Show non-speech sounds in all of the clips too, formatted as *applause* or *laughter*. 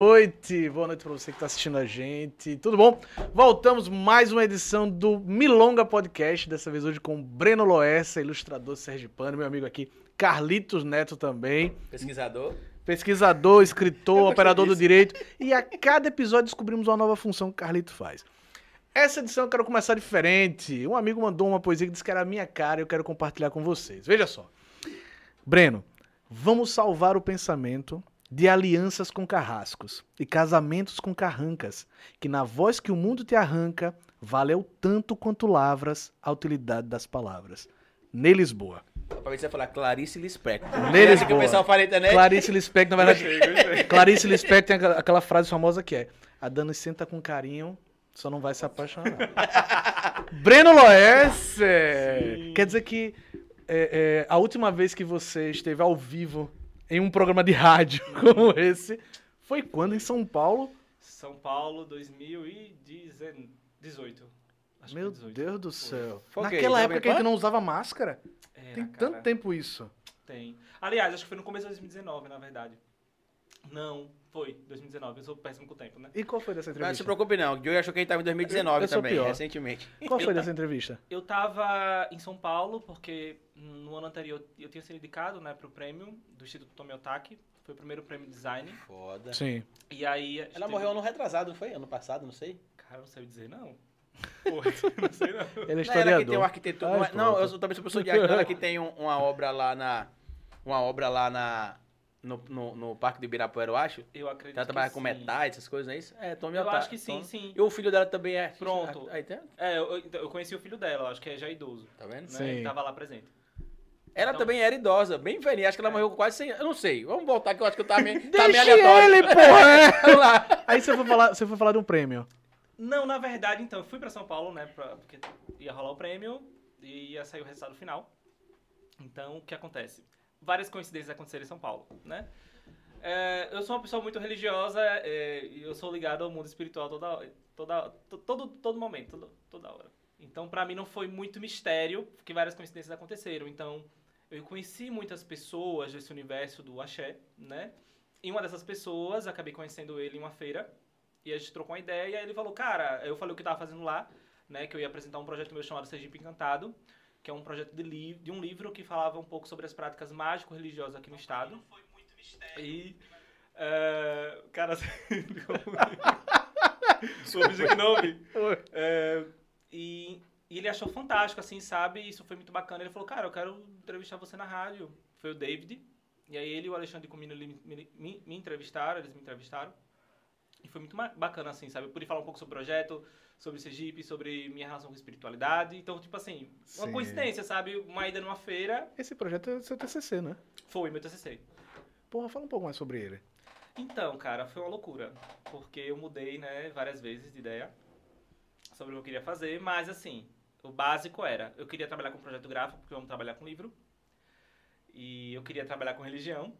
noite, boa noite para você que está assistindo a gente. Tudo bom? Voltamos mais uma edição do Milonga Podcast, dessa vez hoje com Breno Loessa, ilustrador sergipano, meu amigo aqui, Carlitos Neto também. Pesquisador. Pesquisador, escritor, operador disso. do direito. E a cada episódio descobrimos uma nova função que o Carlito faz. Essa edição eu quero começar diferente. Um amigo mandou uma poesia que disse que era a minha cara e eu quero compartilhar com vocês. Veja só. Breno, vamos salvar o pensamento de alianças com carrascos e casamentos com carrancas, que na voz que o mundo te arranca, valeu tanto quanto lavras a utilidade das palavras. Ney Lisboa. Se você falar Clarice Lispector. Ney Lisboa. que o pessoal fala na internet. Clarice Lispector, na verdade. Clarice Lispector tem aquela frase famosa que é: A Dani senta com carinho, só não vai se apaixonar. *laughs* Breno Loesse! Quer dizer que é, é, a última vez que você esteve ao vivo em um programa de rádio *laughs* como esse. Foi quando em São Paulo? São Paulo, 2018. Acho Meu 18. Deus do céu. Naquela época que a gente não usava máscara? Era, Tem tanto cara. tempo isso. Tem. Aliás, acho que foi no começo de 2019, na verdade. Não, foi, 2019. Eu sou péssimo com o tempo, né? E qual foi dessa entrevista? Não se preocupe não, o Joey achou que a gente estava em 2019 eu, também, recentemente. Qual foi dessa entrevista? Eu tava em São Paulo, porque no ano anterior eu tinha sido indicado, né, pro prêmio do Instituto Tomiotaki. Foi o primeiro prêmio de design. Foda. Sim. E aí... Ela teve... morreu ano retrasado, não foi? Ano passado, não sei? Cara, não sei dizer, não. *laughs* Porra, não sei não. Ele é historiador. Não, ela que tem um arquitetura... Ai, não, é- eu também sou professor de arte. Ela que tem um, uma obra lá na... Uma obra lá na no, no, no Parque de Ibirapuera, eu acho. Eu acredito Ela trabalha com metais, essas coisas, não é isso? É, Tommy Eu acho que sim, sim. E o filho dela também é. Pronto. Aí tem? É, eu, eu conheci o filho dela, acho que é já idoso. Tá vendo? Né? Sim. Ele tava lá presente. Ela Então- também era idosa, bem velhinha. Acho que ela É. morreu com quase 100 anos. Eu não sei. Vamos voltar que eu acho que eu tava meio, *laughs* tá Deixa meio aleatório. ele, porra! *laughs* Vamos lá. Aí você foi falar, você foi falar de um prêmio. Não, na verdade, então, eu fui pra São Paulo, né, pra, porque ia rolar o prêmio e ia sair o resultado final. Então, o que acontece? Várias coincidências aconteceram em São Paulo, né? É, eu sou uma pessoa muito religiosa é, e eu sou ligado ao mundo espiritual toda, toda, to- todo, todo momento, toda, toda hora. Então, pra mim, não foi muito mistério, porque várias coincidências aconteceram. Então, eu conheci muitas pessoas desse universo do axé, né? E uma dessas pessoas, acabei conhecendo ele em uma feira, e a gente trocou uma ideia, e ele falou, cara, eu falei o que eu tava fazendo lá, né? Que eu ia apresentar um projeto meu chamado Sergipe Encantado, que é um projeto de, li de um livro que falava um pouco sobre as práticas mágico-religiosas aqui no estado. E. É, cara, sobre de nome. É, e, e ele achou fantástico, assim, sabe? Isso foi muito bacana. Ele falou, cara, eu quero entrevistar você na rádio. Foi o David. E aí ele e o Alexandre Comino me, me, me entrevistaram, eles me entrevistaram. E foi muito bacana, assim, sabe? Eu pude falar um pouco sobre o projeto, sobre o Sergipe, sobre minha relação com espiritualidade. Então, tipo assim, uma Sim. coincidência, sabe? Uma ida numa feira. Esse projeto é seu TCC, né? Foi meu TCC. Porra, fala um pouco mais sobre ele. Então, cara, foi uma loucura. Porque eu mudei, né, várias vezes de ideia sobre o que eu queria fazer, mas assim, o básico era, eu queria trabalhar com projeto gráfico, porque eu amo trabalhar com livro. E eu queria trabalhar com religião.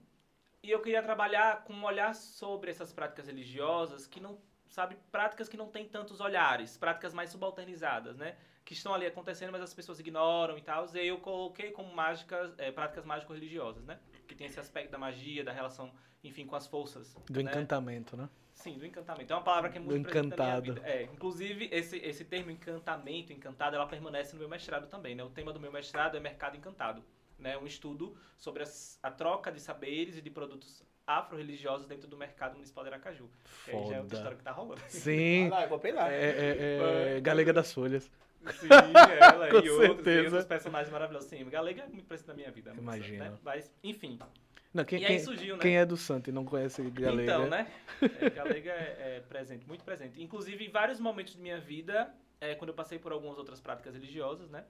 E eu queria trabalhar com um olhar sobre essas práticas religiosas que não, sabe, práticas que não têm tantos olhares, práticas mais subalternizadas, né? Que estão ali acontecendo, mas as pessoas ignoram e tal. E aí eu coloquei como mágicas, eh, práticas mágico-religiosas, né? Que tem esse aspecto da magia, da relação, enfim, com as forças. Do né? encantamento, né? Sim, do encantamento. É uma palavra que é Do muito minha encantado. É, inclusive, esse, esse termo encantamento, encantado, ela permanece no meu mestrado também, né? O tema do meu mestrado é mercado encantado, né? Um estudo sobre as- a troca de saberes e de produtos afro-religiosos dentro do mercado municipal de Aracaju. Que aí já é outra Foda. história que tá rolando. Sim. Lá, eu vou pegar. É, é, é, Galega das Folhas. Sim, ela *laughs* Com e outros, e certeza. outros personagens maravilhosos. Sim, Galega é muito presente na minha vida. muito Imagino. Né? Mas, enfim. Não, quem, E aí quem- surgiu, né? quem é do Santo e não conhece Galega? Então, né? É, Galega é, é presente, muito presente. Inclusive, em vários momentos de minha vida, é, quando eu passei por algumas outras práticas religiosas, né?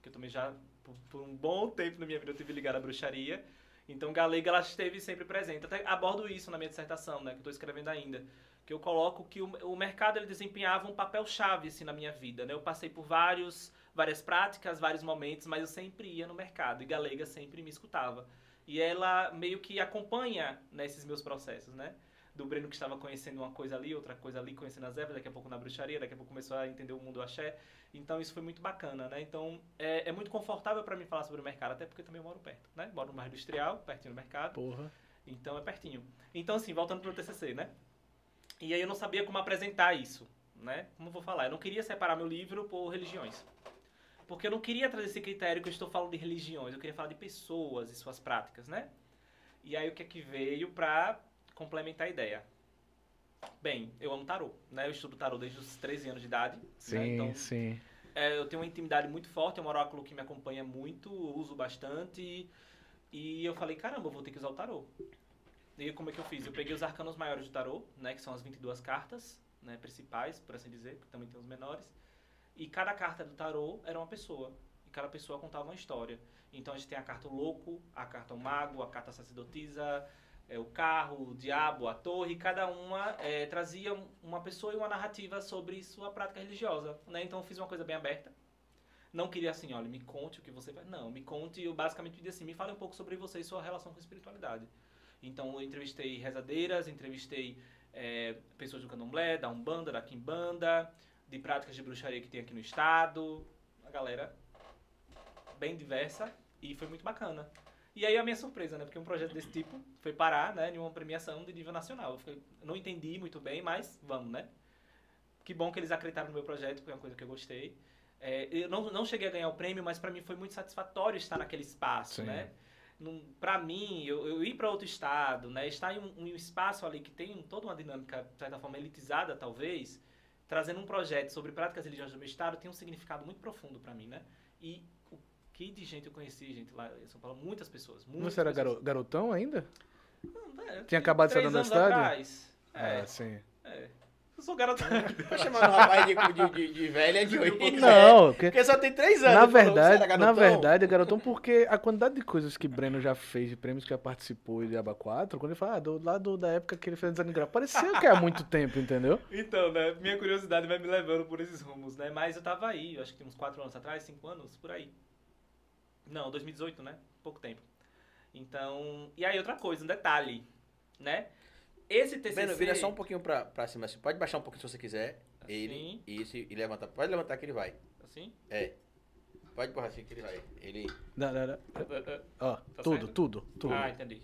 Que eu também já, por, por um bom tempo na minha vida, eu tive ligado à bruxaria. Então, Galega, ela esteve sempre presente. Até abordo isso na minha dissertação, né? Que estou escrevendo ainda. Que eu coloco que o, o mercado, ele desempenhava um papel-chave, assim, na minha vida, né? Eu passei por vários, várias práticas, vários momentos, mas eu sempre ia no mercado. E Galega sempre me escutava. E ela meio que acompanha nesses meus processos, né? Do Breno que estava conhecendo uma coisa ali, outra coisa ali, conhecendo as ervas, daqui a pouco na bruxaria, daqui a pouco começou a entender o mundo axé. Então isso foi muito bacana, né? Então é, é muito confortável para mim falar sobre o mercado, até porque também eu moro perto, né? Moro no bairro industrial, pertinho do mercado. Porra. Então é pertinho. Então, assim, voltando pro TCC, né? E aí eu não sabia como apresentar isso, né? Como eu vou falar? Eu não queria separar meu livro por religiões. Porque eu não queria trazer esse critério que eu estou falando de religiões, eu queria falar de pessoas e suas práticas, né? E aí o que é que veio para complementar a ideia? Bem, eu amo tarô, né? Eu estudo tarô desde os 13 anos de idade. Né? Sim, né? então, sim. É, eu tenho uma intimidade muito forte, é um oráculo que me acompanha muito, uso bastante. E eu falei, caramba, eu vou ter que usar o tarô. E como é que eu fiz? Eu peguei os arcanos maiores do tarô, né? Que são as 22 cartas né, principais, por assim dizer, porque também tem os menores. E cada carta do tarô era uma pessoa. E cada pessoa contava uma história. Então a gente tem a carta louco, a carta o mago, a carta sacerdotisa, é, o carro, o diabo, a torre, cada uma é, trazia uma pessoa e uma narrativa sobre sua prática religiosa. Né? Então eu fiz uma coisa bem aberta. Não queria assim, olha, me conte o que você faz. Não, me conte, eu basicamente pedi assim, me fale um pouco sobre você e sua relação com a espiritualidade. Então eu entrevistei rezadeiras, entrevistei é, pessoas do candomblé, da umbanda, da quimbanda, de práticas de bruxaria que tem aqui no estado. A galera bem diversa e foi muito bacana. E aí a minha surpresa, né? Porque um projeto desse tipo foi parar, né? Em uma premiação de nível nacional. Eu, não entendi muito bem, mas vamos, né? Que bom que eles acreditaram no meu projeto, porque é uma coisa que eu gostei. É, eu não, não cheguei a ganhar o prêmio, mas para mim foi muito satisfatório estar naquele espaço, Sim. né? Para mim, eu, eu ir para outro estado, né? Estar em um, um, espaço ali que tem toda uma dinâmica, de certa forma, elitizada, talvez, trazendo um projeto sobre práticas religiosas do meu estado, tem um significado muito profundo para mim, né? E que de gente eu conheci, gente, lá em São Paulo. Muitas pessoas. Muitas Você era pessoas. garotão ainda? Não, é, Tinha acabado de sair da universidade? Atrás. É, ah, sim. É. Eu sou garotão. *laughs* tá chamando o rapaz de, de, de, de velha de 80 Não, porque, porque só tem 3 anos. Na verdade, na verdade, é garotão porque a quantidade de coisas que Breno já fez, de prêmios que já participou de Aba 4, quando ele fala, ah, do lado da época que ele fez design gráfico, pareceu que é há muito tempo, entendeu? Então, né, minha curiosidade vai me levando por esses rumos, né, mas eu tava aí, eu acho que uns 4 anos atrás, 5 anos, por aí. Não, 2018, né? Pouco tempo. Então, e aí outra coisa, um detalhe, né? Esse TCC... Breno, vira só um pouquinho pra, pra cima, assim. Pode baixar um pouquinho se você quiser. Assim. Ele, isso, e levantar. Pode levantar que ele vai. Assim? É. Pode empurrar assim que ele vai. Ele... Não, não, não. Ó, tá tudo, tudo, tudo. Ah, entendi.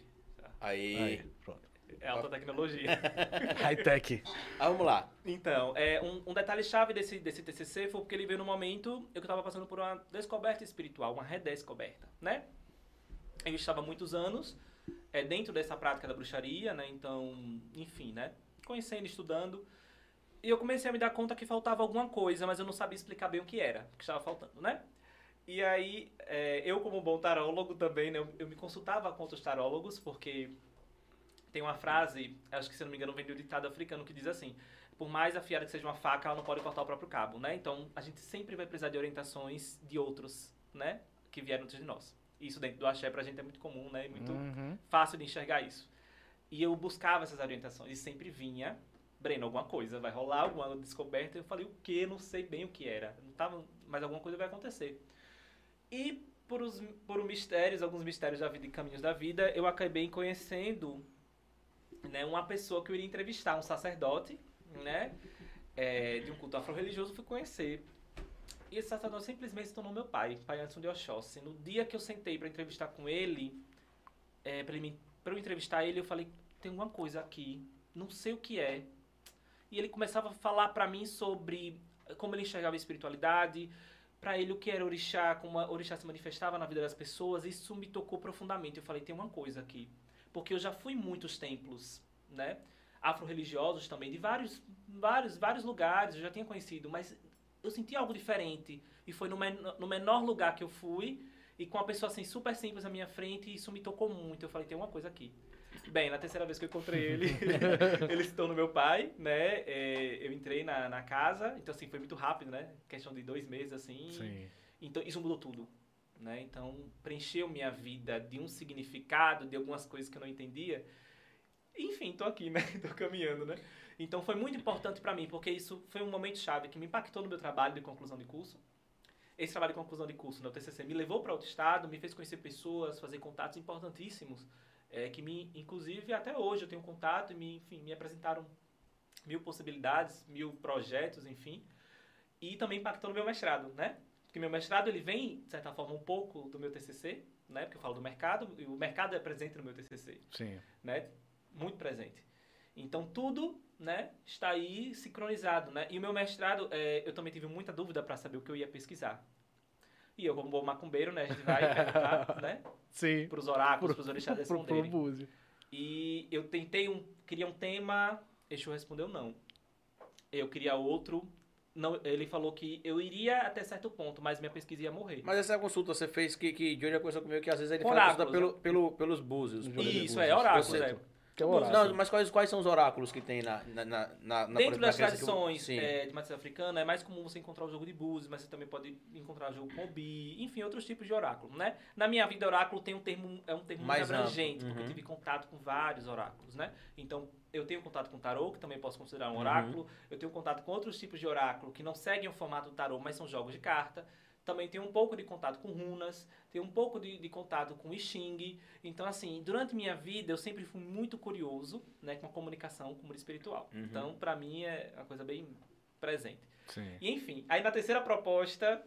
Aí... Aí, pronto. É alta tecnologia. *laughs* High-tech. Ah, vamos lá. Então, é, um, um detalhe-chave desse, desse TCC foi porque ele veio no momento eu estava passando por uma descoberta espiritual, uma redescoberta, né? Eu estava há muitos anos é, dentro dessa prática da bruxaria, né? Então, enfim, né? Conhecendo, estudando. E eu comecei a me dar conta que faltava alguma coisa, mas eu não sabia explicar bem o que era, o que estava faltando, né? E aí, é, eu como bom tarólogo também, né? Eu, eu me consultava com outros tarólogos, porque tem uma frase, acho que se não me engano vem do ditado africano, que diz assim: por mais afiada que seja uma faca, ela não pode cortar o próprio cabo, né? Então, a gente sempre vai precisar de orientações de outros, né? Que vieram antes de nós. Isso dentro do axé pra gente é muito comum, né? Muito uhum. fácil de enxergar isso. E eu buscava essas orientações e sempre vinha, Breno, alguma coisa vai rolar, alguma descoberta. Eu falei, o que? Não sei bem o que era. Não tava, mas alguma coisa vai acontecer. E por, os, por mistérios, alguns mistérios da vida e caminhos da vida, eu acabei conhecendo né, uma pessoa que eu iria entrevistar, um sacerdote, né, é, de um culto afro-religioso, fui conhecer. E esse sacerdote simplesmente se tornou meu pai, pai Anderson de Oxóssi. No dia que eu sentei para entrevistar com ele, é, para eu entrevistar ele, eu falei, tem alguma coisa aqui, não sei o que é. E ele começava a falar para mim sobre como ele enxergava a espiritualidade, para ele o que era orixá, como a orixá se manifestava na vida das pessoas, isso me tocou profundamente. Eu falei, tem uma coisa aqui porque eu já fui em muitos templos, né? Afro-religiosos também, de vários, vários, vários lugares, eu já tinha conhecido, mas eu senti algo diferente. E foi no, men no menor lugar que eu fui, e com uma pessoa assim, super simples à minha frente, e isso me tocou muito. Eu falei, tem uma coisa aqui. Bem, na terceira vez que eu encontrei ele, *laughs* *laughs* eles estão no meu pai, né? É, eu entrei na, na casa, então assim, foi muito rápido, né? Questão de dois meses, assim. Sim. Então, isso mudou tudo. Né? Então, preencheu minha vida de um significado, de algumas coisas que eu não entendia. Enfim, tô aqui, *laughs* né? tô caminhando, né? Então, foi muito importante para mim, porque isso foi um momento chave que me impactou no meu trabalho de conclusão de curso. Esse trabalho de conclusão de curso no TCC me levou para outro estado, me fez conhecer pessoas, fazer contatos importantíssimos, é, que me, inclusive, até hoje eu tenho contato e me, enfim, me apresentaram mil possibilidades, mil projetos, enfim. E também impactou no meu mestrado, né? Porque meu mestrado ele vem, de certa forma, um pouco do meu TCC, né? Porque eu falo do mercado, e o mercado é presente no meu TCC. Sim. Né? Muito presente. Então, tudo né, está aí sincronizado, né? E o meu mestrado, é, eu também tive muita dúvida para saber o que eu ia pesquisar. E eu, como bom macumbeiro, né, a gente vai perguntar, *laughs* né? Sim. Para os oráculos, para os orixás Pro, pro, responderem. pro Búzio. E eu tentei um, queria um tema, Exu respondeu não. Eu queria outro, não, ele falou que eu iria até certo ponto, mas minha pesquisa ia morrer. Mas essa consulta você fez que, que Johnny já conversou comigo que às vezes ele Oráculos, faz consulta pelo, pelo, pelos búzios. pelos Isso, búzios. é, oráculos, é. Que é o Não, oráculo. mas quais, quais são os oráculos que tem na, na, na, na, Dentro na das eu- tradições Sim. é, de matriz africana, é mais comum você encontrar o jogo de búzios, mas você também pode encontrar jogo com obi, enfim, outros tipos de oráculo, né? Na minha vida, oráculo tem um termo, é um termo Mais muito abrangente, amplo, porque eu uhum. tive contato com vários oráculos, né? Então, eu tenho contato com tarô, que também posso considerar um Uhum. oráculo. Eu tenho contato com outros tipos de oráculo que não seguem o formato do tarô, mas são jogos de carta. Também tenho um pouco de contato com runas, tenho um pouco de, de contato com I Ching. Então, assim, durante minha vida, eu sempre fui muito curioso, né, com a comunicação com o mundo espiritual. Uhum. Então, pra mim, é uma coisa bem presente. Sim. E, enfim, aí na terceira proposta,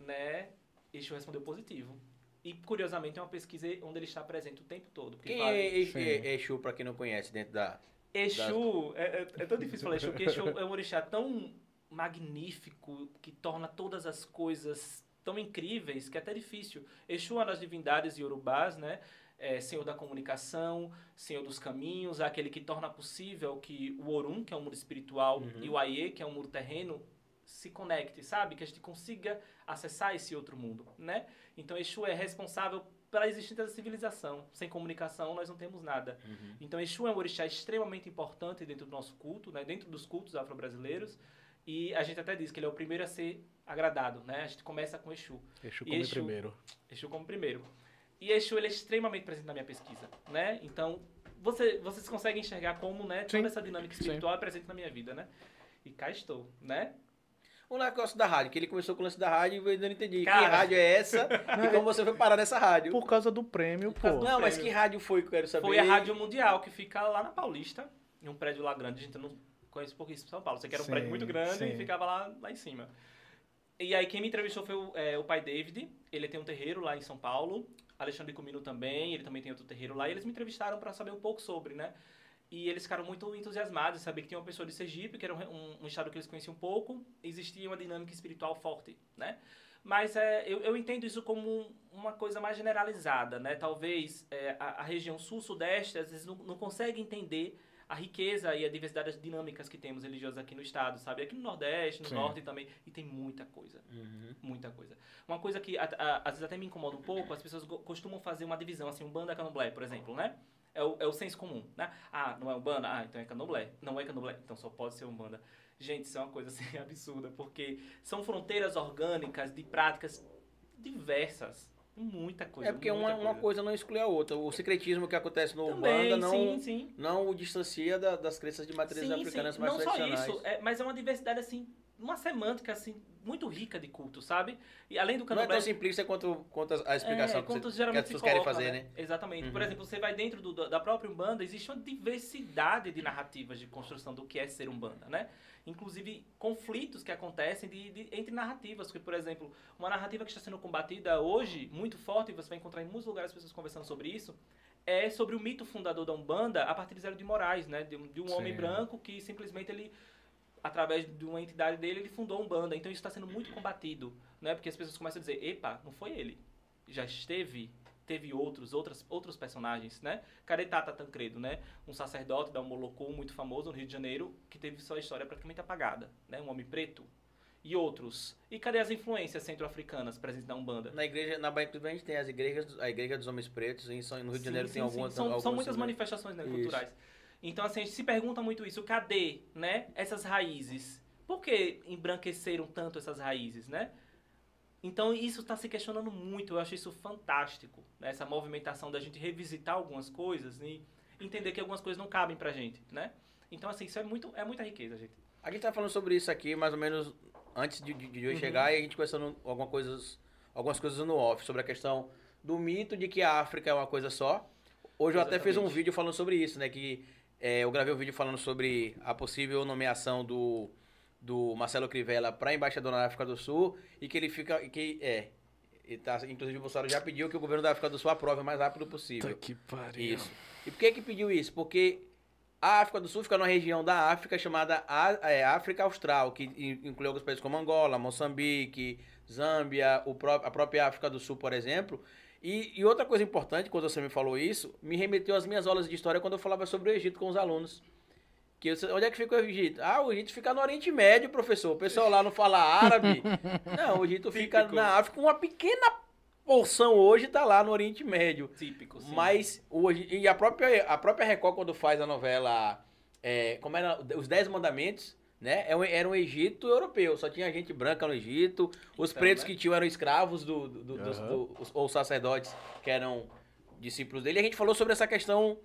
né, Exu respondeu positivo. E, curiosamente, é uma pesquisa onde ele está presente o tempo todo. Quem fala- é Exu, é Exu, pra quem não conhece, dentro da... Exu, é, é- é tão difícil falar Exu, porque Exu é um orixá tão magnífico, que torna todas as coisas tão incríveis, que é até difícil. Exu é das divindades iorubás, né? É, senhor da comunicação, senhor dos caminhos, é aquele que torna possível que o Orum, que é um mundo espiritual, Uhum. e o Aie, que é um mundo terreno, se conecte, sabe? Que a gente consiga acessar esse outro mundo, né? Então Exu é responsável pela existência da civilização. Sem comunicação nós não temos nada. Então, Exu é um orixá extremamente importante dentro do nosso culto, né? dentro dos cultos afro-brasileiros. E a gente até diz que ele é o primeiro a ser agradado, né? A gente começa com Exu. Exu come Exu? primeiro. Exu como primeiro. E Exu, ele é extremamente presente na minha pesquisa, né? Então, você, vocês conseguem enxergar como, né? Toda Sim. essa dinâmica espiritual é presente na minha vida, né? E cá estou, né? O negócio da rádio, que ele começou com o lance da rádio e eu ainda não entendi. Cara. Que rádio é essa *laughs* e como você foi parar nessa rádio? Por causa do prêmio, causa pô. do- Não, mas prêmio. que rádio foi que eu quero saber? Foi a Rádio Mundial, que fica lá na Paulista, em um prédio lá grande. A gente não conhece pouquíssimo São Paulo. Você quer um Sim, prédio muito grande sim. e ficava lá, lá em cima. E aí quem me entrevistou foi o, é, o pai David. Ele tem um terreiro lá em São Paulo. Alexandre Comino também, ele também tem outro terreiro lá. E eles me entrevistaram para saber um pouco sobre, né? E eles ficaram muito entusiasmados, saber que tinha uma pessoa de Sergipe, que era um, um- estado que eles conheciam um pouco, existia uma dinâmica espiritual forte, né? Mas é, eu, eu entendo isso como um- uma coisa mais generalizada, né? Talvez é, a, a região sul-sudeste às vezes não, não consegue entender a riqueza e a diversidade das dinâmicas que temos religiosas aqui no estado, sabe? Aqui no Nordeste, no Sim. Norte também, e tem muita coisa, Uhum. muita coisa. Uma coisa que a- a- às vezes até me incomoda um pouco, as pessoas costumam fazer uma divisão, assim, um banda candomblé, por exemplo, né? É o, é o senso comum, né? Ah, não é um banda? Ah, então é candomblé. Não é candomblé? Então só pode ser um banda. Gente, isso é uma coisa *laughs* assim absurda, porque são fronteiras orgânicas de práticas diversas. Muita coisa. É porque uma, uma coisa não exclui a outra. O secretismo que acontece no Também, Umbanda não, sim, sim. não o distancia da- das crenças de matrizes Sim, africanas mais Não só tradicionais. isso, é, mas é uma diversidade assim, uma semântica assim muito rica de culto, sabe? E além do Não é candomblé, tão simplista quanto, quanto a explicação é, que, você, que as pessoas querem fazer, né? né? Exatamente. Por Uhum. exemplo, você vai dentro do- da própria Umbanda, existe uma diversidade de narrativas de construção do que é ser Umbanda, né? Inclusive, conflitos que acontecem de, de- entre narrativas. Porque, por exemplo, uma narrativa que está sendo combatida hoje, muito forte, e você vai encontrar em muitos lugares as pessoas conversando sobre isso, é sobre o mito fundador da Umbanda a partir de Zero de Moraes, né? De, um- de um homem branco que simplesmente ele através de uma entidade dele, ele fundou a Umbanda. Então isso está sendo muito combatido, né? Porque as pessoas começam a dizer, epa, não foi ele. Já esteve, teve outros, outras, outros personagens, né? Cadê Tata Tancredo, né? Um sacerdote da Umoloku muito famoso no Rio de Janeiro, que teve sua história praticamente apagada, né? Um homem preto. E outros. E cadê as influências centro-africanas presentes na Umbanda? Na igreja, na Bahia a gente tem as igrejas, a igreja dos homens pretos, em São- no Rio de Janeiro sim, tem sim. algumas São, algumas são muitas manifestações né, culturais. Então, assim, a gente se pergunta muito isso. Cadê, né, essas raízes? Por que embranqueceram tanto essas raízes, né? Então, isso está se questionando muito. Eu acho isso fantástico, né? Essa movimentação da gente revisitar algumas coisas e entender que algumas coisas não cabem pra gente, né? Então, assim, isso é, muito, é muita riqueza, gente. A gente tá falando sobre isso aqui mais ou menos antes de, de, de eu Uhum. chegar e a gente conversando alguma coisas, algumas coisas no off sobre a questão do mito de que a África é uma coisa só. Hoje eu até fiz um Exatamente. vídeo falando sobre isso, né? Que é, eu gravei um vídeo falando sobre a possível nomeação do, do Marcelo Crivella para embaixador na África do Sul e que ele fica. que é. ele tá, inclusive o Bolsonaro já pediu que o governo da África do Sul aprove o mais rápido possível. Puta que pariu. Isso. E por que que pediu isso? Porque A África do Sul fica numa região da África chamada é, África Austral, que in- inclui alguns países como Angola, Moçambique, Zâmbia, a própria África do Sul, por exemplo. E, e outra coisa importante, quando você me falou isso, me remeteu às minhas aulas de história quando eu falava sobre o Egito com os alunos. Que eu, onde é que fica o Egito? Ah, o Egito fica no Oriente Médio, professor. O pessoal lá não fala árabe. *laughs* Não, o Egito fica Típico. na África. Uma pequena porção hoje tá lá no Oriente Médio. Típico, sim. Mas hoje e a própria a própria Record quando faz a novela é, como era os Dez Mandamentos, né? Era um, era um Egito europeu, só tinha gente branca no Egito, os Então, pretos né? que tinham eram escravos do, do- do- dos- Aham. do- ou sacerdotes que eram discípulos dele. E a gente falou sobre essa questão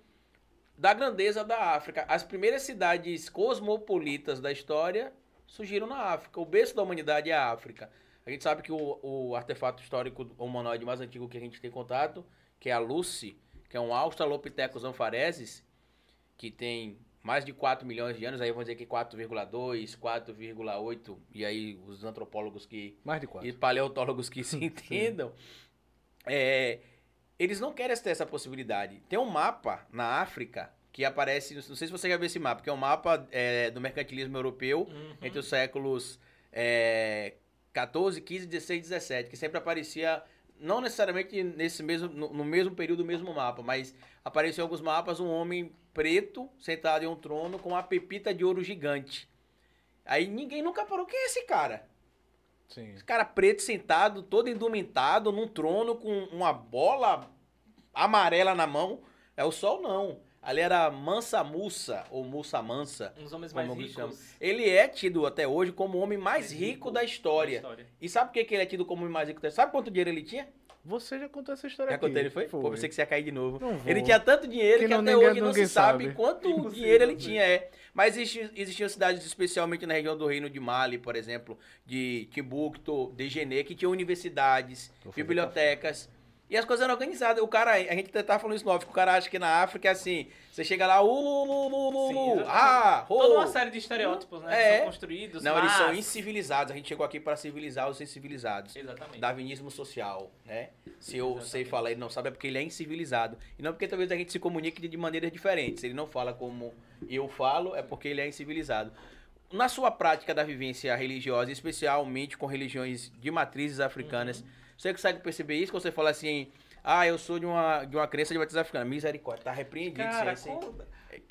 da grandeza da África. As primeiras cidades cosmopolitas da história surgiram na África. O berço da humanidade é a África. A gente sabe que o, o artefato histórico humanoide mais antigo que a gente tem contato, que é a Lucy, que é um Australopithecus ampharensis, que tem mais de 4 milhões de anos, aí vamos dizer que 4,2, 4,8, e aí os antropólogos que Mais de quatro. e paleontólogos que *laughs* se entendam, é, eles não querem ter essa possibilidade. Tem um mapa na África que aparece, não sei se você já viu esse mapa, que é um mapa é, do mercantilismo europeu Uhum. entre os séculos é, 14, 15, 16, 17, que sempre aparecia, não necessariamente nesse mesmo, no, no mesmo período, no mesmo mapa, mas apareceu em alguns mapas um homem preto sentado em um trono com uma pepita de ouro gigante. Aí ninguém nunca parou, quem é esse cara? Sim. Esse cara preto sentado, todo indumentado, num trono com uma bola amarela na mão. É o sol, não. Ali era Mansa Musa, ou Musa Mansa. Uns homens mais que chama? ricos. Ele é tido até hoje como o homem mais rico da história. E sabe por que que ele é tido como o homem mais rico da história? Sabe quanto dinheiro ele tinha? Você já contou essa história Já aqui. contei, ele foi? Pô, pensei que você ia cair de novo. Ele tinha tanto dinheiro Que que, não- até ninguém- hoje não se sabe, sabe. quanto Impossível dinheiro ele tinha. É. Mas existi- existiam cidades, especialmente na região do Reino de Mali, por exemplo, de Timbuktu, de Gené, que tinham universidades, bibliotecas. E as coisas eram organizadas. O cara, a gente tava falando isso no off, o cara acha que na África é assim, você chega lá, uh, uh, uh, ah, Toda oh. uma série de estereótipos, né? É. Que são construídos. Não, eles são mas- incivilizados. A gente chegou aqui para civilizar os incivilizados. Exatamente. Darwinismo social, né? Se eu Exatamente. sei falar, ele não sabe, é porque ele é incivilizado. E não porque talvez a gente se comunique de- de maneiras diferentes. Ele não fala como eu falo, é porque ele é incivilizado. Na sua prática da vivência religiosa, especialmente com religiões de matrizes africanas, Uhum. Você consegue perceber isso? Quando você fala assim, ah, eu sou de uma, de uma crença de matriz africana. Misericórdia, tá repreendido. Cara, sim, sim. com-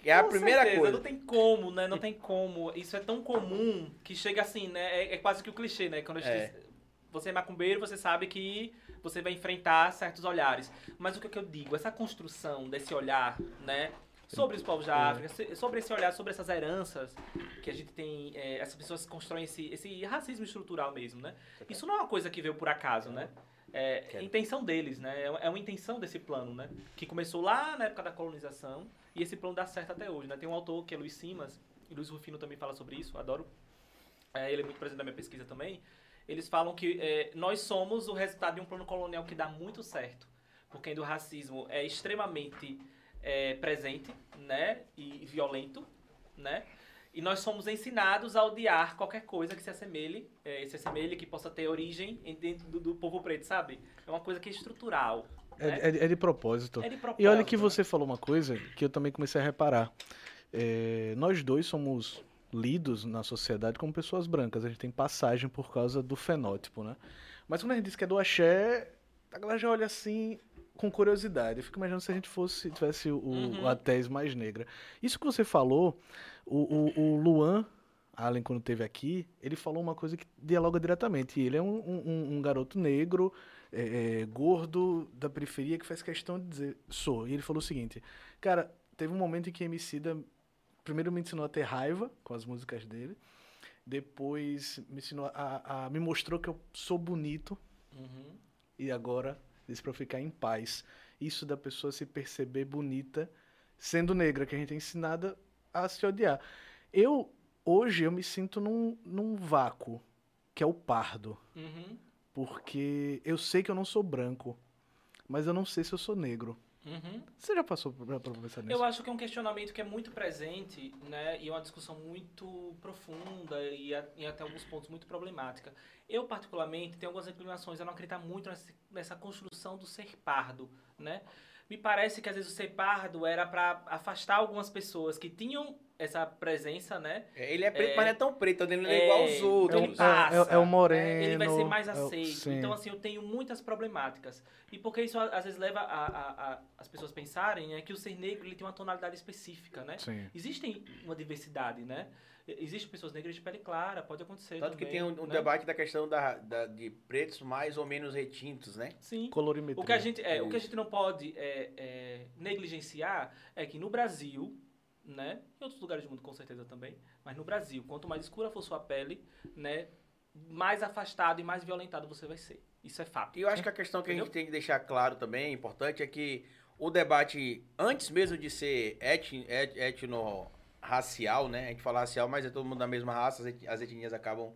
É a Com primeira certeza, coisa. Não tem como, né? Não tem como. Isso é tão comum que chega assim, né? É, é quase que o clichê, né? Quando a gente É. diz, você é macumbeiro, você sabe que você vai enfrentar certos olhares. Mas o que, que eu digo? Essa construção desse olhar, né? Sobre os povos da África, sobre esse olhar, sobre essas heranças que a gente tem, é, essas pessoas constroem esse, esse racismo estrutural mesmo, né? Isso não é uma coisa que veio por acaso, né? É Quero. intenção deles, né? É uma intenção desse plano, né? Que começou lá na época da colonização e esse plano dá certo até hoje, né? Tem um autor que é Luiz Simas, e Luiz Rufino também fala sobre isso, adoro. É, ele é muito presente na minha pesquisa também. Eles falam que é, nós somos o resultado de um plano colonial que dá muito certo. Porque ainda o racismo é extremamente é, presente, né? E violento, né? E nós somos ensinados a odiar qualquer coisa que se assemelhe, é, se assemelhe, que possa ter origem em- dentro do, do povo preto, sabe? É uma coisa que é estrutural. né? É, é- é de propósito. É de E olha que propósito, você falou uma coisa que eu também comecei a reparar. É, nós dois somos lidos na sociedade como pessoas brancas. A gente tem passagem por causa do fenótipo, né? Mas quando a gente diz que é do axé, a galera já olha assim com curiosidade. Eu fico imaginando se a gente fosse tivesse o, Uhum. a tese mais negra. Isso que você falou, o, o, o Luan Allen, quando esteve aqui, ele falou uma coisa que dialoga diretamente. Ele é um, um- um garoto negro, é, é, gordo, da periferia, que faz questão de dizer, sou. E ele falou o seguinte, cara, teve um momento em que Emicida primeiro me ensinou a ter raiva com as músicas dele, depois me ensinou a, a- me mostrou que eu sou bonito Uhum. e agora disse pra eu ficar em paz. Isso da pessoa se perceber bonita sendo negra, que a gente é ensinada a se odiar. Eu hoje eu me sinto num, num vácuo, que é o pardo, Uhum. porque eu sei que eu não sou branco, mas eu não sei se eu sou negro. Uhum. Você já passou pra pensar nisso? Eu acho que é um questionamento que é muito presente, né? E é uma discussão muito profunda e, a- e até alguns pontos muito problemática. Eu, particularmente, tenho algumas inclinações a não acreditar muito nessa, nessa construção do ser pardo, né? me parece que às vezes o ser pardo era pra afastar algumas pessoas que tinham essa presença, né? É, Ele é preto, É. mas não é tão preto, ele não é, É, igual aos ele outros. passa, É- é o moreno, Ele vai ser mais é aceito. Então, assim, eu tenho muitas problemáticas. E porque isso às vezes leva a, a- a- as pessoas pensarem é que o ser negro ele tem uma tonalidade específica, né? Sim. Existem uma diversidade, né? Existem pessoas negras de pele clara, pode acontecer Tanto que também, tem um, um né? debate da questão da, da- de pretos mais ou menos retintos, né? Sim. Colorimetria. O que a gente, é, o que a gente não pode é, é, negligenciar é que no Brasil, né, em outros lugares do mundo com certeza também, mas no Brasil, quanto mais escura for sua pele, né, mais afastado e mais violentado você vai ser. Isso é fato. E eu acho que a questão que a gente tem que deixar claro também, importante, é que o debate, antes mesmo de ser etni- et- etno-racial, né? A gente fala racial, mas é todo mundo da mesma raça, as etnias acabam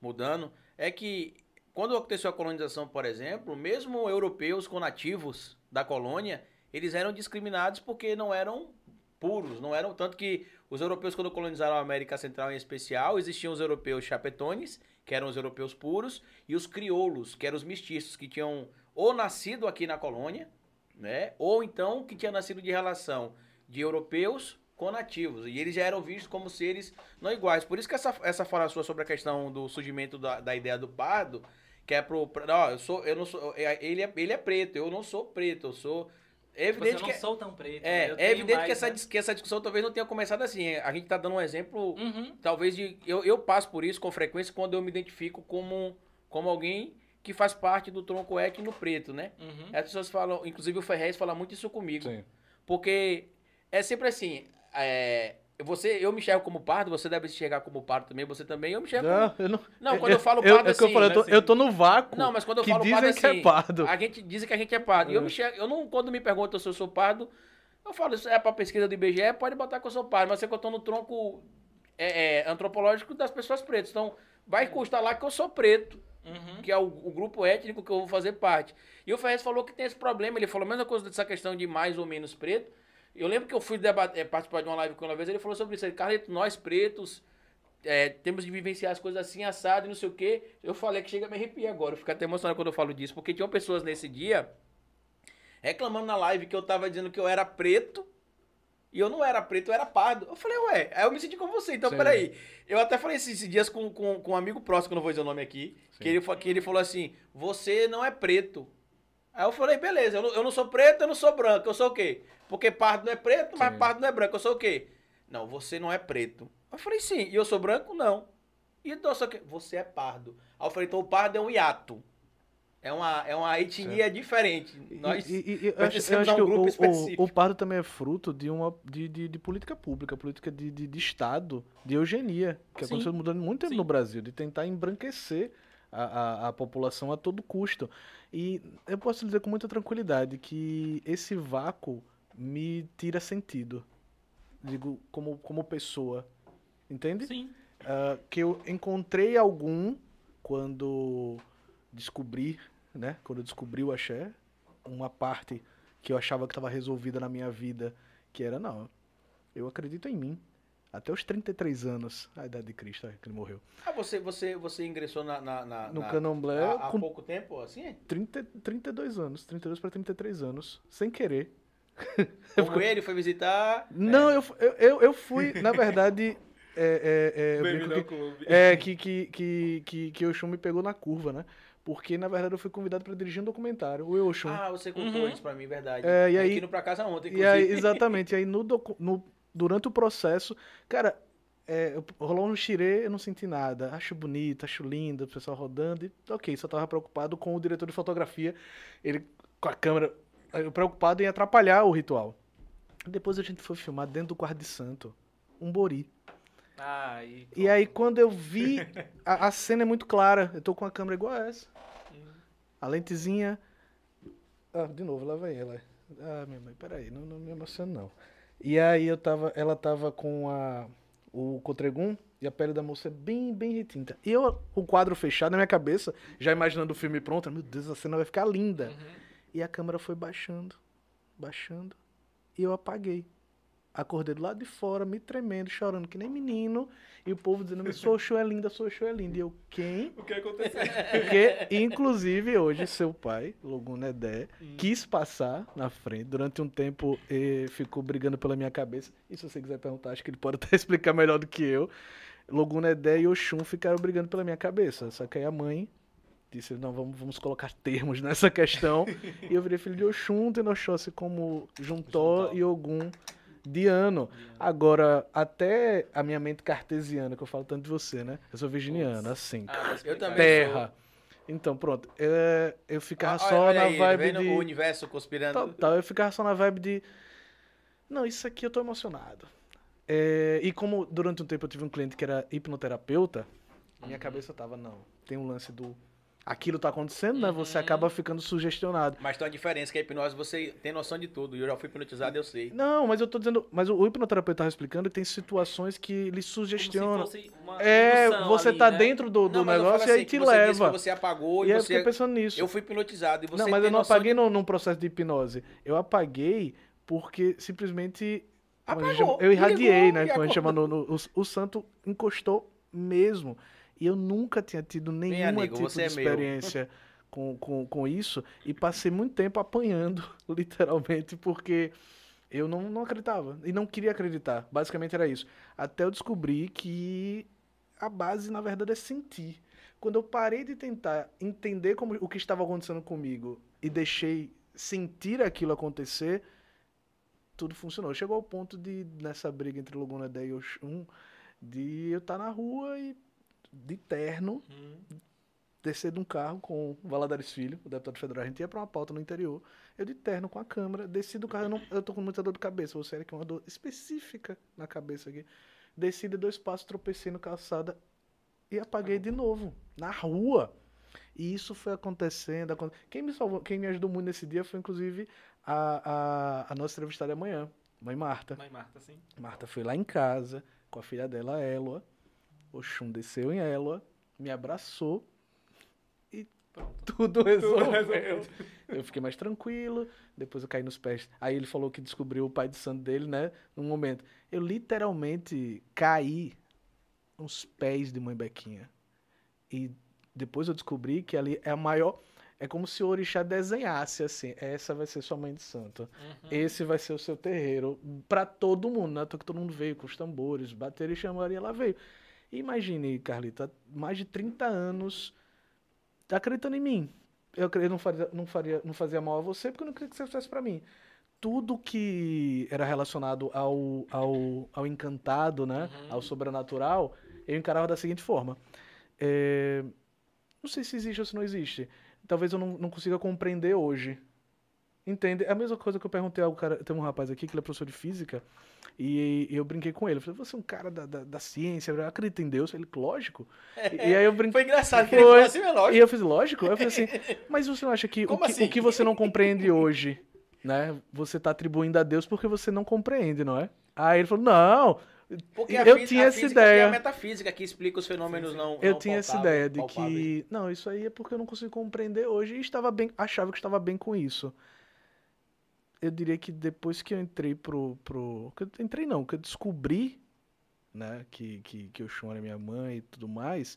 mudando. É que quando aconteceu a colonização, por exemplo, mesmo europeus com nativos da colônia, eles eram discriminados porque não eram puros, não eram tanto que os europeus quando colonizaram a América Central em especial, existiam os europeus chapetones, que eram os europeus puros, e os crioulos, que eram os mestiços, que tinham ou nascido aqui na colônia, né? Ou então que tinha nascido de relação de europeus com nativos. E eles já eram vistos como seres não iguais. Por isso que essa, essa fala sua sobre a questão do surgimento da, da ideia do pardo, que é pro. Ó, eu sou. Eu não sou. é, Ele é, ele é preto, eu não sou preto, eu sou. É Tipo evidente eu que. não sou tão preto. É, né? É evidente mais, que, essa, né? que essa discussão talvez não tenha começado assim. A gente tá dando um exemplo Uhum. talvez de eu, eu passo por isso com frequência quando eu me identifico como, como alguém que faz parte do tronco étnico preto, né? Uhum. As pessoas falam, inclusive o Ferrez fala muito isso comigo, Sim. porque é sempre assim, é, você, eu me enxergo como pardo, você deve se enxergar como pardo também, você também, eu me enxergo como... Não, eu não. Não, quando eu falo eu, pardo é que eu assim, falei, eu tô, assim. eu tô no vácuo. Não, mas quando eu que falo dizem pardo que é assim, pardo. a gente diz que a gente é pardo, e eu É. me enxergo, eu não, quando me perguntam se eu sou pardo, eu falo, isso é pra pesquisa do IBGE, pode botar que eu sou pardo, mas é que eu tô no tronco é, é, antropológico das pessoas pretas, então vai constar lá que eu sou preto, Uhum. que é o, o grupo étnico que eu vou fazer parte. E o Ferrez falou que tem esse problema, ele falou a mesma coisa dessa questão de mais ou menos preto. Eu lembro que eu fui debater, participar de uma live com ele uma vez, ele falou sobre isso. Ele, Carlito, nós pretos é, temos de vivenciar as coisas assim, assado e não sei o quê. Eu falei que chega a me arrepiar agora, eu fico até emocionado quando eu falo disso, porque tinham pessoas nesse dia reclamando na live que eu tava dizendo que eu era preto e eu não era preto, eu era pardo. Eu falei, ué, aí eu me senti com você, então Sim. peraí. Eu até falei esses, esses dias com, com, com um amigo próximo, que eu não vou dizer o nome aqui, Sim. que ele, que ele falou assim, você não é preto. Aí eu falei, beleza, eu não, eu não sou preto, eu não sou branco, eu sou o quê? Porque pardo não é preto, mas Sim. pardo não é branco, eu sou o quê? Não, você não é preto. Eu falei, sim, e eu sou branco? Não. E então, eu sou o quê? Você é pardo. Aí eu falei, então o pardo é um hiato. É uma, é uma etnia diferente. Nós... E, e- e eu acho, eu acho um que o- o, o, pardo também é fruto de uma de, de, de política pública, política de, de, de Estado, de eugenia, que Sim. aconteceu mudando muito tempo Sim. no Brasil, de tentar embranquecer a, a, a população a todo custo. E eu posso dizer com muita tranquilidade que esse vácuo me tira sentido, digo, como, como pessoa, entende? Sim. Ah, que eu encontrei algum quando descobri, né? Quando eu descobri o axé, uma parte que eu achava que estava resolvida na minha vida, que era não. Eu acredito em mim. Até os 33 anos, a idade de Cristo, é, que ele morreu. Ah, você, você, você ingressou na, na, na- No na- candomblé, há, há com pouco tempo, assim? 30, 32 anos, 32 para 33 anos, sem querer. *laughs* Como ele foi visitar... Não, eu, fu- eu, eu, eu fui, na verdade, é, é, é, eu brinco que, clube. É, que, que, que, que, que o Oxum me pegou na curva, né? Porque, na verdade, eu fui convidado para dirigir um documentário, o Oxum. Ah, você contou Uhum. isso pra mim, verdade. É, e aí- indo pra casa ontem, e aí, exatamente, e aí no, no- durante o processo, cara, é, rolou um xirê, eu não senti nada. Acho bonito, acho lindo, o pessoal rodando, e ok, só tava preocupado com o diretor de fotografia, ele com a câmera, eu preocupado em atrapalhar o ritual. Depois a gente foi filmar dentro do quarto de santo, um bori. Ah, e... E aí, quando eu vi, a, a cena é muito clara. Eu tô com a câmera igual a essa. A lentezinha. Ah, de novo, lá vai ela. Ah, minha mãe, peraí, não, não me emociona não. E aí eu tava, ela tava com a, o cotregum e a pele da moça é bem, bem retinta. E eu, o quadro fechado na minha cabeça, já imaginando o filme pronto, meu Deus, a cena vai ficar linda. Uhum. E a câmera foi baixando, baixando, e eu apaguei. Acordei do lado de fora, me tremendo, chorando que nem menino. E o povo dizendo, sua show é linda, sua show é linda. E eu, quem? O que aconteceu? Porque, inclusive, hoje, seu pai, Logun Nedé, quis passar na frente. Durante um tempo, ficou brigando pela minha cabeça. E se você quiser perguntar, acho que ele pode até *laughs* explicar melhor do que eu. Logun Nedé e Oxum ficaram brigando pela minha cabeça. Só que aí a mãe disse, não, vamos, vamos colocar termos nessa questão. e eu virei filho de Oxum, Oxóssi como Juntó Juntó. e Ogum de ano. Agora, até a minha mente cartesiana, que eu falo tanto de você, né? Eu sou virginiano, assim. Ah, Eu também terra. Então, pronto. é, eu ficava Olha- só olha na aí, tá vibe de. o universo conspirando. Total, eu ficava só na vibe de. Não, isso aqui eu tô emocionado. É, e como durante um tempo eu tive um cliente que era hipnoterapeuta, minha Uhum. cabeça tava, não. Tem um lance do. Aquilo tá acontecendo, né? Você Uhum. acaba ficando sugestionado. Mas tem uma diferença que a hipnose você tem noção de tudo. E eu já fui hipnotizado, eu sei. Não, mas eu tô dizendo. Mas o, o hipnoterapeuta tava explicando que tem situações que ele Como sugestionam. se fosse uma É, você ali, tá né? dentro do, do Não, eu negócio e aí assim, te leva. que você apagou E e, eu você... fiquei pensando nisso. Eu fui hipnotizado e você não, mas eu não apaguei de- no, num processo de hipnose. Eu apaguei porque simplesmente. Apagou, chama- eu irradiei, ligou, né? Como a gente chama no, no- o, o santo encostou mesmo. E eu nunca tinha tido nenhuma amigo, tipo de é experiência *laughs* com, com, com isso. E passei muito tempo apanhando, *laughs* literalmente, porque eu não, não acreditava. E não queria acreditar. Basicamente era isso. Até eu descobri que a base, na verdade, é sentir. Quando eu parei de tentar entender como, o que estava acontecendo comigo e deixei sentir aquilo acontecer, tudo funcionou. Chegou ao ponto de, nessa briga entre Loguna Day e Oxum, de eu estar na rua e de terno, Hum. descer de um carro com o Valadares Filho, o deputado federal, a gente ia pra uma pauta no interior, eu de terno com a câmera, desci do carro, eu, não, eu tô com muita dor de cabeça, você era que uma dor específica na cabeça aqui. Desci de dois passos, tropecei no calçada e apaguei de novo, na rua. E isso foi acontecendo. acon- Quem me salvou, quem me ajudou muito nesse dia foi, inclusive, a, a, a nossa entrevistada amanhã, mãe Marta. Mãe Marta, sim. Marta foi lá em casa com a filha dela, Elua. Oxum desceu em Elua, me abraçou e Pronto. *laughs* tudo resolveu. resolveu. Eu fiquei mais tranquilo, depois eu caí nos pés. Aí ele falou que descobriu o pai de santo dele, né? Num momento. Eu literalmente caí nos pés de mãe Bequinha. E depois eu descobri que ali é a maior. É como se o orixá desenhasse assim. Essa vai ser sua mãe de santo. Uhum. Esse vai ser o seu terreiro pra todo mundo, né? Que todo mundo veio com os tambores, bateram e chamaram e ela veio. E Imagine, Carlita, mais de 30 anos acreditando em mim. Eu, eu não, faria, não, faria, não fazia mal a você porque eu não queria que você fizesse pra mim. Tudo que era relacionado ao, ao, ao encantado, né? Uhum. Ao sobrenatural, eu encarava da seguinte forma. É, Não sei se existe ou se não existe. Talvez eu não, não consiga compreender hoje. Entende? É a mesma coisa que eu perguntei ao cara. Tem um rapaz aqui que ele é professor de física. E, eu brinquei com ele. Eu falei, você é um cara da, da, da ciência, acredita em Deus? Ele, lógico. E, e aí eu brinquei. Foi engraçado que ele falou assim, é E lógico. eu fiz, lógico. Eu falei assim, *laughs* mas você não acha que, o que assim? o que você não compreende hoje, né? Você tá atribuindo a Deus porque você não compreende, não é? Aí ele falou, não. Porque a eu fí- tinha essa física aqui ideia. É a metafísica que explica os fenômenos não Eu não tinha essa ideia de palpáveis. que. Não, isso aí é porque eu não consigo compreender hoje e estava bem. Achava que estava bem com isso. Eu diria que depois que eu entrei pro. pro que eu entrei não, que eu descobri, né, que, que, que o Shun era minha mãe e tudo mais,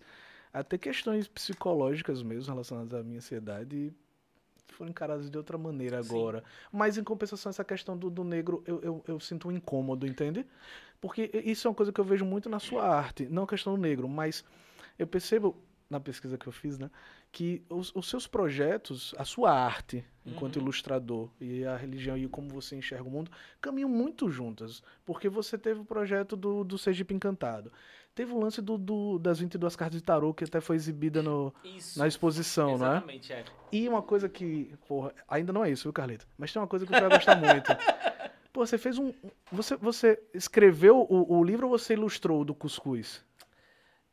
até questões psicológicas mesmo relacionadas à minha ansiedade foram encaradas de outra maneira Sim. agora. Mas em compensação, essa questão do, do negro, eu, eu, eu sinto um incômodo, entende? Porque isso é uma coisa que eu vejo muito na sua arte, não a questão do negro, mas eu percebo na pesquisa que eu fiz, né, que os, os seus projetos, a sua arte enquanto Uhum. ilustrador e a religião e como você enxerga o mundo caminham muito juntas, porque você teve o projeto do, do Sergipe Encantado, teve o lance do, do- das 22 cartas de tarô que até foi exibida no, Isso. na exposição, né? Exatamente, é. E uma coisa que, porra, ainda não é isso, viu, Carlito? Mas tem uma coisa que você vai gostar muito. *laughs* Pô, você fez um. Você, você escreveu o, o livro ou você ilustrou o do Cuscuz?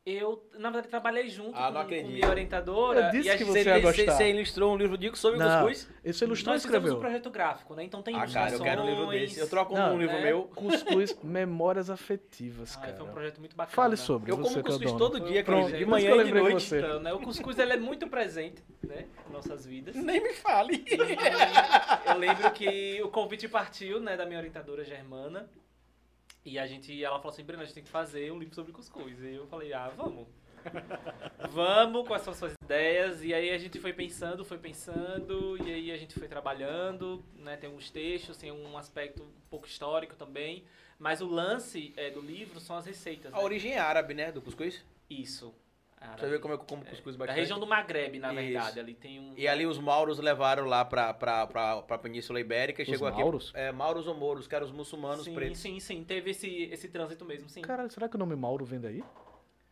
Eu, na verdade, trabalhei junto Ah, com, com minha orientadora. Eu disse e a que você ia Você, gostar. você ilustrou um livro de sobre Não. cuscuz? Esse ilustrou Nós fizemos escreveu? um projeto gráfico, né? Então tem Ah, cara, eu quero um livro desse. Eu troco Não, um livro né? meu. Cuscuz, Memórias Afetivas, *laughs* Ah, cara. foi um projeto muito bacana. Fale sobre Eu como cuscuz dono. todo dia, Pronto, de isso manhã e de noite. Então, né? O cuscuz ele é muito presente, né? Em nossas vidas. Nem me fale. E eu lembro que o convite partiu, né, da minha orientadora Germana. E a gente, ela falou assim, Breno, a gente tem que fazer um livro sobre cuscuz. E eu falei, ah, vamos. *laughs* vamos, quais são as suas ideias? E aí a gente foi pensando, foi pensando, e aí a gente foi trabalhando, né? Tem uns textos, tem um aspecto um pouco histórico também. Mas o lance é, do livro são as receitas. A né? origem é árabe, né? Do cuscuz. Isso. Você vê como é que eu como cuscuz Da bastante. região do Magreb, na Isso. verdade. Ali tem um. E ali os mauros levaram lá pra, pra, pra, pra Península Ibérica e Os chegou aqui. mauros? É, mauros ou mouros, que eram os muçulmanos sim, pretos. sim, sim. Teve esse, esse trânsito mesmo, sim. Caralho, será que o nome Mauro vem daí?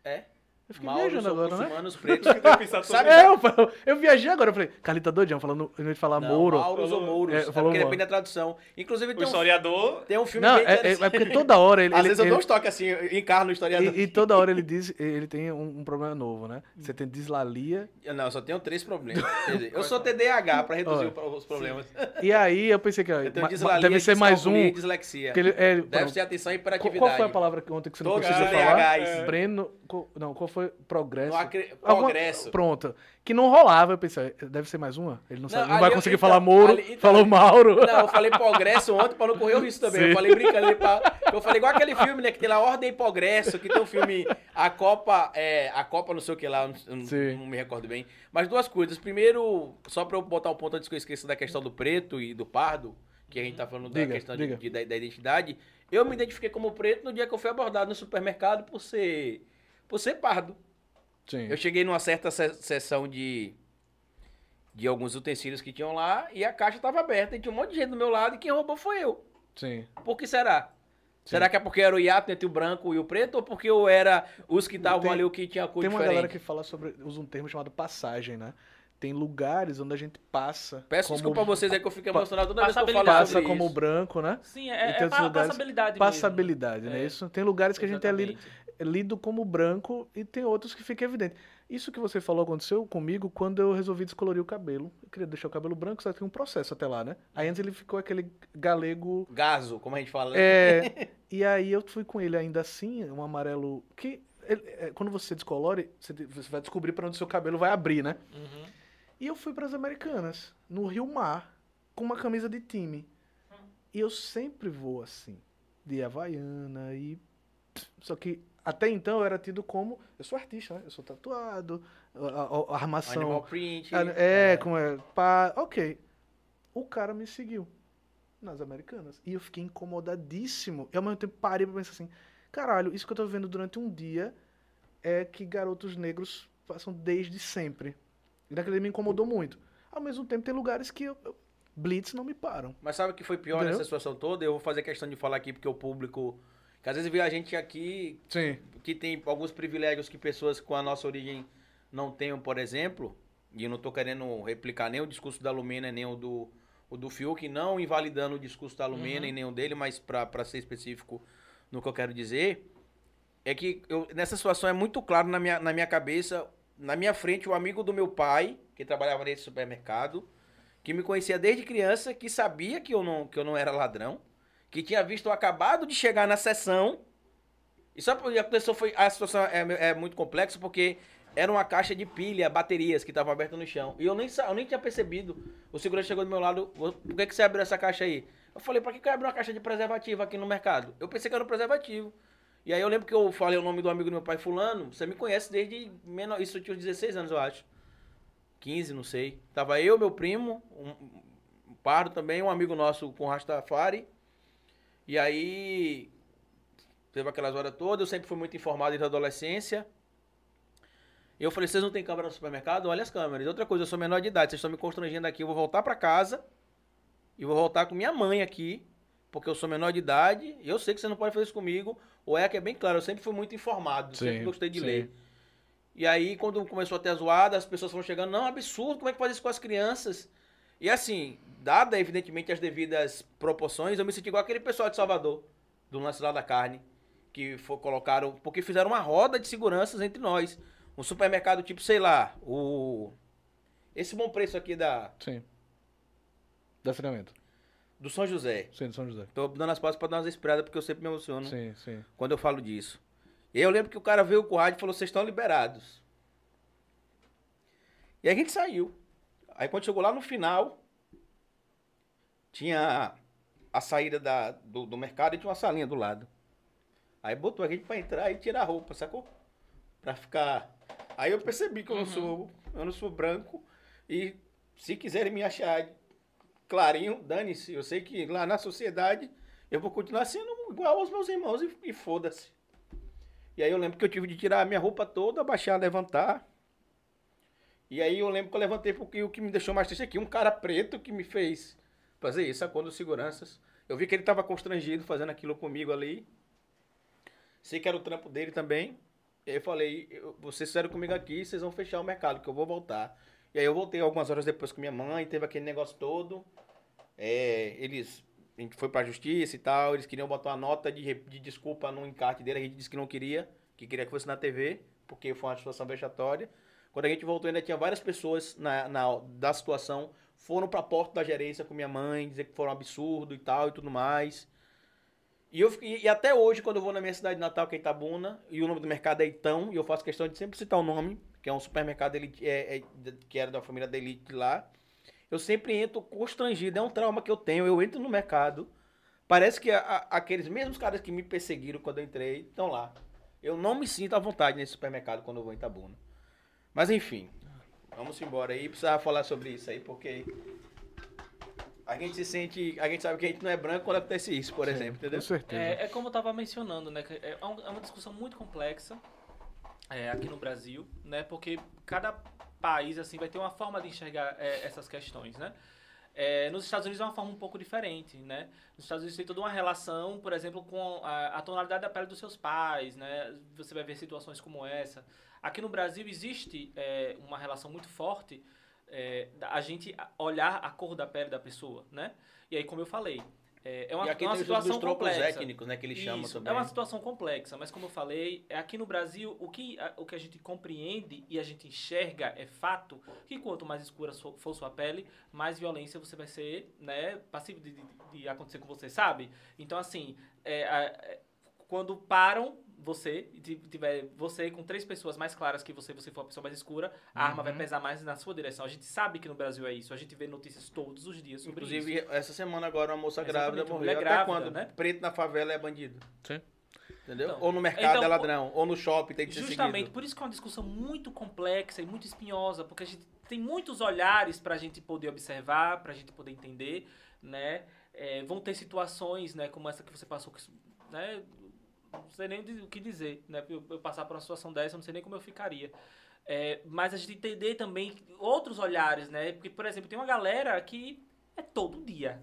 É. Eu fiquei Mauros viajando agora, né? muçulmanos pretos. *laughs* Sabe? É, eu, eu viajei agora, eu falei, Carlita doidão, falando, em vez de falar Não, Mouro. Mauros ou mouros. É, É, falou porque Mauro. depende da tradução. Inclusive O tem um, historiador. tem um filme Não, é, é, é porque toda hora ele. *laughs* Às ele- vezes eu ele- dou uns toques assim, eu encarno o historiador. e, e toda hora ele *laughs* diz, ele tem um, um problema novo, né? Você tem dislalia. Eu Não, eu só tenho três problemas. Dizer, eu sou TDAH pra reduzir Olha. o- os problemas. E aí eu pensei que ó, Eu tenho dislalia, deve ser mais um. dislexia. Que ele, é, Deve pronto. ser atenção e hiperatividade. qual foi a palavra que ontem que você não Todos conseguiu os falar? TDAHs. Breno. não, qual foi? Progresso. No acre- Alguma- Progresso. Pronto. Que não rolava, eu pensei, deve ser mais uma? Ele não, sabe, não vai eu- conseguir então, falar Mouro, ali- então, falou Mauro. Não, eu falei progresso ontem pra não correr o risco também. Sim. Eu falei brincando ali pra... Eu falei igual aquele filme, né? Que tem lá Ordem e Progresso, que tem um filme A Copa, é, a Copa não sei o que lá, eu não, Sim. não me recordo bem. Mas duas coisas. Primeiro, só pra eu botar um ponto antes que eu esqueça da questão do preto e do pardo, que a gente tá falando da Diga, questão de- de- da, da identidade. Eu me identifiquei como preto no dia que eu fui abordado no supermercado por ser, por ser pardo. Sim. Eu cheguei numa certa se- seção de, de alguns utensílios que tinham lá e a caixa estava aberta e tinha um monte de gente do meu lado e quem roubou foi eu. Sim. Por que será? Será que é porque era o hiato entre o branco e o preto ou porque eu era os que estavam ali o que tinha cor Tem uma diferente? galera que fala sobre. usa um termo chamado passagem, né? Tem lugares onde a gente passa. Peço como- desculpa a vocês aí que eu fico emocionado toda vez que eu falo Passabilidade. Passa sobre como isso. branco, né? Sim, é, é lugares- passabilidade mesmo. Passabilidade, né? É. Isso. Tem lugares que a gente é lido, Exatamente. Lido como branco e tem outros que fica evidente. Isso que você falou aconteceu comigo quando eu resolvi descolorir o cabelo. Eu queria deixar o cabelo branco, só que tem um processo até lá, né? Aí antes ele ficou aquele galego Gaso, como a gente fala. né? É, *laughs* e aí eu fui com ele ainda assim, um amarelo que ele- é, quando você descolore, você, você vai descobrir para onde seu cabelo vai abrir, né? Uhum. E eu fui para as Americanas, no Rio Mar, com uma camisa de time. E eu sempre vou assim, de havaiana e só que até então eu era tido como eu sou artista, né? Eu sou tatuado, a, a- a armação Animal print. ah, É, como é. Pá, ok. O cara me seguiu nas Americanas. E eu fiquei incomodadíssimo. E ao mesmo tempo parei pra pensar assim: caralho, isso que eu tô vendo durante um dia é que garotos negros passam desde sempre. E naquele dia me incomodou muito. Ao mesmo tempo, tem lugares que eu, eu- Blitz não me param. Mas sabe o que foi pior Entendeu? nessa situação toda? Eu vou fazer questão de falar aqui porque o público. Que às vezes vê a gente aqui Sim. que tem alguns privilégios que pessoas com a nossa origem não tenham, por exemplo, e eu não tô querendo replicar nem o discurso da Lumena, nem o do, o do Fiuk, não invalidando o discurso da Lumena Uhum. e nenhum dele, mas para ser específico no que eu quero dizer, é que eu, nessa situação é muito claro na minha, na minha cabeça, na minha frente, o amigo do meu pai, que trabalhava nesse supermercado, que me conhecia desde criança, que sabia que eu não, que eu não era ladrão, que tinha visto acabado de chegar na sessão, e só porque a pessoa foi. A situação é, é muito complexa porque era uma caixa de pilha, baterias que estavam abertas no chão. E eu nem, eu nem tinha percebido. O segurança chegou do meu lado, "Ô, por que, que você abriu essa caixa aí? Eu falei, pra que, que eu abri uma caixa de preservativo aqui no mercado? Eu pensei que era um preservativo. E aí eu lembro que eu falei o nome do amigo do meu pai, fulano, você me conhece desde menor. Isso eu tinha uns 16 anos, eu acho. 15, não sei. Tava eu, meu primo, um, um pardo também, um amigo nosso com Rastafari. E aí teve aquelas horas todas, eu sempre fui muito informado desde a adolescência. E eu falei, vocês não têm câmera no supermercado? Olha as câmeras. Outra coisa, eu sou menor de idade, vocês estão me constrangendo aqui, eu vou voltar pra casa e vou voltar com minha mãe aqui, porque eu sou menor de idade, e eu sei que você não pode fazer isso comigo. O ECA é bem claro, eu sempre fui muito informado, Sim, sempre gostei de sim. ler. E aí, quando começou a ter a zoada, as pessoas foram chegando, não, absurdo, como é que faz isso com as crianças? E assim, dada evidentemente as devidas proporções, eu me senti igual aquele pessoal de Salvador, do lance lá da carne, que for, colocaram, porque fizeram uma roda de seguranças entre nós. Um supermercado tipo, sei lá, o. Esse bom preço aqui da, Sim. Dá treinamento. do São José. Sim, de São José. Tô dando as pausas pra dar umas esperadas, porque eu sempre me emociono Sim, sim. quando eu falo disso. E aí eu lembro que o cara veio com o rádio e falou, vocês estão liberados. E aí a gente saiu. Aí quando chegou lá no final, tinha a saída da, do, do mercado e tinha uma salinha do lado. Aí botou a gente pra entrar e tirar a roupa, sacou? Pra ficar. Aí eu percebi que eu não sou. Eu não sou branco. E se quiserem me achar clarinho, dane-se. Eu sei que lá na sociedade eu vou continuar sendo igual aos meus irmãos e, e foda-se. E aí eu lembro que eu tive de tirar a minha roupa toda, baixar, levantar. E aí eu lembro que eu levantei porque o que me deixou mais triste aqui, um cara preto que me fez fazer isso, sacou dos seguranças. Eu vi que ele tava constrangido fazendo aquilo comigo ali. Sei que era o trampo dele também. E aí eu falei, vocês fizeram comigo aqui, vocês vão fechar o mercado, que eu vou voltar. E aí eu voltei algumas horas depois com minha mãe, teve aquele negócio todo. É, eles. A gente foi pra justiça e tal, eles queriam botar uma nota de, de desculpa no encarte dele, a gente disse que não queria, que queria que fosse na TV, porque foi uma situação vexatória. Quando a gente voltou, ainda tinha várias pessoas na, na- da situação, foram pra porta da gerência com minha mãe, dizer que foram um absurdo e tal e tudo mais. E, eu, fiquei- e até hoje, quando eu vou na minha cidade natal, que é Itabuna, e o nome do mercado é Itão, e eu faço questão de sempre citar o nome, que é um supermercado elite, é, é, que era da família da Elite lá. Eu sempre entro constrangido, é um trauma que eu tenho. Eu entro no mercado, parece que a- a- aqueles mesmos caras que me perseguiram quando eu entrei estão lá. Eu não me sinto à vontade nesse supermercado quando eu vou em Itabuna. Mas enfim, vamos embora aí. Precisava falar sobre isso aí, porque a gente se sente. A gente sabe que a gente não é branco quando acontece isso, por exemplo, entendeu? Com certeza. É, é como eu estava mencionando, né? que É é uma discussão muito complexa é, aqui no Brasil, né? Porque cada país assim vai ter uma forma de enxergar é, essas questões, né? É, nos Estados Unidos é uma forma um pouco diferente, né? Nos Estados Unidos tem toda uma relação, por exemplo, com a, a tonalidade da pele dos seus pais, né? Você vai ver situações como essa. Aqui no Brasil existe é, uma relação muito forte é, da- a gente olhar a cor da pele da pessoa, né? E aí, como eu falei, é, é uma, e aqui uma tem situação dos trocos complexa. étnicos, né? Que eles chamam Isso, também. É uma situação complexa, mas como eu falei, é aqui no Brasil, o que, a, o que a gente compreende e a gente enxerga é fato que quanto mais escura for sua pele, mais violência você vai ser, né, passivo de, de- de acontecer com você, sabe? Então, assim, é, a- é, quando param você, e ti- tiver você com três pessoas mais claras que você, você for a pessoa mais escura, a arma vai pesar mais na sua direção. A gente sabe que no Brasil é isso, a gente vê notícias todos os dias sobre isso. Inclusive, essa semana agora uma moça Exatamente, grávida morreu. Até grávida, quando? né? Preto na favela é bandido. Sim. Entendeu? Então, ou no mercado então, é ladrão, ou no shopping tem que ser Justamente, seguido. por isso que é uma discussão muito complexa e muito espinhosa, porque a gente tem muitos olhares para a gente poder observar, para a gente poder entender, né? É, vão ter situações, né, como essa que você passou, que, né? Não sei nem o que dizer, né? Eu, eu passar por uma situação dessa, eu não sei nem como eu ficaria. É, mas a gente entender também outros olhares, né? Porque, por exemplo, tem uma galera que é todo dia,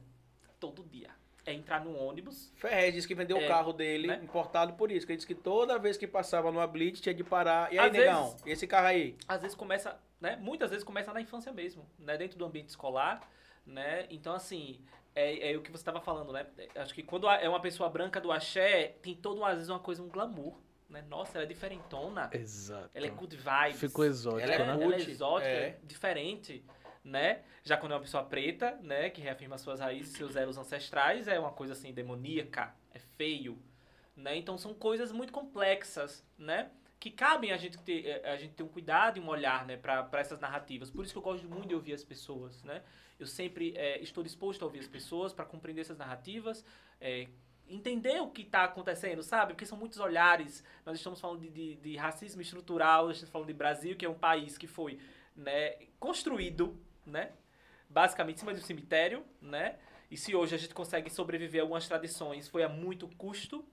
todo dia. É entrar num ônibus, Ferrez disse que vendeu É, o carro dele né? importado por isso. Que ele disse que toda vez que passava numa blitz tinha de parar. E aí, Às negão? vezes- E esse carro aí? às vezes começa, né? Muitas vezes começa na infância mesmo, né? Dentro do ambiente escolar, né? Então, assim, é, é o que você estava falando, né? É, Acho que quando é uma pessoa branca do axé, tem todo, às vezes, uma coisa, um glamour, né? Nossa, ela é diferentona. Exato. Ela é good vibes. Ficou exótico, Ela é né? Ela é exótica, é. é diferente, né? Já quando é uma pessoa preta, né? Que reafirma suas raízes, seus elos ancestrais, é uma coisa assim, demoníaca, é feio, né? Então são coisas muito complexas, né? Que cabem a gente ter, eh, a gente ter um cuidado e um olhar, né? Para essas narrativas. Por isso que eu gosto muito de ouvir as pessoas, né? Eu sempre eh, estou disposto a ouvir as pessoas para compreender essas narrativas, eh, entender o que está acontecendo, sabe? Porque são muitos olhares. Nós estamos falando de, de, de racismo estrutural, estamos falando de Brasil, que é um país que foi né, construído, né? Basicamente em cima de um cemitério, né? E se hoje a gente consegue sobreviver a algumas tradições, foi a muito custo.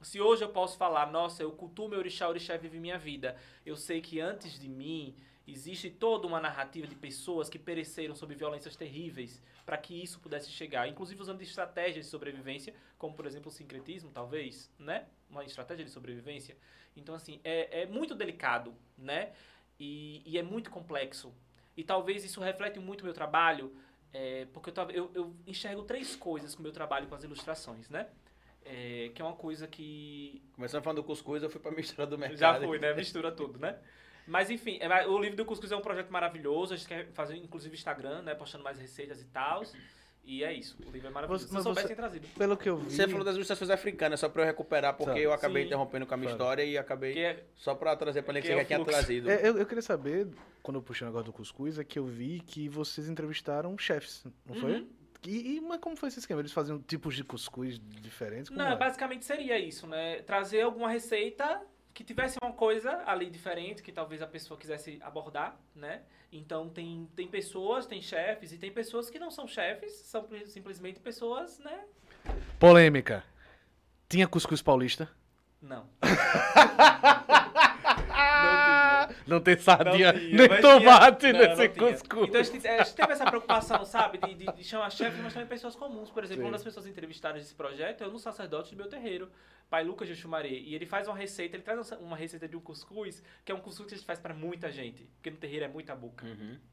Se hoje eu posso falar, nossa, eu cultuo meu orixá, o orixá vive minha vida. Eu sei que antes de mim existe toda uma narrativa de pessoas que pereceram sob violências terríveis para que isso pudesse chegar, inclusive usando estratégias de sobrevivência, como por exemplo o sincretismo, talvez, né? Uma estratégia de sobrevivência. Então, assim, é, é muito delicado, né? E, e é muito complexo. E talvez isso reflete muito o meu trabalho, é, porque eu, eu, eu enxergo três coisas com o meu trabalho com as ilustrações, né? É, que é uma coisa que Começando falando do cuscuz, eu fui pra mistura do mercado. já foi, né? Mistura tudo, né? Mas enfim, é, o livro do Cuscuz é um projeto maravilhoso. A gente quer fazer, inclusive, Instagram, né? Postando mais receitas e tal. E é isso. O livro é maravilhoso. Você- Se eu soubesse, você- trazido. Pelo que eu vi. Você falou das ilustrações africanas, só pra eu recuperar, porque eu acabei Sim. interrompendo com a minha história e acabei. Que é, Só pra trazer pra ler que Que você é já tinha trazido. É, eu, eu queria saber, quando eu puxei o negócio do cuscuz, é que eu vi que vocês entrevistaram chefes, não foi? E, e- mas como foi esse esquema? Eles faziam tipos de cuscuz diferentes? Como Não, é? basicamente seria isso, né? Trazer alguma receita que tivesse uma coisa ali diferente que talvez a pessoa quisesse abordar, né? Então tem, tem pessoas, tem chefes e tem pessoas que não são chefes, são simplesmente pessoas, né? Polêmica. Tinha cuscuz paulista? Não. *laughs* Não tem sardinha Não tinha, nem mas tomate tinha- não, nesse não cuscuz. Então a gente, a gente teve essa preocupação, sabe, de, de- de chamar chefes, mas também pessoas comuns. Por exemplo, Sim. uma das pessoas entrevistadas nesse projeto é um sacerdote de meu terreiro, pai Lucas de Xumaré. E ele faz uma receita, ele traz uma receita de um cuscuz, que é um cuscuz que a gente faz para muita gente, porque no terreiro é muita boca,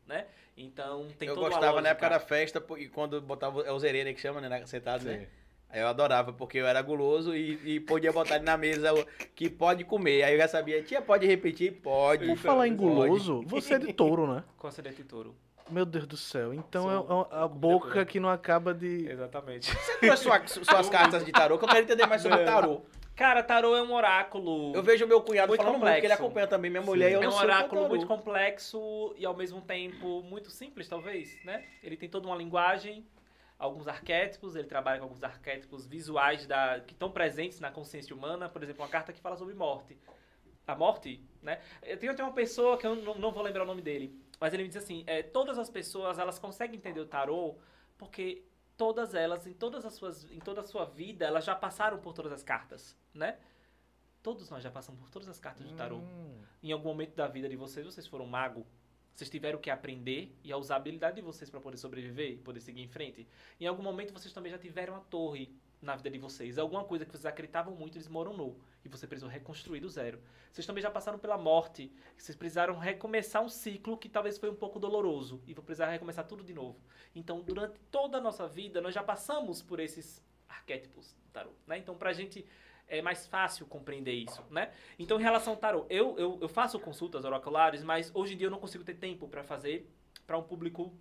né? Então tem eu gostava na época da festa, e quando botava é o zereira que chama, né? na- Sentado, Sim. né? Aí eu adorava, porque eu era guloso e, e podia botar ele na mesa o- que pode comer. Aí eu já sabia, tia, pode repetir? Pode. Por falar em pode. guloso, você é de touro, né? *laughs* Costa de Touro. Meu Deus do céu. Então Sou é uma- a boca que não acaba de. Exatamente. Você trouxe sua- suas *laughs* cartas de tarô, que eu quero entender mais sobre tarô. Cara, tarô é um oráculo. Eu vejo meu cunhado Muito falando muito, que ele complexo. acompanha também minha mulher e eu é não um sei o que oráculo muito complexo e ao mesmo tempo muito simples, talvez, né? Ele tem toda uma linguagem, alguns arquétipos, ele trabalha com alguns arquétipos visuais da, que estão presentes na consciência humana, por exemplo, uma carta que fala sobre morte. A morte, né? Eu tenho até uma pessoa que eu não, não vou lembrar o nome dele, mas ele me diz assim, é, todas as pessoas, elas conseguem entender o tarô porque todas elas, em todas as suas, em toda a sua vida, elas já passaram por todas as cartas, né? Todos nós já passamos por todas as cartas do tarô Hum. em algum momento da vida de vocês, vocês foram mago, vocês tiveram que aprender e a usar a habilidade de vocês para poder sobreviver e poder seguir em frente. Em algum momento vocês também já tiveram a torre na vida de vocês, alguma coisa que vocês acreditavam muito desmoronou e você precisou reconstruir do zero. Vocês também já passaram pela morte, vocês precisaram recomeçar um ciclo que talvez foi um pouco doloroso e vão precisar recomeçar tudo de novo. Então, durante toda a nossa vida, nós já passamos por esses arquétipos do tarô, né? Então, pra gente é mais fácil compreender isso, né? Então, em relação ao tarô, eu, eu, eu faço consultas oraculares, mas hoje em dia eu não consigo ter tempo para fazer para um público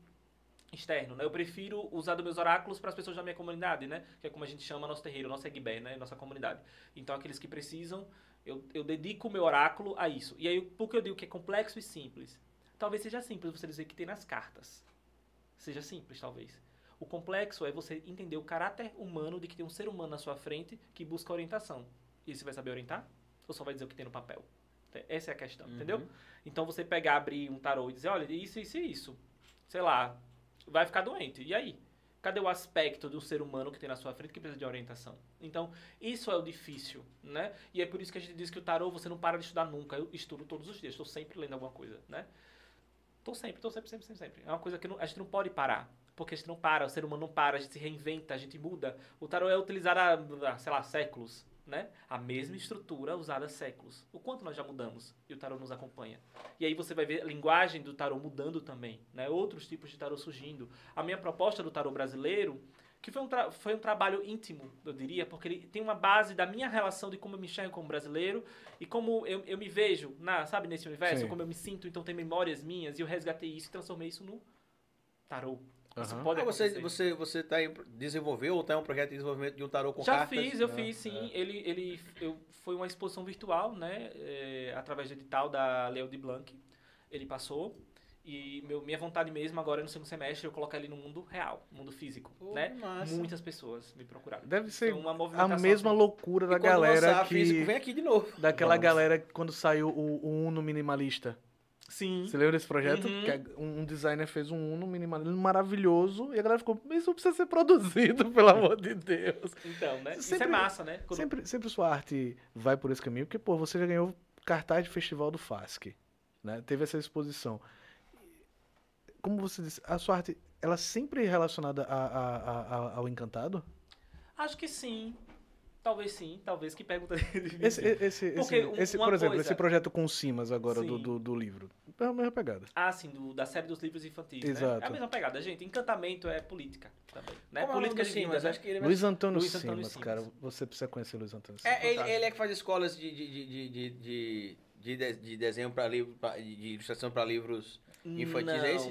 externo, né? Eu prefiro usar dos meus oráculos para as pessoas da minha comunidade, né? Que é como a gente chama nosso terreiro, nosso Egbé, né? Nossa comunidade. Então, aqueles que precisam, eu, eu dedico o meu oráculo a isso. E aí, por que eu digo que é complexo e simples? Talvez seja simples você dizer que tem nas cartas. Seja simples, talvez. O complexo é você entender o caráter humano de que tem um ser humano na sua frente que busca orientação. E você vai saber orientar? Ou só vai dizer o que tem no papel? Essa é a questão, Uhum. entendeu? Então você pegar, abrir um tarô e dizer, olha, isso, isso e isso. Sei lá, vai ficar doente. E aí? Cadê o aspecto do ser humano que tem na sua frente que precisa de orientação? Então, isso é o difícil, né? E é por isso que a gente diz que o tarô você não para de estudar nunca. Eu estudo todos os dias, estou sempre lendo alguma coisa, né? Tô sempre, tô sempre, sempre, sempre, sempre. É uma coisa que não- a gente não pode parar. Porque a gente não para, o ser humano não para, a gente se reinventa, a gente muda. O tarô é utilizado há, sei lá, séculos, né? A mesma estrutura usada há séculos. O quanto nós já mudamos e o tarô nos acompanha. E aí você vai ver a linguagem do tarô mudando também, né? Outros tipos de tarô surgindo. A minha proposta do tarô brasileiro, que foi um, foi um trabalho íntimo, eu diria, porque ele tem uma base da minha relação de como eu me enxergo como brasileiro e como eu, eu me vejo, na, sabe, nesse universo, Sim. como eu me sinto, então tem memórias minhas, e eu resgatei isso e transformei isso no tarô. Isso Aham. pode Ah, você, acontecer. você, você tá aí, desenvolveu ou tem um projeto de desenvolvimento de um tarô com Já cartas? fiz, eu né? fiz sim. É. Ele, ele eu, foi uma exposição virtual, né? é, através do edital da Leo de Blanc. Ele passou. E meu, minha vontade mesmo agora no segundo semestre é eu colocar ele no mundo real, mundo físico, Pô, né? massa. Muitas pessoas me procuraram. Deve ser uma a movimentação, mesma assim. loucura da E galera lançar que. físico, vem aqui de novo. Daquela Vamos. galera que quando saiu o, o Uno minimalista. Sim. Você lembra desse projeto? Uhum. Que um designer fez um Uno minimalista maravilhoso e a galera ficou, isso precisa ser produzido, *laughs* pelo amor de Deus. Então, né? Isso Sempre- é massa, né? Quando- Sempre, sempre sua arte vai por esse caminho, porque, pô, você já ganhou cartaz de festival do FASC, né? Teve essa exposição. Como você disse, a sua arte, ela sempre é relacionada a- a- a- a- ao encantado? Acho que sim. Talvez sim. Talvez que pergunta. *laughs* Esse, esse, Porque esse, esse, por exemplo, coisa- esse projeto com o Simas agora do, do, do livro. É a mesma pegada. Ah, sim, do- da série dos livros infantis, né? Exato. É a mesma pegada, gente. Encantamento é política também, né? Como é política do de vida, Simas? né? Acho que ele é Luiz Antônio Luiz Antônio Simas, Simas. cara. Você precisa conhecer Luiz Antônio Simas. É, ele, ele é que faz escolas de, de, de, de, de, de, de, de- de desenho para livro, pra- de ilustração para livros. Infantis, não, é esse?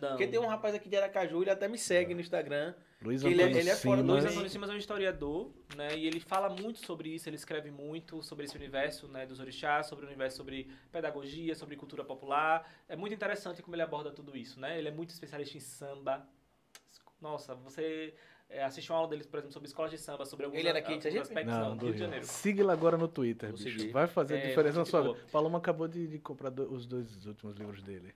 Não. Porque tem um rapaz aqui de Aracaju, ele até me segue no Instagram. Luiz ele é- Antônio ele é fora do Simas. Luiz Antônio Simas é um historiador, né? E ele fala muito sobre isso, ele escreve muito sobre esse universo, né, dos orixás, sobre o universo sobre pedagogia, sobre cultura popular. É muito interessante como ele aborda tudo isso, né? Ele é muito especialista em samba. Nossa, você é, assiste uma aula deles, por exemplo, sobre escolas de samba, sobre alguns, Ele era aqui de alguns aspectos Não, não, do Rio de. Janeiro. Siga ele agora no Twitter, Vou bicho. seguir. Vai fazer É, diferença na sua vida. Paloma acabou de, de comprar do- os dois últimos livros dele.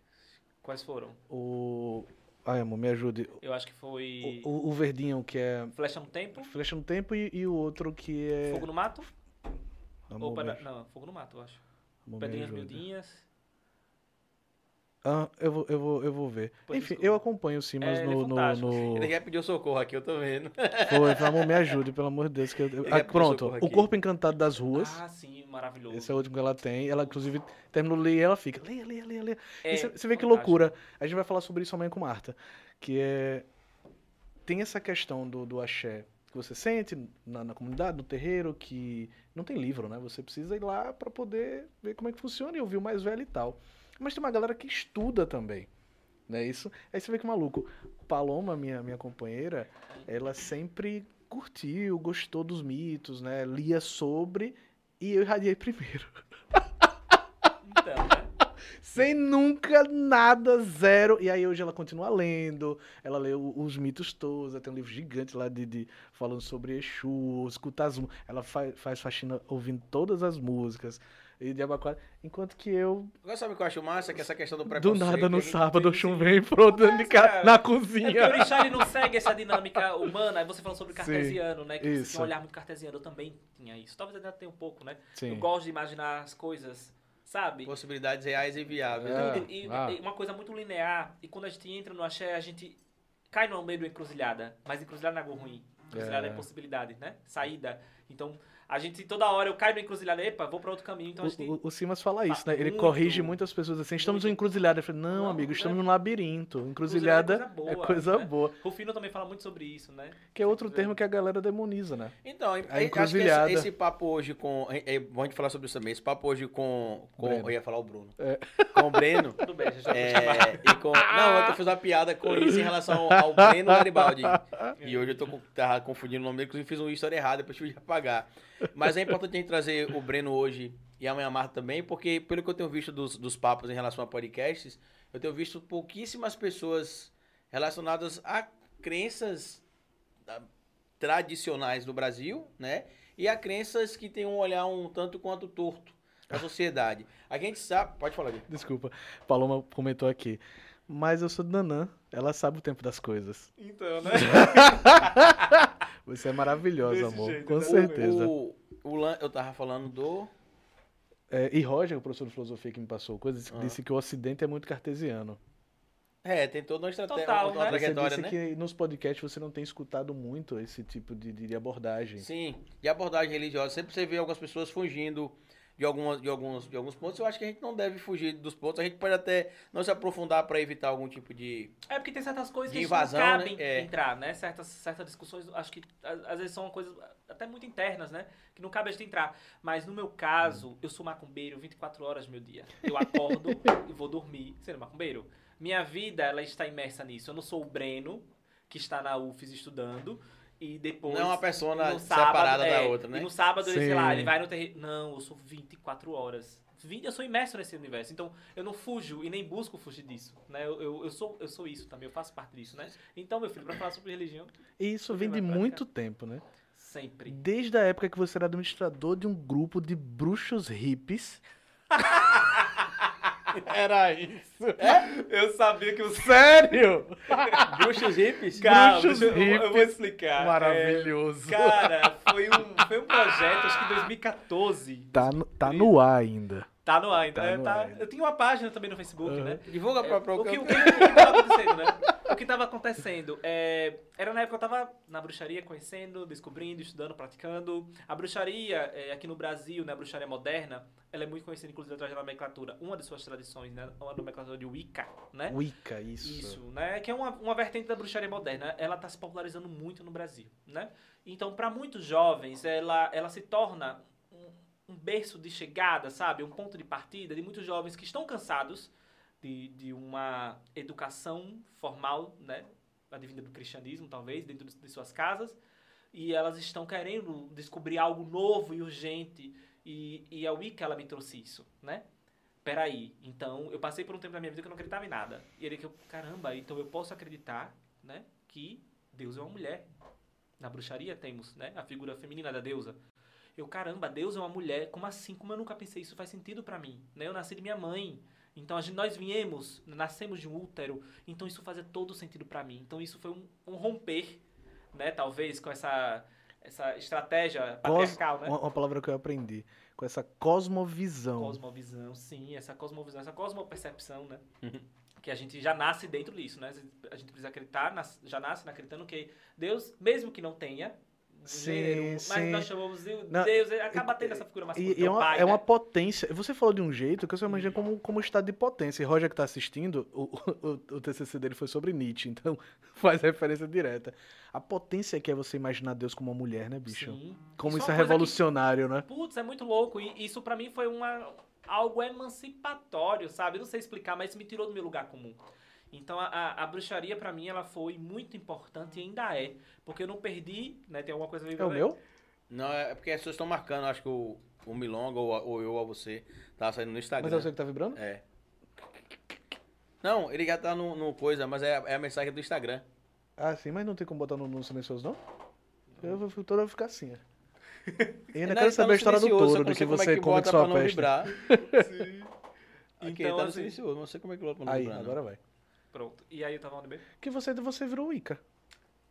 Quais foram? O. Ai, amor, me ajude. Eu acho que foi O, o, o verdinho, que é Flecha no Tempo, Flecha no Tempo, e, e o outro que é. Fogo no Mato, Amor, ou me, Não, Fogo no Mato, eu acho. amor, Pedrinhas. Miudinhas. Ah, eu vou, eu vou, eu vou ver. Pois Enfim, desculpa. eu acompanho o Simas É, ele é no, no, fantástico. no- Ele quer pedir socorro aqui, eu tô vendo. Foi, pelo amor, me *laughs* ajude, pelo amor de Deus. Que eu... Ah, pronto, O. Corpo Encantado das Ruas. Ah, sim, maravilhoso. Esse é o último que ela tem. Ela, inclusive, terminou de ler e ela fica, leia, leia, leia, leia. É, você você vê que loucura. A gente vai falar sobre isso amanhã com Marta. Que é. Tem essa questão do, do axé que você sente na, na comunidade, no terreiro, que não tem livro, né? Você precisa ir lá pra poder ver como é que funciona e ouvir o mais velho e tal. Mas tem uma galera que estuda também. Não é isso? Aí você vê que maluco. Paloma, minha, minha companheira, ela sempre curtiu, gostou dos mitos, né? Lia sobre e eu irradiei primeiro. Então, né? *laughs* Sem nunca nada, zero. E aí hoje ela continua lendo, ela lê os mitos todos, ela tem um livro gigante lá de, de- falando sobre Exu, escuta as Ela faz, faz faxina ouvindo todas as músicas. E de Abaquara. Enquanto que eu, Agora sabe o que eu acho massa? Que essa questão do do preconceito... nada, no gente sábado, o tem chum esse- vem pronto dentro de casa, cara. na É porque o cozinha. Orixá ele não segue essa dinâmica humana. Aí você falou sobre Sim, cartesiano, né? Que você isso. tinha um olhar muito cartesiano. Eu também tinha isso. Talvez ainda tenha um pouco, né? Eu Sim. gosto de imaginar as coisas, sabe? Possibilidades reais e viáveis. É. né? E, e- ah. e uma coisa muito linear. E quando a gente entra no axé, a gente cai no meio do encruzilhada. Mas encruzilhada não é algo ruim. Encruzilhada é, É. possibilidade, né? Saída. Então, a gente toda hora eu caio no encruzilhada, epa, vou pra outro caminho. Então a gente O, o, o Simas fala isso, né? Ele muito, corrige muitas pessoas assim. Estamos em encruzilhada. Eu falei, não, Não, amigo, estamos é- num labirinto. Encruzilhada Encruzilhada é coisa né? boa. Rufino também fala muito sobre isso, né? Que é outro termo que a galera demoniza, né? Então, A aí, acho que encruzilhada. esse, esse papo hoje com. É, é bom a gente falar sobre isso também. Esse papo hoje com. com Breno. eu ia falar o Bruno. É. Com o Breno. *laughs* Tudo bem, já. É, e com, não, eu fiz uma piada com isso em relação ao Breno Garibaldi. *laughs* E hoje eu tô tava confundindo o nome dele, inclusive fiz uma história errada, depois tive que apagar. Mas é importante a gente trazer o Breno hoje e a Manhã Marta também, porque pelo que eu tenho visto dos, dos papos em relação a podcasts, eu tenho visto pouquíssimas pessoas relacionadas a crenças ah, tradicionais do Brasil, né? E a crenças que têm um olhar um tanto quanto torto da sociedade. A gente sabe. Pode falar, Gui. Desculpa. Paloma comentou aqui. Mas eu sou do Nanã. Ela sabe o tempo das coisas. Então, né? *laughs* Você é maravilhosa, Desse amor. jeito, Com né? certeza. O, o, lan- eu tava falando do. É, e Roger, o professor de filosofia que me passou coisa, disse, Ah. disse que o Ocidente é muito cartesiano. É, tem toda uma estratégia, Total, uma né? Você trajetória, disse né? que nos podcasts você não tem escutado muito esse tipo de, de abordagem. Sim, de abordagem religiosa. Sempre você vê algumas pessoas fugindo de, algumas, de, alguns, de alguns pontos. Eu acho que a gente não deve fugir dos pontos. A gente pode até não se aprofundar para evitar algum tipo de. É porque tem certas coisas que invasão, não cabem né? É. entrar, né? Certas, certas discussões, acho que às vezes são coisas até muito internas, né? Que não cabe a gente entrar. Mas no meu caso, eu sou macumbeiro 24 horas do meu dia. Eu acordo e vou dormir sendo macumbeiro. Minha vida, ela está imersa nisso. Eu não sou o Breno, que está na UFES estudando, e depois... Não é uma persona no separada da é, outra, né? E no sábado, ele, sei lá, ele vai no terreno. Não, eu sou 24 horas. 20, eu sou imerso nesse universo. Então, eu não fujo e nem busco fugir disso. Né? Eu, eu, eu sou, eu sou isso também, eu faço parte disso, né? Então, meu filho, pra falar sobre religião, E isso vem de muito tempo, né? sempre. Desde a época que você era administrador de um grupo de bruxos hippies. *laughs* era isso. Eu sabia que o Sério? *laughs* Bruxos hippies? Cara, Bruxos eu, eu vou hippies. explicar. Maravilhoso. É, cara, foi um, foi um projeto, acho que em 2014. Tá, no, tá no ar ainda. Tá no ar ainda. Tá é, no tá- ar. Eu tinha uma página também no Facebook, Aham. né? Divulga pra, É, pra o, que, o, que, o que tava acontecendo, né? O que tava acontecendo é, era na época que eu tava na bruxaria conhecendo, descobrindo, estudando, praticando. A bruxaria, é, aqui no Brasil, né, a bruxaria moderna, ela é muito conhecida, inclusive, atrás da nomenclatura. Uma de suas tradições, né? Uma nomenclatura de Wicca, né? Wicca, isso. Isso, né? Que é uma, uma vertente da bruxaria moderna. Ela está se popularizando muito no Brasil, né? Então, para muitos jovens, ela, ela se torna um berço de chegada, sabe? Um ponto de partida de muitos jovens que estão cansados de, de uma educação formal, né? Advinda do cristianismo, talvez, dentro de, suas casas. E elas estão querendo descobrir algo novo e urgente. E, e a Wicca, ela me trouxe isso, né? Peraí, então eu passei por um tempo da minha vida que eu não acreditava em nada. E ele que eu, caramba, então eu posso acreditar, né? Que Deus é uma mulher. Na bruxaria temos, né? A figura feminina da deusa. Eu, caramba, Deus é uma mulher. Como assim? Como eu nunca pensei isso faz sentido pra mim? Né? Eu nasci de minha mãe. Então a gente, nós viemos, nascemos de um útero. Então isso fazia todo sentido pra mim. Então isso foi um, um romper, né? Talvez com essa essa estratégia Cos- patriarcal, né? uma, uma palavra que eu aprendi. Com essa cosmovisão. Cosmovisão, sim, essa cosmovisão, essa cosmopercepção, né? que a gente já nasce dentro disso, né? A gente precisa acreditar, já nasce acreditando que Deus, mesmo que não tenha Sim, mas sim. nós chamamos de Não, Deus, ele acaba tendo essa figura masculina. E, é, uma, pai, é uma né? potência. Você falou de um jeito que eu só imagino como, como estado de potência. E Roger que tá assistindo, o, o, o TCC dele foi sobre Nietzsche, então *laughs* faz referência direta. A potência que é você imaginar Deus como uma mulher, né, bicho? Sim. Como Isso isso é é uma coisa revolucionário, né? que, putz, é muito louco. E isso pra mim foi uma, algo emancipatório, sabe? Eu não sei explicar, mas isso me tirou do meu lugar comum. Então a, a, a bruxaria pra mim ela foi muito importante e ainda é, porque eu não perdi, né? Tem alguma coisa ali É o meu? Não, é porque as pessoas estão marcando, acho que o, o Milonga ou, ou eu ou você tá saindo no Instagram. Mas é você que tá vibrando? É. Não, ele já tá no, no coisa, mas é, é a mensagem do Instagram. Ah, sim, mas não tem como botar no, no silencioso, não? Eu vou toda ficar assim. E ainda *laughs* Não, quero tá saber a história do touro, do que sei como é você come que bota sua pra não peste. vibrar. *laughs* Aqui, Então, tá no assim- silencioso, não sei como é que bota pra não Aí, vibrar. não. agora vai. Pronto. E aí eu tava onde mesmo? Que você, você virou Wicca.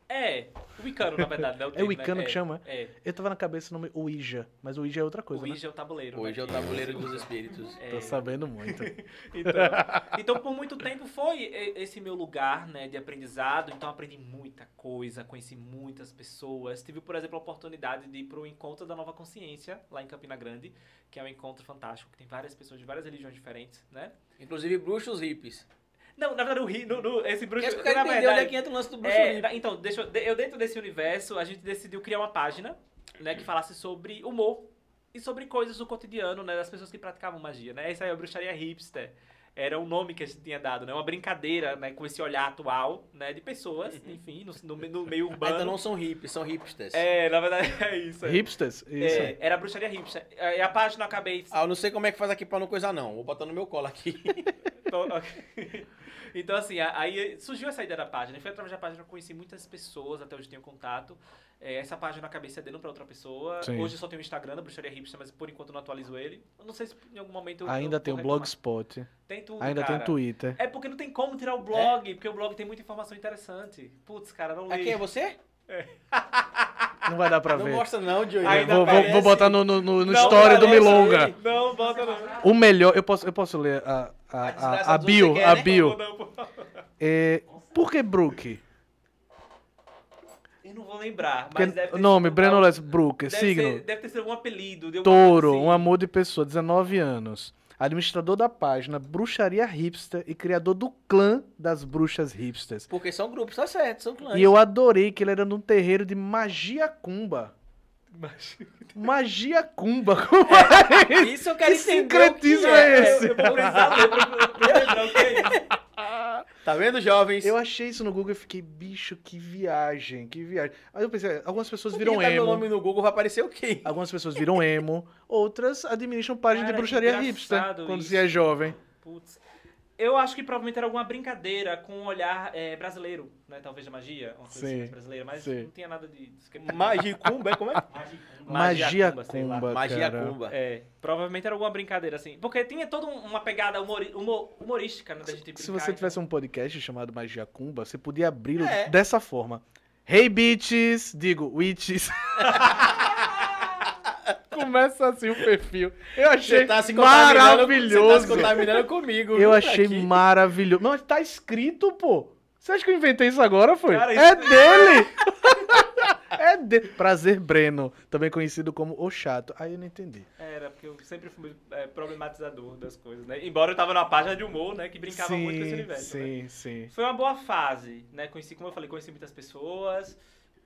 É, o Wicano, na verdade, né? O É termo, Wicano né? que chama? É. Eu tava na cabeça o nome Ouija, mas Ouija é outra coisa, o né? Ouija é o tabuleiro. Hoje é né? o tabuleiro dos espíritos. É. Tô sabendo muito. *laughs* Então, então, por muito tempo foi esse meu lugar, né, de aprendizado. Então, aprendi muita coisa, conheci muitas pessoas. Tive, por exemplo, a oportunidade de ir para o Encontro da Nova Consciência, lá em Campina Grande, que é um encontro fantástico, que tem várias pessoas de várias religiões diferentes, né? Inclusive bruxos hippies. Não, na verdade, o ri, no, no- esse bruxo... Quer que eu quero na verdade, onde é que entra o lance do bruxo é, na- então, deixa eu, eu dentro desse universo, a gente decidiu criar uma página, né, que falasse sobre humor e sobre coisas do cotidiano, né, das pessoas que praticavam magia, né? Essa aí é a bruxaria hipster. Era o nome que a gente tinha dado, né? Uma brincadeira, né, com esse olhar atual, né, de pessoas, enfim, no, no, no meio *laughs* Mas urbano. então não são hippies, são hipsters. É, na verdade *laughs* é isso. é. Hipsters? Isso. É, era a bruxaria hipster. E a página eu acabei Ah, eu não sei como é que faz aqui pra não coisar não. Vou botar no meu colo aqui. *laughs* Tô- *laughs* ok. Então, assim, aí surgiu essa ideia da página. Foi através da página que eu conheci muitas pessoas, até hoje tenho contato. É, essa página eu acabei cedendo pra outra pessoa. Sim. Hoje eu só tenho o Instagram da Bruxaria Hipster, mas por enquanto eu não atualizo ele. Eu não sei se em algum momento eu Ainda eu tem o. Blogspot. Tem tudo, Ainda cara. tem Twitter. É porque não tem como tirar o blog, porque o blog tem muita informação interessante. Putz, cara, não leio. Aqui é você? *laughs* Não vai dar pra Não ver. mostra não, Diogo. Ainda Vou, vou, aparece. vou botar no, no, no, Não story do Milonga. aí. Não, bota não. O melhor, eu posso, eu posso ler a, a, A a, bio, quer, a né? bio. Não, não, não. É, por que Brook? Eu não vou lembrar, Porque mas deve ter nome, Breno Les Brook, deve signo, Ser, deve ter sido algum apelido. touro, assim. um amor de pessoa, 19 anos. Administrador da página Bruxaria Hipster e criador do clã das bruxas hipsters. Porque são grupos, tá certo, são clãs. E eu adorei que ele era num terreiro de magia cumba. Mas- Magia cumba. *laughs* Como é isso? Isso eu quero Que entender. sincretismo que é esse? Eu vou precisar ler pra pra lembrar o que é isso. Tá vendo, jovens? Eu achei isso no Google e fiquei, bicho, que viagem, que viagem. Aí eu pensei, algumas pessoas Se viram digitar meu emo. nome no Google vai aparecer o quê? Algumas pessoas viram emo, outras administram página de Cara, bruxaria engraçado hipster quando isso. se é jovem. Putz. Eu acho que provavelmente era alguma brincadeira com um olhar é, brasileiro, né? Talvez de magia, uma coisa Sim, assim mais brasileira, mas sim. não tinha nada de... Magicumba, é como é? *laughs* Magia cumba, sei lá. cumba, Magia. Cumba. É, provavelmente era alguma brincadeira assim. Porque tinha toda um- uma pegada humori- humor- humorística, né? Da gente Se brincar, você tivesse um podcast chamado Magia Cumba, você podia abri-lo É. dessa forma. Hey bitches, digo, witches. *laughs* Começa assim o perfil. Eu achei tá contaminando- Você tá maravilhoso. se contaminando comigo. Eu viu, achei aqui. maravilhoso. Não, tá escrito, pô. Você acha que eu inventei isso agora, foi? Cara, É isso- dele! *laughs* é dele. Prazer Breno, também conhecido como O Chato. Aí eu não entendi. Era, porque eu sempre fui é, problematizador das coisas, né? Embora eu tava numa página de humor, né? Que brincava muito com esse universo, né? Sim, sim. Foi uma boa fase, né? Conheci, como eu falei, conheci muitas pessoas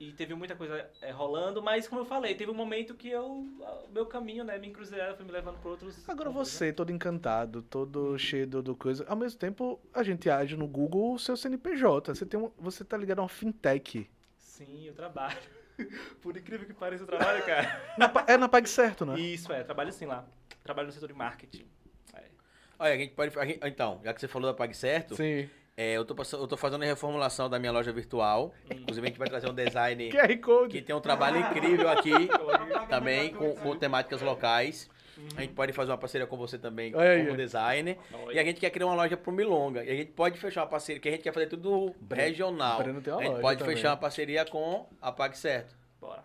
e teve muita coisa é, rolando, mas como eu falei, teve um momento que eu, o meu caminho, né, me encruzilhada foi me levando para outros. Agora rumos, né? você, todo encantado, todo cheio do, do coisa. Ao mesmo tempo, a gente age no Google o seu CNPJ. Você, tem um, você tá ligado a uma fintech. Sim, eu trabalho. *laughs* Por incrível que pareça, eu trabalho, *laughs* cara. É na Pag Certo, né? Isso, é, trabalho sim lá. Trabalho no setor de marketing. É. Olha, a gente pode. a gente- então, já que você falou da PagCerto, Sim. É, eu, tô passando, eu tô fazendo a reformulação da minha loja virtual. Inclusive, a gente vai trazer um design *laughs* QR Code. que tem um trabalho incrível aqui *laughs* também, com, com temáticas locais. A gente pode fazer uma parceria com você também aí. como designer. E a gente quer criar uma loja pro Milonga. E a gente pode fechar uma parceria, que a gente quer fazer tudo regional. Breno tem uma a gente loja pode também. fechar uma parceria com a Pague Certo. Bora.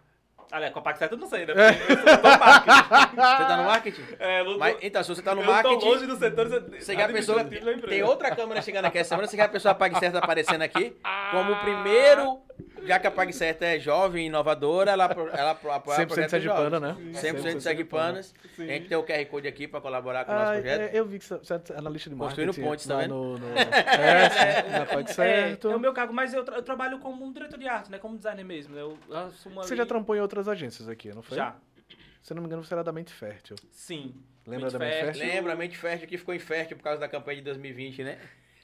Aliás, com a Pax Certo eu não sei, né? *laughs* Porque eu sou do marketing. Você tá no marketing? É, eu Mas, então, se você tá no eu tô marketing, longe do setor você quer a pessoa. Tem outra câmera chegando aqui essa semana, você quer a pessoa Pague Certo aparecendo aqui. *laughs* Como o primeiro, já que a Pague Certo é jovem, inovadora, ela, ela apoia 100% projetos sergipana, jovens. né? 100% segue panas. Sim. A gente tem o QR Code aqui pra colaborar com o nosso Ah, projeto. é, eu vi que você é analista de marketing. Construindo pontes, tá lá vendo? No, no... É, sim, na Pode Certo. É, é o meu cargo, mas eu, tra- eu trabalho como um diretor de arte, né? Como designer mesmo. né? Eu assumo Você ali- já trampou em outras agências aqui, não foi? Já. Se eu não me engano, você era da Mente Fértil. Sim. Lembra Mente da Mente Fértil. Lembra, a mente fértil que ficou infértil por causa da campanha de 2020, né?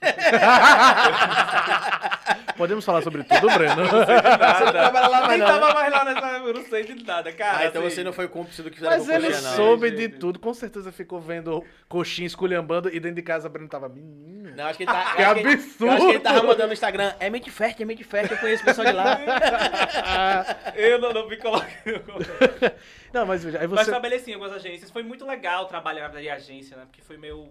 *laughs* Podemos falar sobre tudo, Breno? Você não trabalha lá mais Nem não, tava mais lá nessa. Eu não sei de nada, cara. Ah, então assim. você não foi cúmplice do que fizeram Mas com ele coxinha, não. soube gente. de tudo. Com certeza ficou vendo coxinha esculhambando e dentro de casa o Breno tava, menino. Não, acho que ele tá. Que acho absurdo! Eu acho que ele tava mandando no Instagram. É mente fértil, é mente fértil, eu conheço o pessoal de lá. *laughs* Eu não, não me coloco. *laughs* Não, mas veja, aí Mas você... trabalhei sim em algumas agências. Foi muito legal trabalhar em agência, né? Porque foi meu,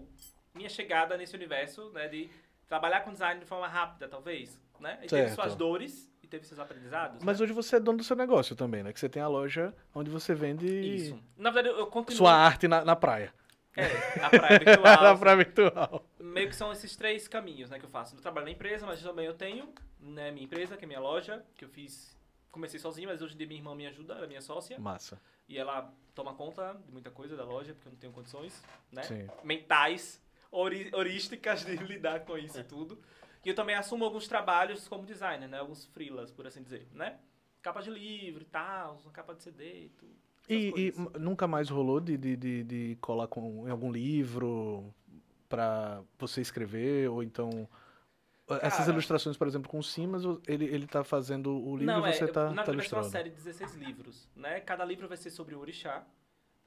minha chegada nesse universo, né? De trabalhar com design de forma rápida, talvez, né? E teve Certo. suas dores e teve seus aprendizados. Mas né? hoje você é dono do seu negócio também, né? Que você tem a loja onde você vende Isso. Na verdade, eu- continuo... sua arte na, na praia. É, a praia virtual. *laughs* na praia virtual. meio que são esses três caminhos, né, que eu faço. Eu trabalho na empresa, mas também eu tenho, né, minha empresa, que é minha loja, que eu fiz, comecei sozinho, mas hoje em dia minha irmã me ajuda, ela é minha sócia, Massa. e ela toma conta de muita coisa da loja, porque eu não tenho condições, né, Sim. mentais, heurísticas de *laughs* lidar com isso tudo. E eu também assumo alguns trabalhos como designer, né, alguns freelas, por assim dizer, né, capa de livro e tal, capa de CD e tudo. essas E, e nunca mais rolou de, de, de, de colar com, em algum livro pra você escrever? Ou então. Essas Cara. ilustrações, por exemplo, com o Simas, ele, ele tá fazendo o livro Não, e você é, tá, na tá vai ser uma ilustrando. série de 16 livros, né? Cada livro vai ser sobre o orixá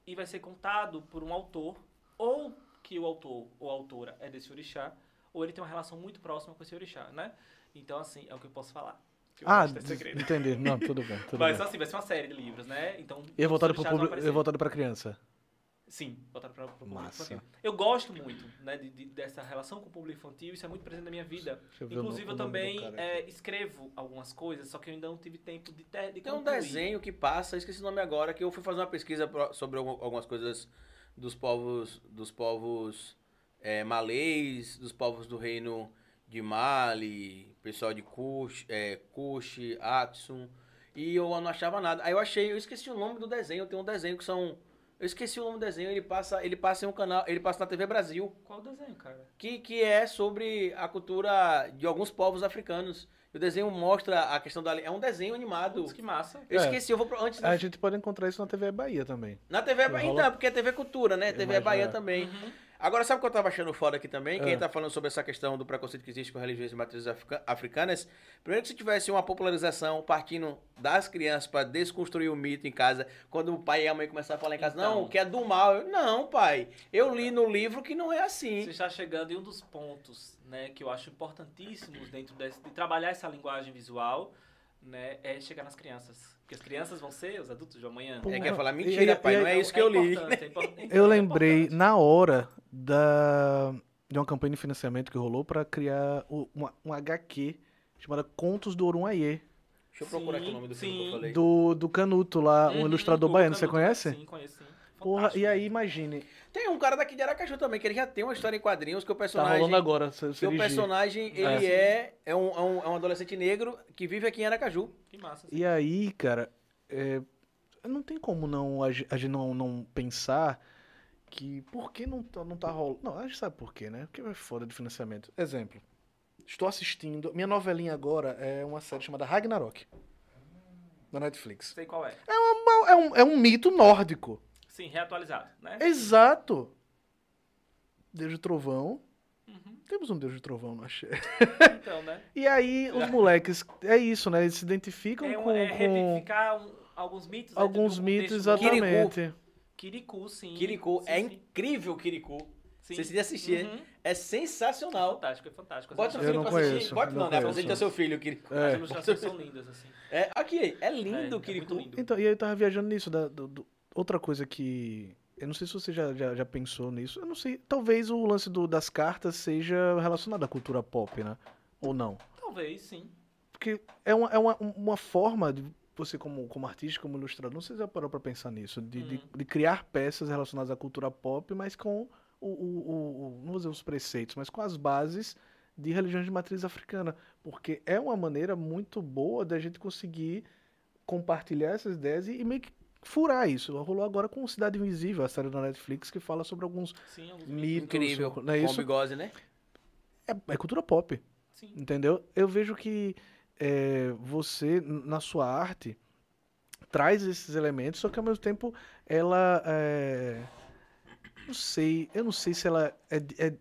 e vai ser contado por um autor, ou que o autor ou autora é desse orixá, ou ele tem uma relação muito próxima com esse orixá, né? Então, assim, é o que eu posso falar. O Ah, é segredo. entendi. Não, *laughs* tudo bem. Tudo Mas bem. assim, vai ser uma série de livros, né? Então, E é voltado, pro vão público, é voltado pra criança. Sim, voltado para o público Massa. infantil. Eu gosto muito né, de, de- dessa relação com o público infantil, isso é muito presente na minha vida. Eu Inclusive, eu também é, escrevo algumas coisas, só que eu ainda não tive tempo de, ter, de Tem um concluir. desenho que passa, esqueci o nome agora, que eu fui fazer uma pesquisa sobre algum- algumas coisas dos povos, dos povos é, malês, dos povos do reino de Mali, pessoal de Kush, é, Kush, Aksum, e eu não achava nada. Aí eu achei, eu esqueci o nome do desenho, tem um desenho que são... Eu esqueci o nome do desenho, ele passa, ele passa em um canal, ele passa na TV Brasil, Qual o desenho, cara? que, que é sobre a cultura de alguns povos africanos. O desenho mostra a questão da... É um desenho animado. Putz, que massa. Eu É. esqueci, eu vou pro, antes da A gente pode encontrar isso na TV Bahia também. na TV Bahia, então, porque é TV Cultura, né? Eu TV imagino, Bahia é. também. Uhum. Agora, sabe o que eu tava achando foda aqui também? Quem Ah. tá falando sobre essa questão do preconceito que existe com religiões e matrizes africa- africanas. Primeiro que se tivesse uma popularização partindo das crianças pra desconstruir o mito em casa, quando o pai e a mãe começaram a falar em casa, Então. não, que é do mal. Eu, não, pai, eu li no livro que não é assim. Você está chegando em um dos pontos né, que eu acho importantíssimos dentro desse, de trabalhar essa linguagem visual, né, é chegar nas crianças. Porque as crianças vão ser os adultos de amanhã. Pô, É que ia falar, mentira, e- pai, e- não é Então, isso que eu li. importante, é então, *laughs* Eu é lembrei importante. na hora da de uma campanha de financiamento que rolou pra criar uma, um HQ chamada Contos do Orunhaê, Deixa eu procurar aqui o Sim, nome do filme que eu sim. falei. do, do Canuto lá, um Uhum, ilustrador baiano, você Canuto, conhece? Sim, conheço, sim. Porra, e aí imagine, Tem um cara daqui de Aracaju também, que ele já tem uma história em quadrinhos que o tá personagem... rolando agora, se, se Que o dirigir. personagem, ele é, é, um, é, um, é um adolescente negro que vive aqui em Aracaju. Que massa. E aí, cara, é, não tem como não a ge- a gente não, não pensar que por que não tá, não tá rolando. Não, a gente sabe por quê, né? Porque é foda de financiamento. Exemplo. Estou assistindo. Minha novelinha agora é uma série chamada Ragnarok. Na Netflix. Sei qual é. Uma- É um, é um mito nórdico. Sim, reatualizado, né? Exato. Deus de trovão. Uhum. Temos um Deus de trovão, não achei. Então, né? *laughs* E aí, os moleques, é isso, né? Eles se identificam É, um, com, é com revivificar alguns mitos. dentro alguns do mitos, exatamente. Kirikou, sim. Kirikou, sim, é sim. incrível o Kirikou. Sim. Você precisa assistir. Uhum. É É sensacional. fantástico, é fantástico. Bota o As Eu filho não pra assistir. Bota não não, né? conheço. Apresenta seu filho, que É. ilustrações são lindas, assim. É, aqui, é lindo, É, é Kirikou. muito lindo. Então, e aí eu tava viajando nisso. da- do- do- outra coisa que. Eu não sei se você já, já, já pensou nisso. Eu não sei. Talvez o lance do- das cartas seja relacionado à cultura pop, né? Ou não. Talvez, sim. Porque é uma, é uma, uma forma de você, como, como artista, como ilustrador, não sei se já parou pra pensar nisso, de, de, Uhum. de criar peças relacionadas à cultura pop, mas com o, o, o- não vou dizer os preceitos, mas com as bases de religiões de matriz africana. Porque é uma maneira muito boa da gente conseguir compartilhar essas ideias e, e meio que furar isso. Rolou agora com Cidade Invisível, a série da Netflix, que fala sobre alguns Sim, alguns mitos. Incrível. Não é isso? bigode, né? É, é cultura pop. Sim. Entendeu? Eu vejo que é, você, na sua arte, traz esses elementos, só que ao mesmo tempo ela. é, não sei, eu não sei se ela é, é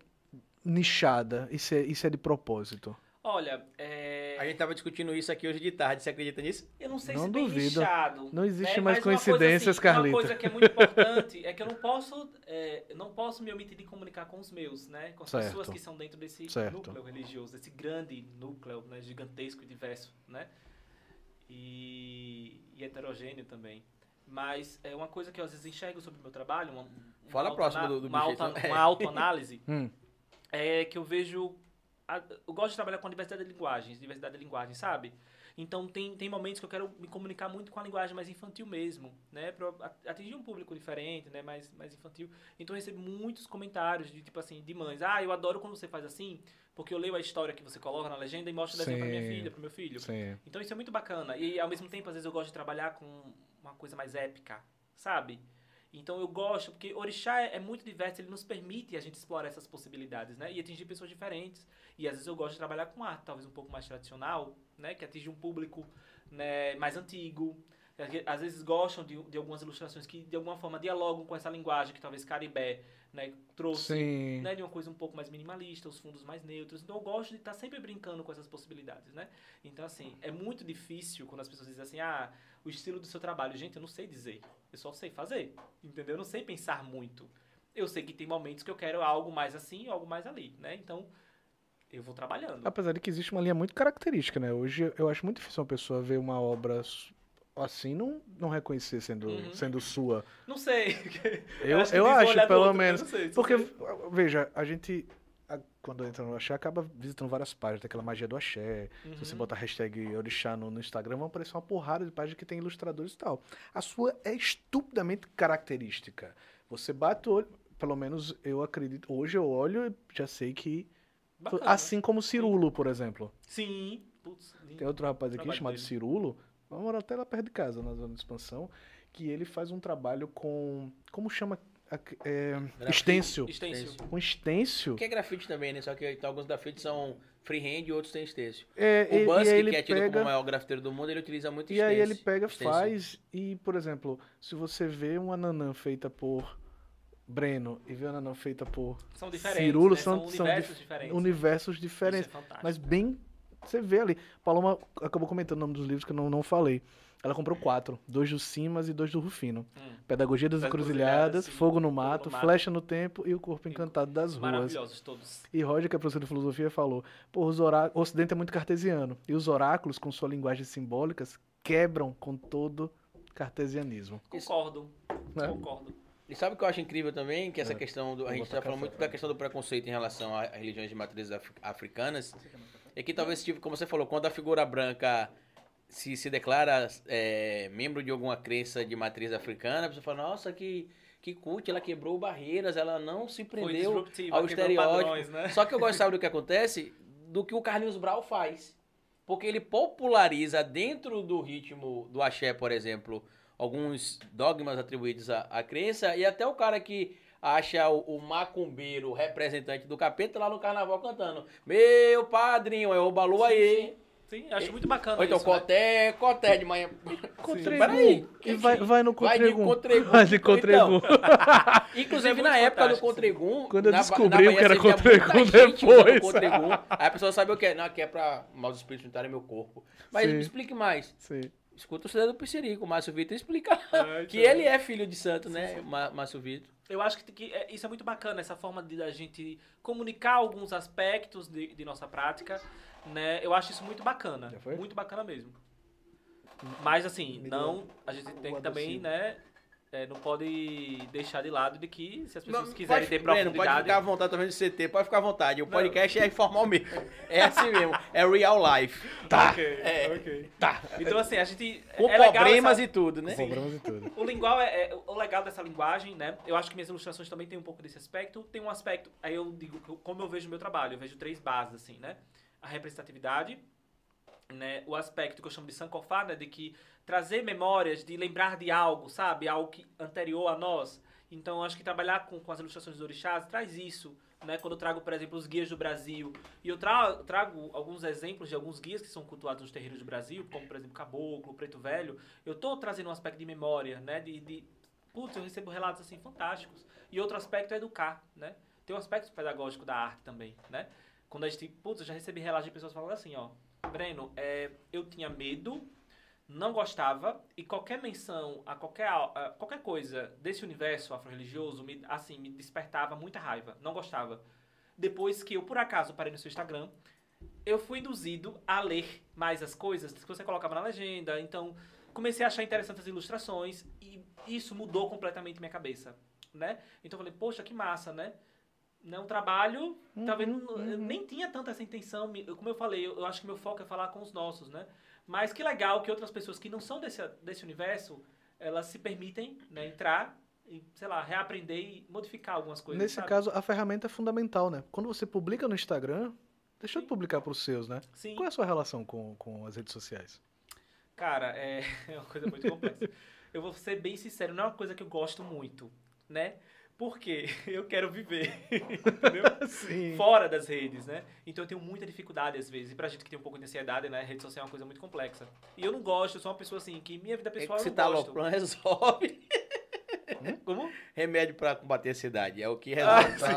nichada, isso é, isso é de propósito. Olha, é... A gente tava discutindo isso aqui hoje de tarde, você acredita nisso? Eu não sei Não se bem duvido. nichado. Não existe né? mais Mas uma coincidências, assim, Carlita. Uma coisa que é muito *laughs* importante é que eu não posso, é, eu não posso me omitir de comunicar com os meus, né? Com as Certo. pessoas que são dentro desse Certo. núcleo religioso, esse grande núcleo, né? Gigantesco e diverso, né? E, e heterogêneo também. Mas é uma coisa que eu às vezes enxergo sobre o meu trabalho, uma, uma Fala próximo do- do uma, auto, então. uma *laughs* autoanálise, Hum, é que eu vejo. A- eu gosto de trabalhar com a diversidade de linguagens, diversidade de linguagem, sabe? Então tem, tem momentos que eu quero me comunicar muito com a linguagem mais infantil mesmo, né? Pra atingir um público diferente, né? Mais, mais infantil. Então eu recebo muitos comentários de tipo assim, de mães. Ah, eu adoro quando você faz assim, porque eu leio a história que você coloca na legenda e mostro desenho pra minha filha, pro meu filho. sim. Então isso é muito bacana. E ao mesmo tempo, às vezes eu gosto de trabalhar com uma coisa mais épica, sabe? Então eu gosto, porque Orixá é, é muito diverso, ele nos permite a gente explorar essas possibilidades, né? E atingir pessoas diferentes. E às vezes eu gosto de trabalhar com arte, talvez um pouco mais tradicional, né? Que atinge um público né, mais antigo. Às vezes gostam de, de algumas ilustrações que de alguma forma dialogam com essa linguagem que talvez Caribé né, trouxe né, de uma coisa um pouco mais minimalista, os fundos mais neutros. Então eu gosto de estar sempre brincando com essas possibilidades, né? Então assim, é muito difícil quando as pessoas dizem assim: "Ah, o estilo do seu trabalho". Gente, eu não sei dizer. Eu só sei fazer. Entendeu? Eu não sei pensar muito. Eu sei que tem momentos que eu quero algo mais assim, algo mais ali, né? Então eu vou trabalhando. Apesar de que existe uma linha muito característica, né? Hoje eu acho muito difícil uma pessoa ver uma obra assim não, não reconhecer sendo, Uhum. sendo sua. Não sei. Eu, acho eu acho, do pelo outro, menos. Sei, Porque, sei. veja, a gente, a- quando entra no Axé, acaba visitando várias páginas, tem aquela magia do Axé. Se você Uhum. botar hashtag Orixá no, no Instagram, vão aparecer uma porrada de páginas que tem ilustradores e tal. A sua é estupidamente característica. Você bate o olho, pelo menos eu acredito, hoje eu olho e já sei que. Bacana. Assim como Cirulo, por exemplo. Sim. Putz. Tem outro rapaz aqui chamado dele. Cirulo, vai morar até lá perto de casa, na zona de expansão, que ele faz um trabalho com. Como chama? É. Com estêncil. Que é grafite também, né? Só que então, alguns grafites são freehand e outros têm estêncil. É, O e, e Busk, que é tido pega, como o maior grafiteiro do mundo, ele utiliza muito E aí ele pega, faz e, por exemplo, se você vê uma nanã feita por Breno e vê uma nanã feita por São diferentes. Cirulo, né? são, são universos dif- diferentes. universos Isso diferentes. é. Mas bem, você vê ali. Paloma acabou comentando o nome dos livros que eu não, não falei. Ela comprou quatro, dois do Simas e dois do Rufino. Hum. Pedagogia das Das Encruzilhadas. Fogo no Fogo Mato, no Mato. Flecha no Tempo e o Corpo Encantado das Ruas. Maravilhosos todos. E Roger, que é professor de filosofia, falou: Pô, os orá- o Ocidente é muito cartesiano. E os oráculos, com sua linguagem simbólicas, quebram com todo cartesianismo. Concordo. Né? Concordo. E sabe o que eu acho incrível também? Que essa É. questão do. A gente botar tá falando café muito da questão do preconceito em relação a a religiões de matrizes afri- africanas. É que talvez, tipo, como você falou, quando a figura branca se, se declara é, membro de alguma crença de matriz africana, a pessoa fala, nossa, que, que cult, ela quebrou barreiras, ela não se prendeu ao estereótipo. padrões, né? Só que eu gosto, sabe do que acontece? Do que o Carlinhos Brau faz. Porque ele populariza dentro do ritmo do axé, por exemplo, alguns dogmas atribuídos à, à crença, e até o cara que acha o, o macumbeiro representante do capeta lá no carnaval cantando Meu padrinho, é o Balu aí. Sim, acho muito bacana Ou então, isso, né? Coté, Coté de manhã. Contregu. Peraí. E vai, vai no Vai de Contregu. Contregu. Vai de Contregu. *laughs* Inclusive, É na época do Contregum. Quando eu na, descobri na que era Contregum depois. Contregum. Aí a pessoa sabe o que é. Não, aqui é pra maus espíritos entrarem no meu corpo. Mas Sim. me explique mais. Sim. Escuta o cidadão do Piscirico, o Márcio Vitor explica É, *laughs* que então. ele é filho de santo, né, Ma- Márcio Vitor. Eu acho que, que é- isso é muito bacana, essa forma de a gente comunicar alguns aspectos de, de nossa prática, né? Eu acho isso muito bacana. Muito bacana mesmo. Mas assim, Me não, a gente tem que também, né? É, não pode deixar de lado de que se as pessoas Não, quiserem pode, ter Breno, pode profundidade. ficar à vontade também de CT, pode ficar à vontade. O podcast é informal mesmo. É assim mesmo, é real life. Tá. Ok, É. ok. Tá. Então assim, a gente Com é problemas essa- e tudo, né? Problemas e tudo. O lingual é, é- o legal dessa linguagem, né? Eu acho que minhas ilustrações também tem um pouco desse aspecto. Tem um aspecto, aí eu digo como eu vejo o meu trabalho, eu vejo três bases assim, né? A representatividade, né? O aspecto que eu chamo de sankofá, né? De que trazer memórias, de lembrar de algo, sabe? Algo que anterior a nós. Então, acho que trabalhar com, com as ilustrações dos orixás traz isso, né? Quando eu trago, por exemplo, os guias do Brasil. E eu tra trago alguns exemplos de alguns guias que são cultuados nos terreiros do Brasil, como, por exemplo, Caboclo, Preto Velho. Eu tô trazendo um aspecto de memória, né? De, de putz, eu recebo relatos assim fantásticos. E outro aspecto é educar, né? Tem um aspecto pedagógico da arte também, né? Quando a gente, putz, eu já recebi relatos de pessoas falando assim, ó, Breno, é, eu tinha medo, não gostava e qualquer menção a qualquer a qualquer coisa desse universo afro-religioso me, assim me despertava muita raiva, não gostava. Depois que eu por acaso parei no seu Instagram, eu fui induzido a ler mais as coisas que você colocava na legenda, então comecei a achar interessantes as ilustrações e isso mudou completamente minha cabeça, né? Então eu falei, poxa, que massa, né? Né, um trabalho, talvez não- eu nem tinha tanta essa intenção, como eu falei, eu, eu acho que meu foco é falar com os nossos, né? Mas que legal que outras pessoas que não são desse, desse universo, elas se permitem né, entrar e, sei lá, reaprender e modificar algumas coisas. Nesse sabe? caso, a ferramenta é fundamental, né? Quando você publica no Instagram, deixa Sim. publicar para os seus, né? Sim. Qual é a sua relação com, com as redes sociais? Cara, é, *laughs* é uma coisa muito complexa. eu vou ser bem sincero, não é uma coisa que eu gosto muito, né? Porque *laughs* eu quero viver. *laughs* Fora das redes, né? Então eu tenho muita dificuldade às vezes. E pra gente que tem um pouco de ansiedade, né? Rede social é uma coisa muito complexa. E eu não gosto, eu sou uma pessoa assim, que minha vida É pessoal que eu não tá gosto. aloprando, resolve. Como? Remédio pra combater a ansiedade. É o que Ah, resolve. tá?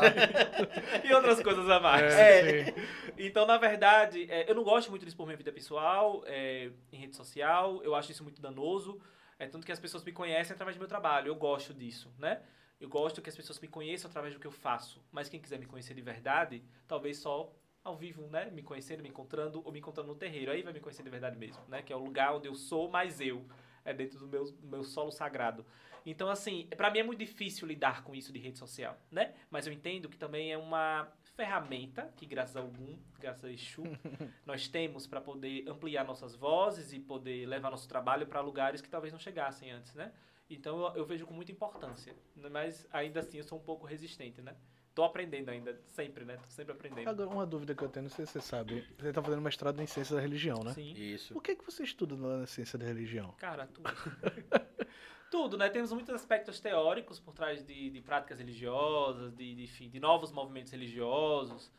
*laughs* e outras coisas a mais. É, sim. Então, na verdade, é, eu não gosto muito de expor minha vida pessoal é, em rede social. Eu acho isso muito danoso. É tanto que as pessoas me conhecem através do meu trabalho. Eu gosto disso, né? Eu gosto que as pessoas me conheçam através do que eu faço. Mas quem quiser me conhecer de verdade, talvez só ao vivo, né? Me conhecendo, me encontrando ou me encontrando no terreiro. Aí vai me conhecer de verdade mesmo, né? Que é o lugar onde eu sou mais eu. É dentro do meu, meu solo sagrado. Então, assim, pra mim é muito difícil lidar com isso de rede social, né? Mas eu entendo que também é uma ferramenta que, graças a algum, graças a Exu, *laughs* nós temos para poder ampliar nossas vozes e poder levar nosso trabalho para lugares que talvez não chegassem antes, né? Então eu, eu vejo com muita importância, né? mas ainda assim eu sou um pouco resistente, né? Tô aprendendo ainda, sempre, né? Tô sempre aprendendo. Agora, uma dúvida que eu tenho, não sei se você sabe. Você tá fazendo mestrado em ciência da religião, né? Sim. Isso. O que, que você estuda lá na ciência da religião? Cara, tudo. *laughs* tudo, né? Temos muitos aspectos teóricos por trás de, de práticas religiosas, de, de, enfim, de novos movimentos religiosos.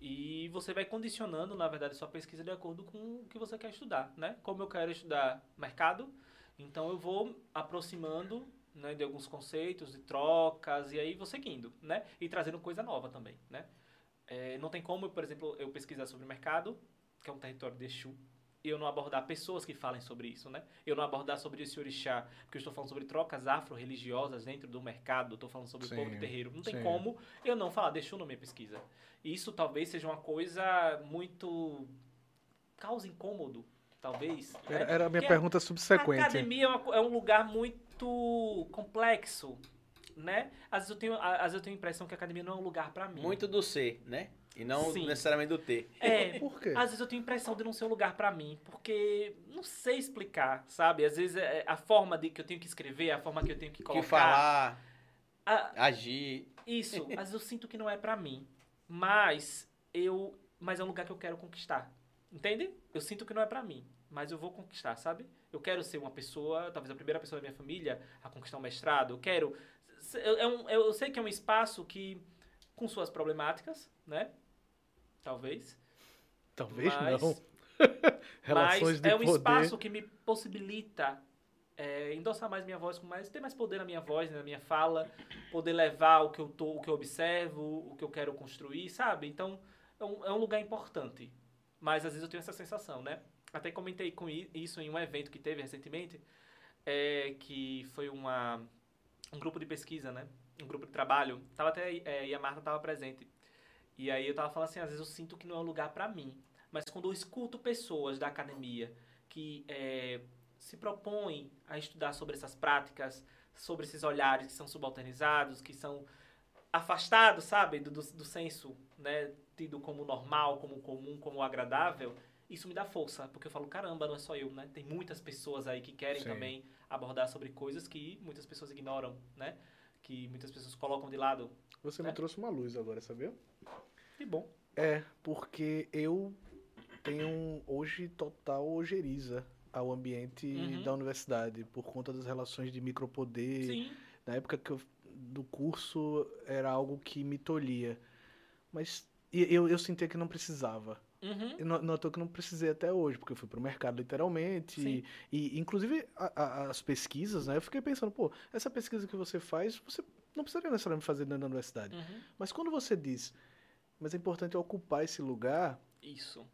E você vai condicionando, na verdade, sua pesquisa de acordo com o que você quer estudar, né? Como eu quero estudar mercado, então eu vou aproximando né, de alguns conceitos, de trocas, e aí vou seguindo, né? E trazendo coisa nova também, né? É, não tem como, por exemplo, eu pesquisar sobre mercado, que é um território de Exu, e eu não abordar pessoas que falem sobre isso, né? Eu não abordar sobre esse orixá, porque eu estou falando sobre trocas afro-religiosas dentro do mercado, estou falando sobre Sim, o povo de terreiro. Não tem sim. como eu não falar de Exu na minha pesquisa. Isso talvez seja uma coisa muito... causa incômodo, talvez. né? Era, era a minha Porque pergunta a subsequente. academia é, uma é um lugar muito complexo, né? Às vezes eu tenho, a- às vezes eu tenho a impressão que a academia não é um lugar pra mim. Muito do ser, né? E não Sim. necessariamente do ter. É, *laughs* Por quê? às vezes eu tenho a impressão de não ser um lugar pra mim, porque não sei explicar, sabe? Às vezes é a forma de que eu tenho que escrever, a forma que eu tenho que colocar. que falar, a- agir. isso, *laughs* às vezes eu sinto que não é pra mim, mas eu, mas é um lugar que eu quero conquistar. Entende? Eu sinto que não é pra mim, mas eu vou conquistar, sabe? Eu quero ser uma pessoa, talvez a primeira pessoa da minha família a conquistar um mestrado. Eu quero é um- eu sei que é um espaço que com suas problemáticas, né? Talvez. Talvez mas- não. *laughs* Relações Mas de é um poder. espaço que me possibilita é, endossar mais minha voz, com mais, ter mais poder na minha voz, né, na minha fala, poder levar o que eu tô, o que eu observo, o que eu quero construir, sabe? Então é um, é um lugar importante. Mas às vezes eu tenho essa sensação, né? Até comentei com isso em um evento que teve recentemente, é, que foi uma, um grupo de pesquisa, né? um grupo de trabalho, tava até, é, e a Marta tava presente. E aí eu tava falando assim, às vezes eu sinto que não é um lugar para mim. Mas quando eu escuto pessoas da academia que é, se propõem a estudar sobre essas práticas, sobre esses olhares que são subalternizados, que são afastados, sabe, do, do, do senso, né, tido como normal, como comum, como agradável, isso me dá força, porque eu falo, caramba, não é só eu, né? Tem muitas pessoas aí que querem Sim. também abordar sobre coisas que muitas pessoas ignoram, né? Que muitas pessoas colocam de lado. Você É. me trouxe uma luz agora, sabia? Que bom. É, porque eu tenho hoje total ojeriza ao ambiente Uhum. da universidade, por conta das relações de micropoder. Sim. Na época que eu, do curso era algo que me tolhia. Mas eu, eu sentia que não precisava. Uhum. Não é que não precisei até hoje, porque eu fui pro mercado literalmente. E, e, inclusive, a- a- as pesquisas, né? Eu fiquei pensando, pô, essa pesquisa que você faz, você não precisaria necessariamente fazer dentro da universidade. Uhum. Mas quando você diz, mas é importante ocupar esse lugar, Isso.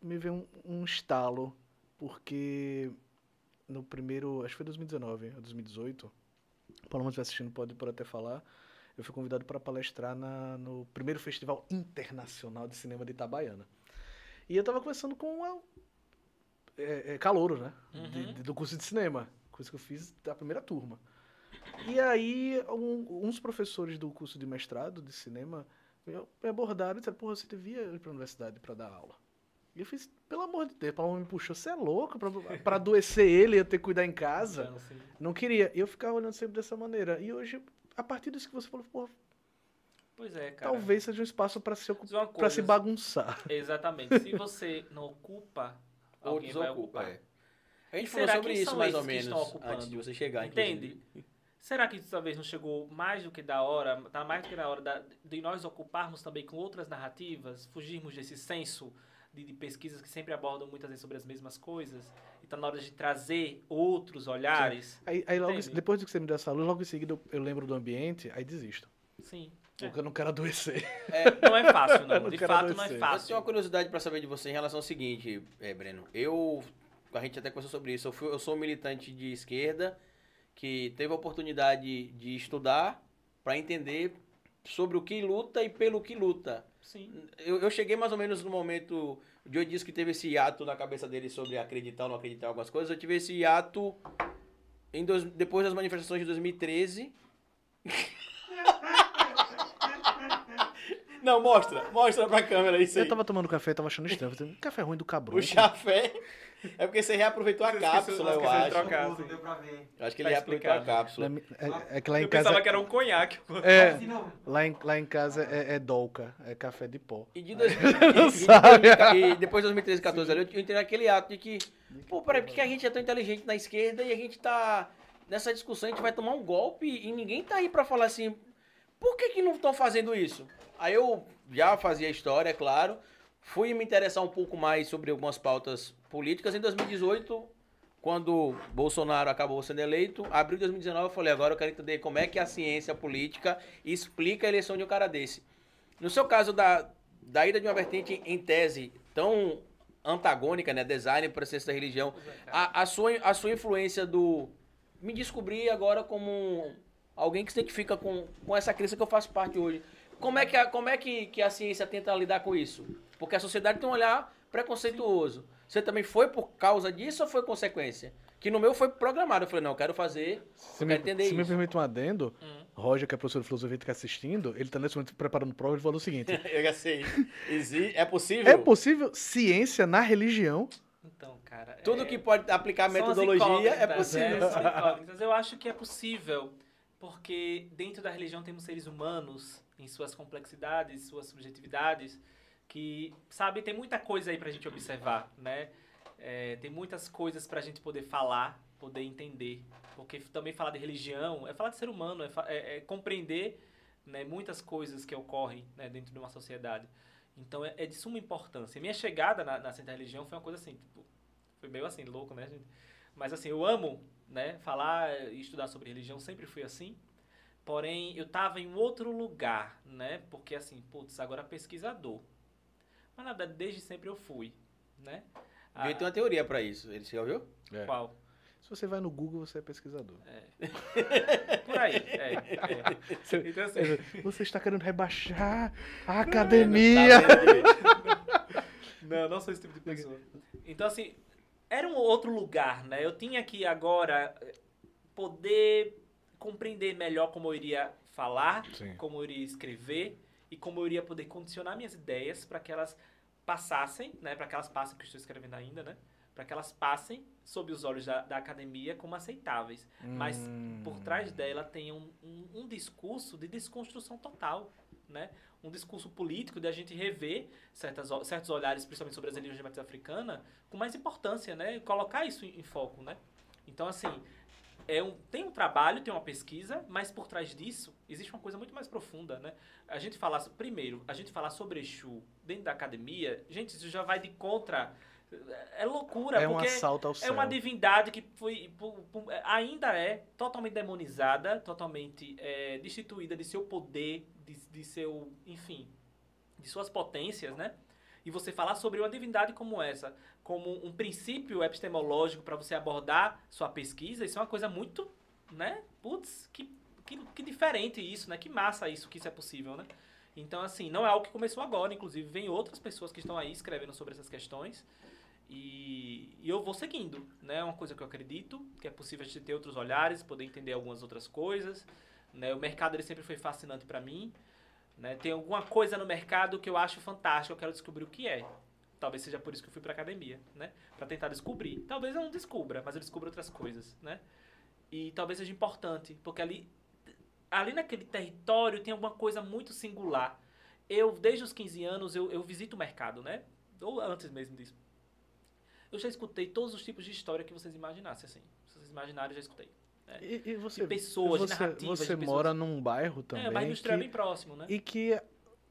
me veio um, um estalo, porque no primeiro, acho que foi 2019 ou 2018, o Paulo estiver assistindo pode, pode até falar, eu fui convidado para palestrar na, no primeiro Festival Internacional de Cinema de Itabaiana. E eu tava conversando com uma, é, é, calouro, né? De- Uhum. de- do curso de cinema, coisa que eu fiz da primeira turma. E aí, um- uns professores do curso de mestrado de cinema me abordaram e disseram, porra, você devia ir pra universidade para dar aula. E eu fiz, pelo amor de Deus, o Paulo me puxou, você é louco? Pra, pra adoecer ele, eu ter que cuidar em casa. Assim, Não queria. E eu ficava olhando sempre dessa maneira. E hoje, a partir disso que você falou, porra, Pois é, cara. talvez seja um espaço para se, ocu- Diz uma pra se bagunçar. Exatamente. Se *laughs* você não ocupa, Ou alguém vai desocupa, ocupar. é. A gente Será falou sobre isso são mais ou menos antes de você chegar, Entende? inclusive. Será que isso talvez não chegou mais do que da hora, tá mais do que da hora da- de nós ocuparmos também com outras narrativas, fugirmos desse senso de, de pesquisas que sempre abordam muitas vezes sobre as mesmas coisas, e tá na hora de trazer outros olhares? Aí, aí logo, Entende? depois de que você me deu essa luz, logo em seguida eu, eu lembro do ambiente, aí desisto. Sim. Porque eu não quero adoecer. *laughs* Não é fácil, não. não De fato, não é adoecer. Eu fácil. tenho uma curiosidade para saber de você em relação ao seguinte, é, Breno. Eu, a gente até conversou sobre isso. Eu, fui- eu sou um militante de esquerda que teve a oportunidade de estudar para entender sobre o que luta e pelo que luta. Sim. Eu, eu cheguei mais ou menos no momento. O Joe disse que teve esse hiato na cabeça dele sobre acreditar ou não acreditar em algumas coisas. Eu tive esse hiato em dois- depois das manifestações de 2013. *laughs* Não, mostra. Mostra pra câmera isso aí. Eu tava tomando café e tava achando estranho. Falei, café ruim do cabrão. O chafé. É porque você reaproveitou a Você cápsula, eu esqueceu de acho. trocar. Não deu pra ver. Eu acho que ele Tá reaproveitou a cápsula. É, é que lá em Eu casa. pensava que era um conhaque. É, novo. lá em, lá em casa é, é dolca, é café de pó. E, de dois, e, *laughs* Não e de sabe. 2000 e depois de 2013, 14 ali, eu entrei naquele ato de que, pô, peraí, por que a gente é tão inteligente na esquerda e a gente tá nessa discussão, a gente vai tomar um golpe e ninguém tá aí pra falar assim, por que que não estão fazendo isso? Aí eu já fazia história, é claro, fui me interessar um pouco mais sobre algumas pautas políticas. Em 2018, quando Bolsonaro acabou sendo eleito, abril de 2019 eu falei, agora eu quero entender como é que a ciência política explica a eleição de um cara desse. No seu caso da, da ida de uma vertente em tese tão antagônica, né, design para ciência da religião, a, a, sua, a sua influência do me descobrir agora como um- alguém que se identifica com, com essa crença que eu faço parte hoje. Como é, que a, como é que, que a ciência tenta lidar com isso? Porque a sociedade tem um olhar preconceituoso. Você também foi por causa disso ou foi consequência? Que no meu foi programado. Eu falei, não, eu quero fazer, Se eu me, quero entender se me isso. permite um adendo, Hum. Roger, que é professor de filosofia que está assistindo, ele está nesse momento preparando prova, ele falou o seguinte: *laughs* eu já sei. Exi- É possível? é possível ciência na religião? Então, cara. Tudo é- que pode aplicar metodologia é possível. né? Incógnitas. Eu acho que é possível, porque dentro da religião temos seres humanos, em suas complexidades, suas subjetividades, que, sabe, tem muita coisa aí pra gente observar, né? É, tem muitas coisas pra gente poder falar, poder entender. Porque também falar de religião é falar de ser humano, é, é- é compreender né, muitas coisas que ocorrem né, dentro de uma sociedade. Então é, é de suma importância. Minha chegada na, na da religião foi uma coisa assim, tipo, foi meio assim, louco, né, gente? Mas assim, eu amo, né, falar e estudar sobre religião, sempre fui assim. Porém, eu tava em outro lugar, né? Porque assim, putz, agora pesquisador. Mas na verdade, desde sempre eu fui, né? Ele tem uma teoria pra isso. Ele já ouviu? É. Qual? Se você vai no Google, você é pesquisador. É. *laughs* Por aí. É, é. Então, assim, Você está querendo rebaixar a academia. Direito? Não, não sou esse tipo de pessoa. Então, assim, era um outro lugar, né? Eu tinha que agora eh, poder compreender melhor como eu iria falar, Sim. como eu iria escrever e como eu iria poder condicionar minhas ideias para que elas passassem, né? Para que elas passem, que eu estou escrevendo ainda, né? Para que elas passem sob os olhos da, da academia como aceitáveis. Mas Hum. por trás dela tem um, um, um discurso de desconstrução total, né? Um discurso político de a gente rever certas, certos olhares, principalmente sobre as religiões de matriz africana, com mais importância, né? E Colocar isso em, em foco, né? Então, assim, é um, tem um trabalho, tem uma pesquisa, mas por trás disso existe uma coisa muito mais profunda, né? A gente falar, primeiro, a gente falar sobre Exu dentro da academia, gente, isso já vai de contra... É loucura, É um porque... assalto ao céu. É uma divindade que foi, pu- ainda é totalmente demonizada, totalmente é, destituída de seu poder, de, de seu, enfim, de suas potências, né? E você falar sobre uma divindade como essa, como um princípio epistemológico para você abordar sua pesquisa, isso é uma coisa muito, né? Putz, que, que, que diferente isso, né? Que massa isso, que isso é possível, né? Então, assim, não é algo que começou agora, inclusive, vem outras pessoas que estão aí escrevendo sobre essas questões. E, e eu vou seguindo, né? É uma coisa que eu acredito, que é possível a gente ter outros olhares, poder entender algumas outras coisas, né? O mercado ele sempre foi fascinante para mim, né? Tem alguma coisa no mercado que eu acho fantástico, eu quero descobrir o que é. Talvez seja por isso que eu fui para academia, né? Para tentar descobrir. Talvez eu não descubra, mas eu descubra outras coisas, né? E talvez seja importante, porque ali ali naquele território tem alguma coisa muito singular. Eu desde os 15 anos eu, eu visito o mercado, né? Ou antes mesmo disso. Eu já escutei todos os tipos de história que vocês imaginassem, assim. Se vocês imaginarem, eu já escutei. E, e você, De pessoas, de você, narrativas você de mora num bairro também é, bairro industrial é que- bem próximo, né? e que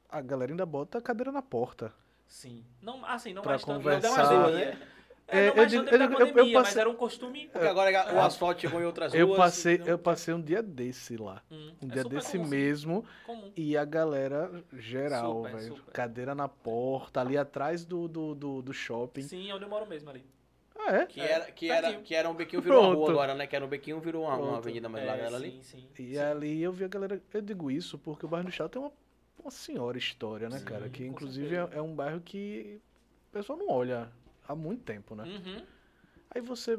a galera ainda bota a cadeira na porta. Sim. Não, assim, não mais tanto conversar, pandemia. né? É, É, não eu tanto digo- da eu- eu- eu pandemia, mas passei- era um costume... Porque agora o asfalto chegou em outras Eu ruas. passei, não- eu passei um dia desse lá. Hum, Um é dia desse comum, mesmo. Comum. E a galera geral, Super, velho. super. Cadeira na porta, ali atrás do, do, do, do shopping. Sim, é onde eu moro mesmo ali. Ah, é? Que É, era, que, era, que era um bequinho virou uma rua Pronto. agora, né? Que era um bequinho virou uma, uma Pronto. avenida mais É, larga ali. sim, sim. E sim. ali eu vi a galera. Eu digo isso porque o bairro do Chá tem uma, uma senhora história, né, Sim, cara? Que inclusive é, é um bairro que o pessoal não olha há muito tempo, né? Uhum. Aí você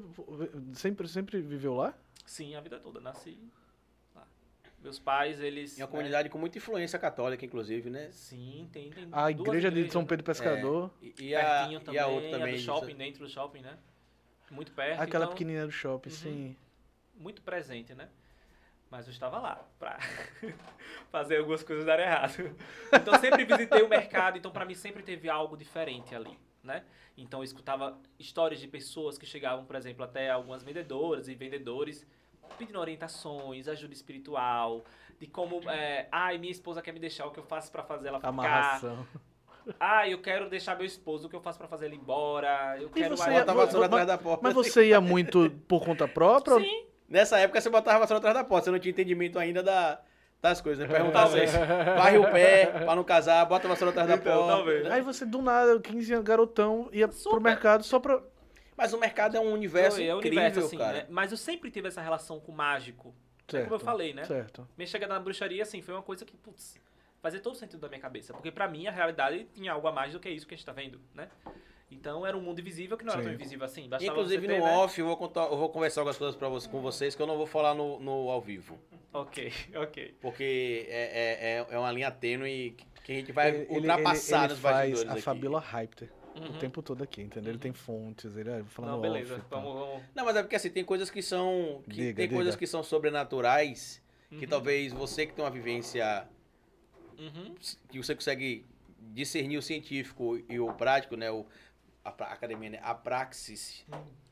sempre, sempre viveu lá? Sim, a vida toda. Nasci lá. Meus pais, eles... É uma né, comunidade com muita influência católica, inclusive, né? Sim, tem, tem A duas igreja de São né? Pedro Pescador, E, e a, Pertinho e a outra a também. do shopping, dentro do shopping, né? Muito perto. aquela então, pequenininha do shopping, Uhum. sim. Muito presente, né? Mas eu estava lá pra *laughs* fazer algumas coisas darem errado. Então sempre visitei o mercado, então pra mim sempre teve algo diferente ali, né? Então eu escutava histórias de pessoas que chegavam, por exemplo, até algumas vendedoras e vendedores pedindo orientações, ajuda espiritual, de como, é, ai, minha esposa quer me deixar, o que eu faço pra fazer ela ficar? Amarração. Ah, eu quero deixar meu esposo, o que eu faço pra fazer ele ir embora? Eu quero você ia- Bota a vassoura atrás da porta. Mas você ia muito por conta própria? Sim, Nessa época você botava a vassoura atrás da porta, você não tinha entendimento ainda da, das coisas, né? Perguntar Talvez. vocês. *laughs* Varre o pé pra não casar, bota a vassoura atrás da Então, porta. talvez. Aí você, do nada, 15 anos, garotão, ia pro Super. mercado só pra. Mas o mercado é um universo Foi, é o incrível, universo, assim, cara. né? Mas eu sempre tive essa relação com o mágico. É Certo. como eu falei, né? Certo. Minha chegada na bruxaria, assim, foi uma coisa que, putz, fazia todo sentido da minha cabeça. Porque pra mim, a realidade tinha algo a mais do que isso que a gente tá vendo, né? Então era um mundo invisível que não era Sim. tão invisível assim. Bastava Inclusive ter, no né? off, eu vou, contar, eu vou conversar algumas coisas pra você, com vocês que eu não vou falar no, no ao vivo. Ok, *laughs* ok. Porque é, é, é uma linha tênue que- que a gente vai Ele- ele- ultrapassar ele nos faz bastidores a aqui. Fabiola Hyper Uhum. o tempo todo aqui, entendeu? Ele tem fontes, ele é falando Não, beleza. off, então. Vamos, vamos. Não, mas é porque assim, tem coisas que são. Que Diga, tem diga. coisas que são sobrenaturais. Que Uhum. talvez você que tem uma vivência. Uhum. Que você consegue discernir o científico e o prático, né? O, a, pra- academia, né? A praxis,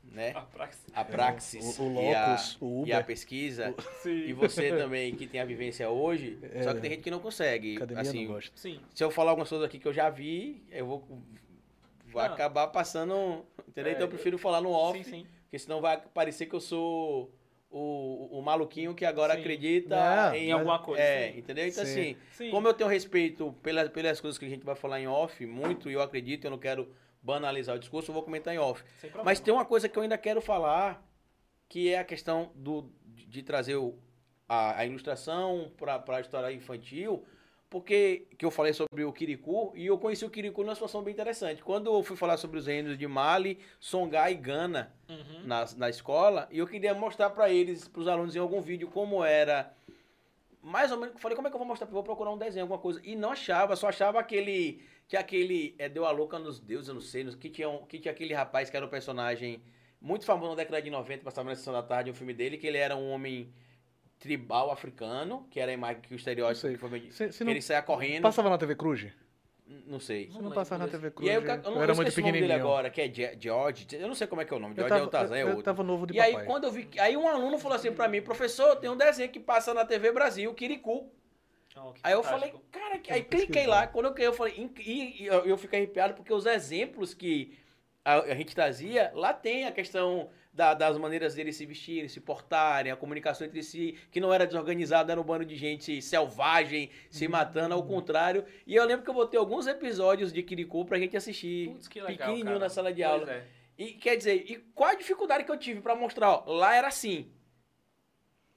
né? A praxis. A praxis O, o e, a, Locus, o e a Uber. pesquisa. Sim. E você também que tem a vivência hoje. É. Só que tem gente que não consegue. Academia assim, não gosta. Sim. se eu falar algumas coisas aqui que eu já vi, eu vou. Vou Não. acabar passando. Entendeu? É, então eu prefiro falar no off. Sim, sim. Porque senão vai parecer que eu sou o, o maluquinho que agora Sim. acredita Não, em Em alguma coisa. É, sim. entendeu? Então, Sim. assim, Sim. como eu tenho respeito pela, pelas coisas que a gente vai falar em off, muito, e eu acredito, eu não quero banalizar o discurso, eu vou comentar em off. Mas tem uma coisa que eu ainda quero falar, que é a questão do, de, de trazer o, a, a ilustração para a história infantil, porque que eu falei sobre o Kirikou e eu conheci o Kirikou numa situação bem interessante. Quando eu fui falar sobre os reinos de Mali, Songhai e Gana Uhum. na, na escola, e eu queria mostrar para eles, para os alunos em algum vídeo, como era. Mais ou menos, falei, como é que eu vou mostrar? Vou procurar um desenho, alguma coisa. E não achava, só achava aquele. Que aquele. É, deu a louca nos deuses, eu não sei. Que tinha, um, que tinha aquele rapaz que era um personagem muito famoso na década de 90, passava na sessão da tarde, um filme dele, que ele era um homem tribal africano, que era a imagem que o estereótipo foi Se, se não Ele saia correndo. passava na TV Cruz? Não sei. Se Não não passava na. TV Cruz, E aí, o ca- eu não eu era eu muito esqueci o nome dele pequenininho. agora, que é Ge- George. Eu não sei como é que é o nome. Eu George é tava, o Tarzan, é eu, eu outro. tava novo de E aí, papai. quando eu vi. Aí um aluno falou assim pra mim, professor, tem um desenho que passa na TV Brasil, Kirikou. Oh, que Aí eu fantástico. falei, cara, que- Eu aí cliquei lá, quando eu eu falei, "Inc- e, e eu, eu fiquei arrepiado porque os exemplos que a, a gente trazia, lá tem a questão da- das maneiras deles se vestirem, se portarem, a comunicação entre si, que não era desorganizada, era um bando de gente selvagem, se matando, ao contrário. E eu lembro que eu botei alguns episódios de Kirikou pra gente assistir, Putz, que legal, pequenininho cara. na sala de aula. é. E quer dizer, e qual a dificuldade que eu tive pra mostrar? Ó, lá era assim.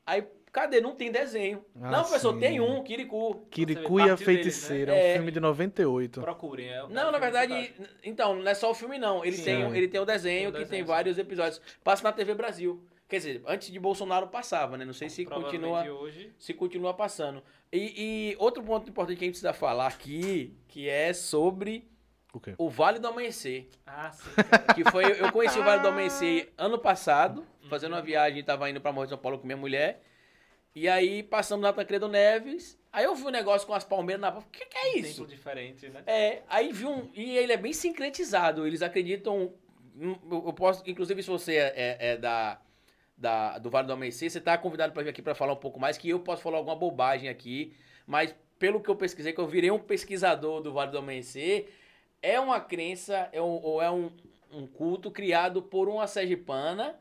Aí, cadê? Não tem desenho. Ah, não, professor, sim. tem um, Kirikou. Kirikou e a deles, Feiticeira, né? é um É. filme de 98. Procurem. É, é um Não, na filme verdade, fantástico. então, não é só o filme, não. Ele, Sim. tem, ele tem o desenho, Tem que tem desenho, vários episódios. Passa na TV Brasil. Quer dizer, antes de Bolsonaro passava, né? Não sei se continua, hoje. se continua passando. E, e outro ponto importante que a gente precisa falar aqui, que é sobre O quê? o Vale do Amanhecer. Ah, sim. *laughs* cara. Que foi, eu conheci o Vale do Amanhecer ano passado, fazendo uma viagem, tava indo pra Morro de São Paulo com minha mulher. E aí passamos na Tancredo Neves. Aí eu vi um negócio com as palmeiras na. O que, que é isso? Templo diferente, né? É, aí vi um. E ele é bem sincretizado. Eles acreditam. hum, Eu eu posso, inclusive, se você é, é- é da, da, do Vale do Amanhecer, você está convidado para vir aqui para falar um pouco mais, que eu posso falar alguma bobagem aqui. Mas pelo que eu pesquisei, que eu virei um pesquisador do Vale do Amanhecer, é uma crença, é um, ou é um, um culto criado por uma sergipana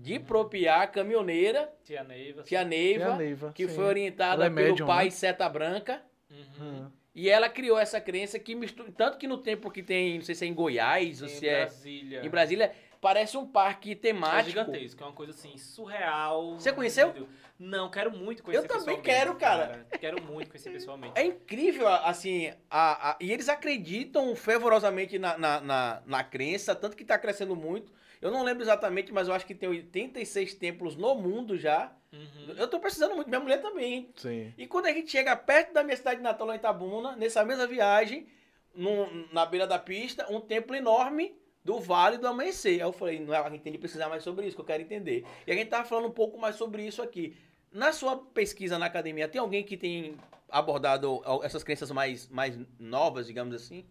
de propriar caminhoneira, Tia Neiva. tia Neiva, Tia Neiva, que sim. foi orientada é pelo médium, pai né? Seta Branca. Uhum. Ah. E ela criou essa crença que mistura. Tanto que no tempo que tem, não sei se é em Goiás ou Em se é Brasília. em Brasília, parece um parque É temático. gigantesco, é uma coisa assim, surreal. Você conheceu? Não, quero muito conhecer Eu também quero, cara. Quero muito conhecer pessoalmente. É incrível, assim, a, a- e eles acreditam fervorosamente na, na, na, na crença, tanto que está crescendo muito. Eu não lembro exatamente, mas eu acho que tem 86 templos no mundo já. Uhum. Eu tô precisando muito, minha mulher também. Sim. E quando a gente chega perto da minha cidade de Natal, lá em Itabuna, nessa mesma viagem, num- na beira da pista, um templo enorme do Vale do Amanhecer. Aí eu falei, não, a gente tem que precisar mais sobre isso, que eu quero entender. E a gente tava falando um pouco mais sobre isso aqui. Na sua pesquisa na academia, tem alguém que tem abordado essas crenças mais, mais novas, digamos assim?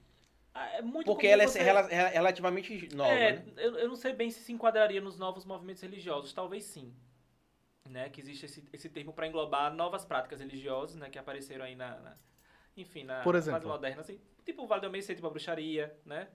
Ah, é muito Porque ela é você- é relativamente nova, É, né? eu, eu não sei bem se se enquadraria nos novos movimentos religiosos, talvez sim. Né, que existe esse, esse termo para englobar novas práticas religiosas, né, que apareceram aí na, na- enfim, na Por fase exemplo? moderna, assim, tipo o Vale do Amanhecer, tipo a bruxaria, né?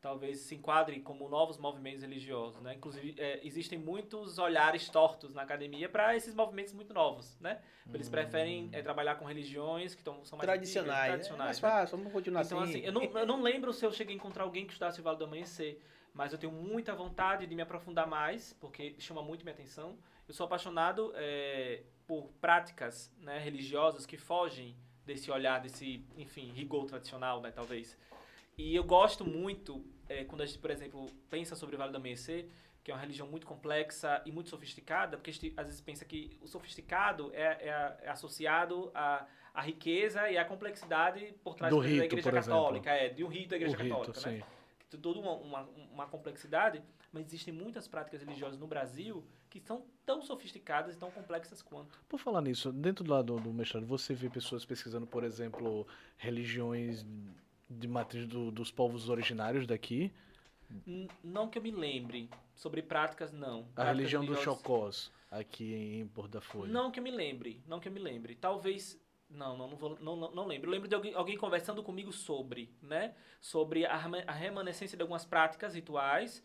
Talvez se enquadre como novos movimentos religiosos, né? Inclusive, é, existem muitos olhares tortos na academia para esses movimentos muito novos, né? Eles preferem é, trabalhar com religiões que tão, são mais antigas, Tradicionais. É tradicionais mais né? fácil, vamos continuar Então, assim. assim, eu não, eu não lembro se eu cheguei a encontrar alguém que estudasse o Vale do Amanhecer, mas eu tenho muita vontade de me aprofundar mais, porque chama muito minha atenção. Eu sou apaixonado é, por práticas né, religiosas que fogem desse olhar, desse, enfim, rigor tradicional, né, talvez. E eu gosto muito, é, quando a gente, por exemplo, pensa sobre o Vale do Amanhecer, que é uma religião muito complexa e muito sofisticada, porque a gente às vezes pensa que o sofisticado é, é é associado à, à riqueza e à complexidade por trás Do da rito, Igreja por exemplo. Católica, é, de um rito da O Igreja rito, Católica, né? sim. Toda uma, uma, uma complexidade, mas existem muitas práticas religiosas no Brasil que são tão sofisticadas e tão complexas quanto. Por falar nisso, dentro do, do mestrado, você vê pessoas pesquisando, por exemplo, religiões de matriz do- dos povos originários daqui? Não que eu me lembre sobre práticas, não. A Práticas religião dos Chocós, aqui em Porto da Folha. Não que eu me lembre, não que eu me lembre. Talvez. Não, não, não, vou, não, não, não lembro. Eu lembro de alguém, alguém conversando comigo sobre, né? Sobre a, a remanescência de algumas práticas rituais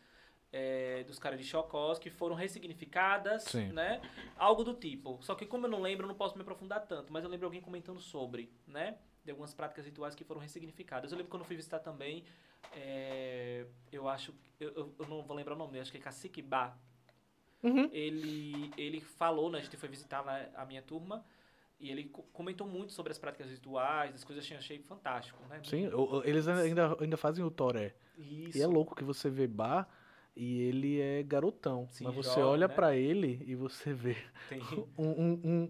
é, dos caras de Chocós que foram ressignificadas, Sim. né? Algo do tipo. Só que como eu não lembro, eu não posso me aprofundar tanto. Mas eu lembro alguém comentando sobre, né? De algumas práticas rituais que foram ressignificadas. Eu lembro quando eu fui visitar também, é, eu acho... Eu, eu, não vou lembrar o nome, acho que é Cacique Bá. Uhum. ele, ele falou, né, a gente foi visitar lá a minha turma, e ele co- comentou muito sobre as práticas rituais, as coisas que eu achei fantástico, né? Sim, eles ainda, ainda fazem o Toré. Isso. E é louco que você vê Bar e ele é garotão. Sim, mas você jovem, olha né? pra ele e você vê Tem- *laughs* um, um, um,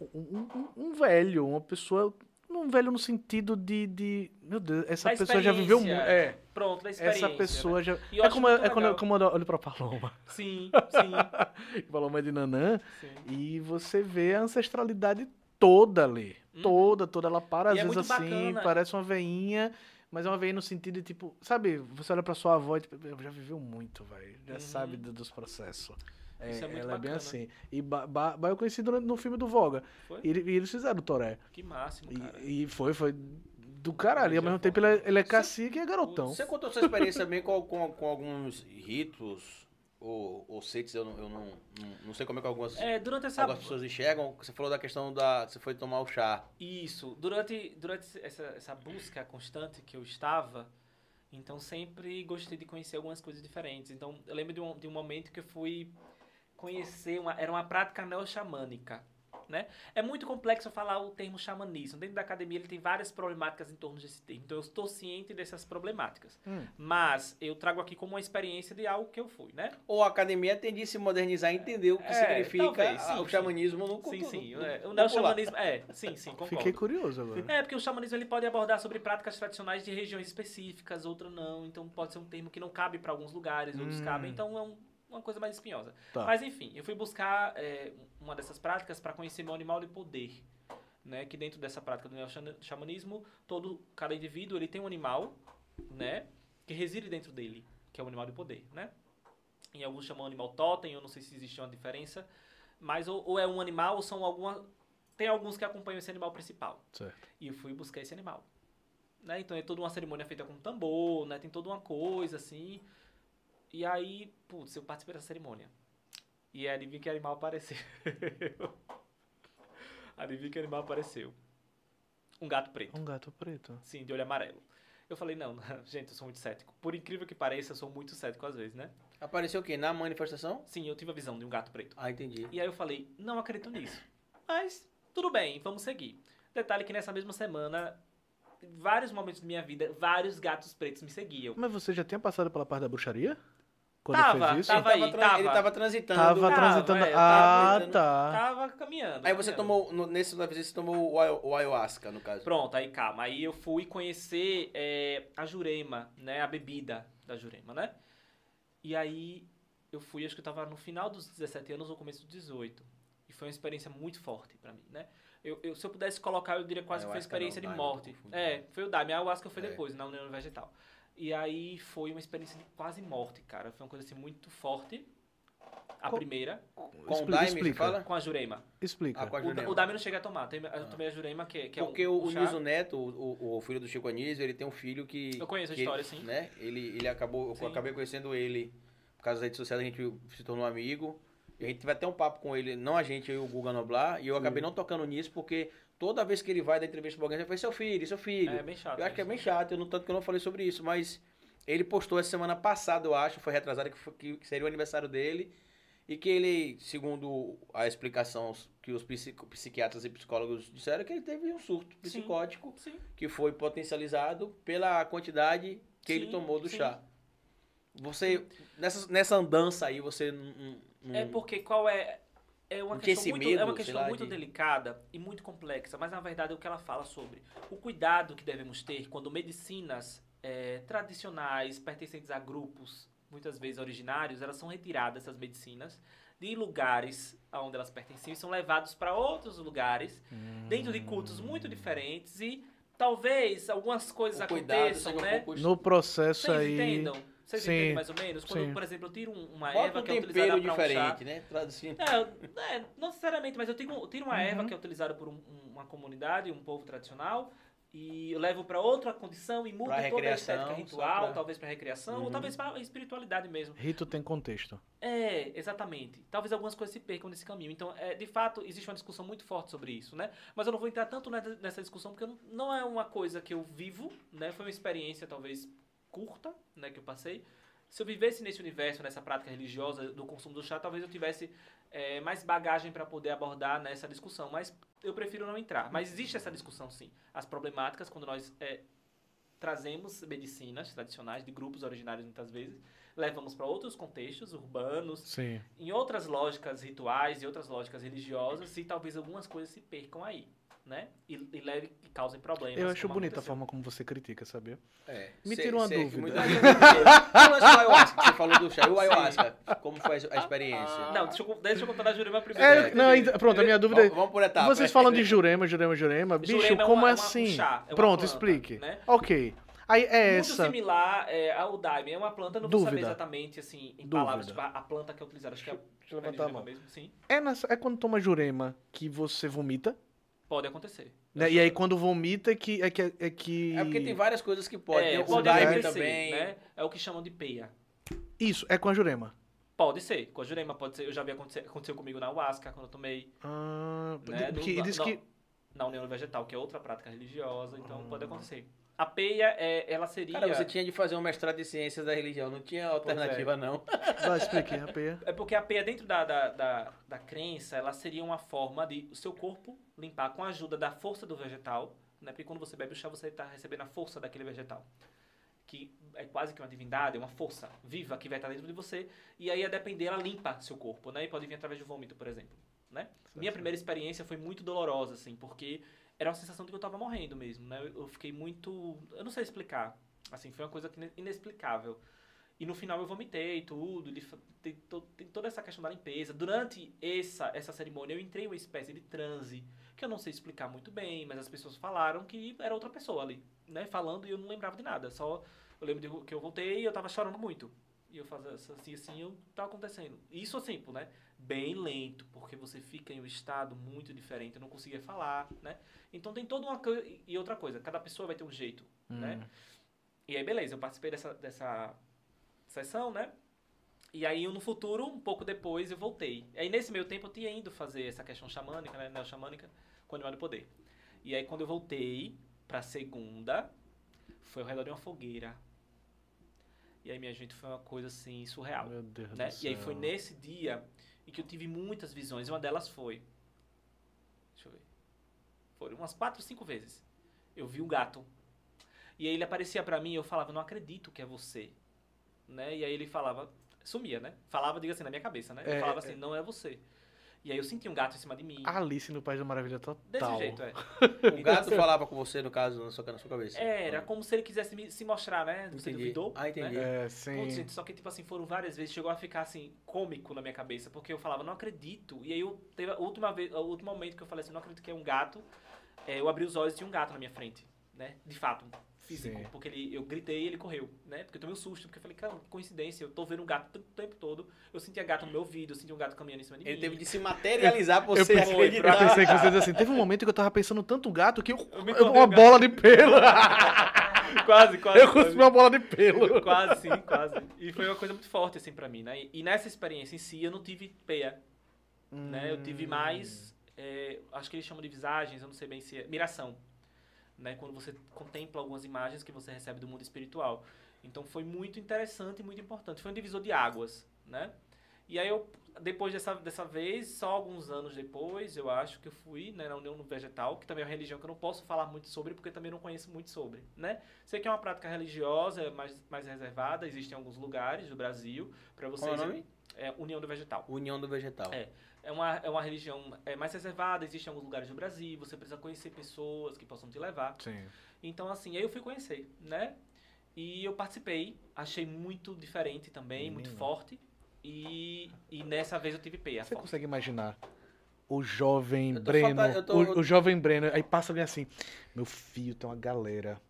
um, um- um velho, uma pessoa. Um velho no sentido de. de meu Deus, essa Da pessoa já viveu muito. É, Pronto, da experiência. essa pessoa já. E eu É como, é quando, como eu olho pra Paloma. Sim, sim, *laughs* Paloma é de Nanã. sim. E você vê a ancestralidade toda ali. Uhum. Toda, toda. Ela para às E é vezes muito assim, bacana. parece uma veinha. Mas é uma veinha no sentido de tipo, sabe, você olha pra sua avó e tipo, já viveu muito, velho. Já Uhum. sabe do- dos processos. É, Isso é muito ela é bem bacana. assim. E ba, ba, Ba eu conheci durante, no filme do Voga. Foi? E, ele- e eles fizeram o Toré. Que máximo, cara. E, e foi, foi do caralho. E ao mesmo tempo ele é, ele é cacique e é garotão. Você contou sua experiência também com, com, com alguns ritos ou, ou eu, não, eu não, não, não sei como é que algumas, É, durante essa... algumas pessoas enxergam. Você falou da questão da. Você foi tomar o chá. Isso. Durante, durante essa, essa busca constante que eu estava, então sempre gostei de conhecer algumas coisas diferentes. Então eu lembro de um, de um momento que eu fui conhecer, uma, era uma prática neo-xamânica. Né? É muito complexo falar o termo xamanismo. Dentro da academia ele tem várias problemáticas em torno desse termo. Então eu estou ciente dessas problemáticas. Hum. Mas eu trago aqui como uma experiência de algo que eu fui, né? Ou a academia tende a se modernizar e entender o que É, significa talvez, sim, o sim. xamanismo no Sim, culto- sim. no- é, no o popular. neo-xamanismo... É, sim, sim, concordo. Fiquei curioso agora. É, porque o xamanismo ele pode abordar sobre práticas tradicionais de regiões específicas, outra não. Então pode ser um termo que não cabe para alguns lugares, outros Hum. cabem. Então é um- uma coisa mais espinhosa. Tá. Mas enfim, eu fui buscar é, uma dessas práticas para conhecer meu animal de poder. Né, que dentro dessa prática do neo-xamanismo, todo cada indivíduo ele tem um animal, né, que reside dentro dele, que é o animal de poder, né? Em alguns chamam animal totem, eu não sei se existe uma diferença, mas ou, ou é um animal ou são alguma tem alguns que acompanham esse animal principal. Certo. E eu fui buscar esse animal. Né? Então é toda uma cerimônia feita com tambor, né? Tem toda uma coisa assim. E aí, putz, eu participei dessa cerimônia. E adivinha que animal apareceu. *laughs* adivinha que animal apareceu. Um gato preto. Um gato preto. Sim, de olho amarelo. Eu falei, não, *laughs* gente, eu sou muito cético. Por incrível que pareça, eu sou muito cético às vezes, né? Apareceu o quê? Na manifestação? Sim, eu tive a visão de um gato preto. Ah, entendi. E aí eu falei, não acredito nisso. Mas, tudo bem, vamos seguir. Detalhe que nessa mesma semana, em vários momentos da minha vida, vários gatos pretos me seguiam. Mas você já tinha passado pela parte da bruxaria? Quando Tava, fez isso? tava. ele, aí, tava ele tava transitando. Tava Tava, transitando. é, ah, tava transitando. tá. Tava caminhando. Aí você caminhando. tomou, no- nesse vez você tomou o, o ayahuasca, no caso. Pronto, aí calma. Aí eu fui conhecer é, a Jurema, né? A bebida da Jurema, né? E aí eu fui, acho que eu tava no final dos 17 anos ou começo dos 18. E foi uma experiência muito forte pra mim, né? Eu, eu- se eu pudesse colocar, eu diria quase que foi uma Ayahuasca experiência não, de morte. É, foi o Daime. A ayahuasca foi É. depois, na União Vegetal. E aí foi uma experiência de quase morte, cara. Foi uma coisa assim muito forte. A Qual- primeira, Com o Explica, Daime, explica. fala? com a Jurema. Explica. Ah, com a O, Jurema. o Daime eu não cheguei a tomar. tem- Eu tomei a Jurema, que, que Porque é o, um, o. Niso Neto, o, o- o filho do Chico Anísio, ele tem um filho que... Eu conheço a que- história, sim. Né? Ele, ele acabou... Sim. Eu acabei conhecendo ele por causa das redes sociais, a gente se tornou amigo. E a gente teve até um papo com ele, não a gente, eu e o Guga Noblar, e eu acabei não tocando nisso porque toda vez que ele vai dar entrevista pra alguém, ele fala, seu filho, seu filho. É bem chato. Eu acho que é bem chato, eu não, tanto que eu não falei sobre isso, mas ele postou essa semana passada, eu acho, foi retrasada, que, foi- que seria o aniversário dele, e que ele, segundo a explicação que os psiquiatras e psicólogos disseram, que ele teve um surto Sim. psicótico Sim. que foi potencializado pela quantidade que ele Sim, tomou do sim. chá. Você, nessa, nessa andança aí, você não... não- É porque qual é. É uma questão, muito, é medo, uma sei questão muito de- delicada e muito complexa, mas na verdade é o que ela fala sobre o cuidado que devemos ter quando medicinas é, tradicionais, pertencentes a grupos, muitas vezes originários, elas são retiradas, essas medicinas, de lugares aonde elas pertenciam e são levados para outros lugares, dentro de cultos muito diferentes e talvez algumas coisas o cuidado aconteçam, um né? pouco... No processo Vocês aí. entendam? Vocês Sim, entendem mais ou menos? Quando, sim. por exemplo, eu tiro um- uma Bota erva um que é utilizada para um chá. diferente, né? Traduzindo. É, é, não necessariamente, mas eu tiro, eu tiro uma Uhum. erva que é utilizada por um- um- uma comunidade, um povo tradicional, e eu levo para outra condição e mudo Pra toda a estética ritual, pra- talvez para recreação, ou Uhum. talvez para espiritualidade mesmo. Rito tem contexto. É, exatamente. Talvez algumas coisas se percam nesse caminho. Então, é, de fato, existe uma discussão muito forte sobre isso, né? Mas eu não vou entrar tanto nessa discussão porque não é uma coisa que eu vivo, né? Foi uma experiência talvez curta, né, que eu passei. Se eu vivesse nesse universo, nessa prática religiosa do consumo do chá, talvez eu tivesse é, mais bagagem para poder abordar nessa discussão. Mas eu prefiro não entrar. Mas existe essa discussão, sim. As problemáticas, quando nós é, trazemos medicinas tradicionais de grupos originários, muitas vezes, levamos para outros contextos urbanos, Sim. em outras lógicas rituais e outras lógicas religiosas, e talvez algumas coisas se percam aí. Né? E, e leve e causem problemas. Eu acho como bonita a forma como você critica, sabia? É. Me tira uma dúvida. muita gente- O lance do ayahuasca, que você falou do chá. E o *laughs* ayahuasca, como foi a experiência? Não, deixa eu, deixa eu contar da Jurema primeiro. É, não, ainda- pronto, a minha dúvida é. Vamos, por etapas. Vocês falam de Jurema, Jurema, Jurema. Bicho, Jurema é como uma- é é um assim? chá, é Pronto, planta, explique. né? Ok. Aí é Muito essa. similar é, ao daime. É uma planta, não vou saber Dúvida. exatamente, assim, em Dúvida. palavras, tipo, a, a planta que é utilizada. Acho que é, Deixa eu levantar a mão. mesmo, sim. É, nessa, é quando toma Jurema que você vomita. Pode acontecer. Né? E aí quando vomita é que. É que, é que... É porque tem várias coisas que podem. é, pode acontecer, também. né? É o que chamam de peia. Isso, é com a Jurema. Pode ser, com a jurema pode ser. Eu já vi acontecer, aconteceu comigo na ayahuasca, quando eu tomei Ah, Né, porque no- diz no- que. na união vegetal, que é outra prática religiosa, então Ah. pode acontecer. A peia, é, ela seria... Cara, você tinha de fazer um mestrado de ciências da religião. Não tinha alternativa, não. *laughs* Vai, explique, rapaz. É porque a peia, dentro da, da, da, da crença, ela seria uma forma de o seu corpo limpar com a ajuda da força do vegetal, né? Porque quando você bebe o chá, você está recebendo a força daquele vegetal. Que é quase que uma divindade, é uma força viva que vai estar dentro de você. E aí, a depender, ela limpa seu corpo, né? E pode vir através do vômito, por exemplo, né? Minha primeira experiência foi muito dolorosa, assim, porque era uma sensação de que eu tava morrendo mesmo, né? Eu eu fiquei muito... Eu não sei explicar. Assim, foi uma coisa inexplicável. E no final eu vomitei tudo, tem, to- tem toda essa questão da limpeza. Durante essa, essa cerimônia eu entrei em uma espécie de transe, que eu não sei explicar muito bem, mas as pessoas falaram que era outra pessoa ali, né? Falando e eu não lembrava de nada. Só eu lembro que eu voltei e eu tava chorando muito. E eu fazia assim, assim, eu tava acontecendo. Isso assim, né? Bem lento, porque você fica em um estado muito diferente, eu não conseguia falar, né? Então tem toda uma. E outra coisa, cada pessoa vai ter um jeito, né? E aí, beleza, eu participei dessa, dessa sessão, né? E aí, no futuro, um pouco depois, eu voltei. Aí, nesse meio tempo, eu tinha ido fazer essa questão xamânica, né? Neo-xamânica, com o Animal do Poder. E aí, quando eu voltei pra segunda, foi ao redor de uma fogueira. E aí, minha gente, foi uma coisa, assim, surreal Meu Deus né? do E aí céu. foi nesse dia em que eu tive muitas visões. Uma delas foi. Deixa eu ver. Foram umas quatro, cinco vezes. Eu vi um gato. E aí ele aparecia pra mim e eu falava, não acredito que é você. Né? E aí ele falava, sumia, né? Falava, diga assim, na minha cabeça, né? É, eu falava é. assim, não é você. E aí eu senti um gato em cima de mim. Alice no País da Maravilha total. Desse jeito, é. *laughs* O gato falava com você, no caso, na sua, na sua cabeça. Era como se ele quisesse me- se mostrar, né? Você Entendi. duvidou? Ah, entendi. né? É, sim. Putz, gente, só que, tipo assim, foram várias vezes, chegou a ficar, assim, cômico na minha cabeça, porque eu falava, não acredito. E aí, eu teve a última vez, o último momento que eu falei assim, não acredito que é um gato, é, eu abri os olhos e tinha um gato na minha frente, né? De fato, físico, Sim. porque ele, eu gritei e ele correu, né? Porque eu tomei um susto, porque eu falei, cara, que coincidência, eu tô vendo um gato o tempo todo, eu sentia gato no meu ouvido, eu sentia um gato caminhando em cima de Ele mim. teve de se *laughs* materializar pra Eu você pensei, eu acreditar. pensei que você dizia assim, teve um momento que eu tava pensando tanto gato que eu, me eu- uma um gato. bola de pelo. *laughs* quase, quase. eu cuspi uma bola de pelo. *laughs* Quase, sim, quase. E foi uma coisa muito forte, assim, pra mim, né? E, e nessa experiência em si, eu não tive peia, né? Eu Hum. tive mais, é, acho que eles chamam de visagens, eu não sei bem se é, miração, né? Quando você contempla algumas imagens que você recebe do mundo espiritual. Então foi muito interessante e muito importante. Foi um divisor de águas, né? E aí eu, depois dessa, dessa vez, só alguns anos depois, eu acho que eu fui né, na União Vegetal, que também é uma religião que eu não posso falar muito sobre, porque também não conheço muito sobre, né? Sei que é uma prática religiosa mais, mais reservada, existem alguns lugares do Brasil, para vocês... Qual é o nome? É União do Vegetal. União do Vegetal. É. É uma, é uma religião é, mais reservada, existem alguns lugares do Brasil, você precisa conhecer pessoas que possam te levar. Sim. Então, assim, aí eu fui conhecer, né? E eu participei, achei muito diferente também, muito forte. E, e nessa vez eu tive peia. Você forte. consegue imaginar o jovem Eu tô Breno, eu tô- o, o jovem Breno, aí passa alguém assim, meu filho, tem uma galera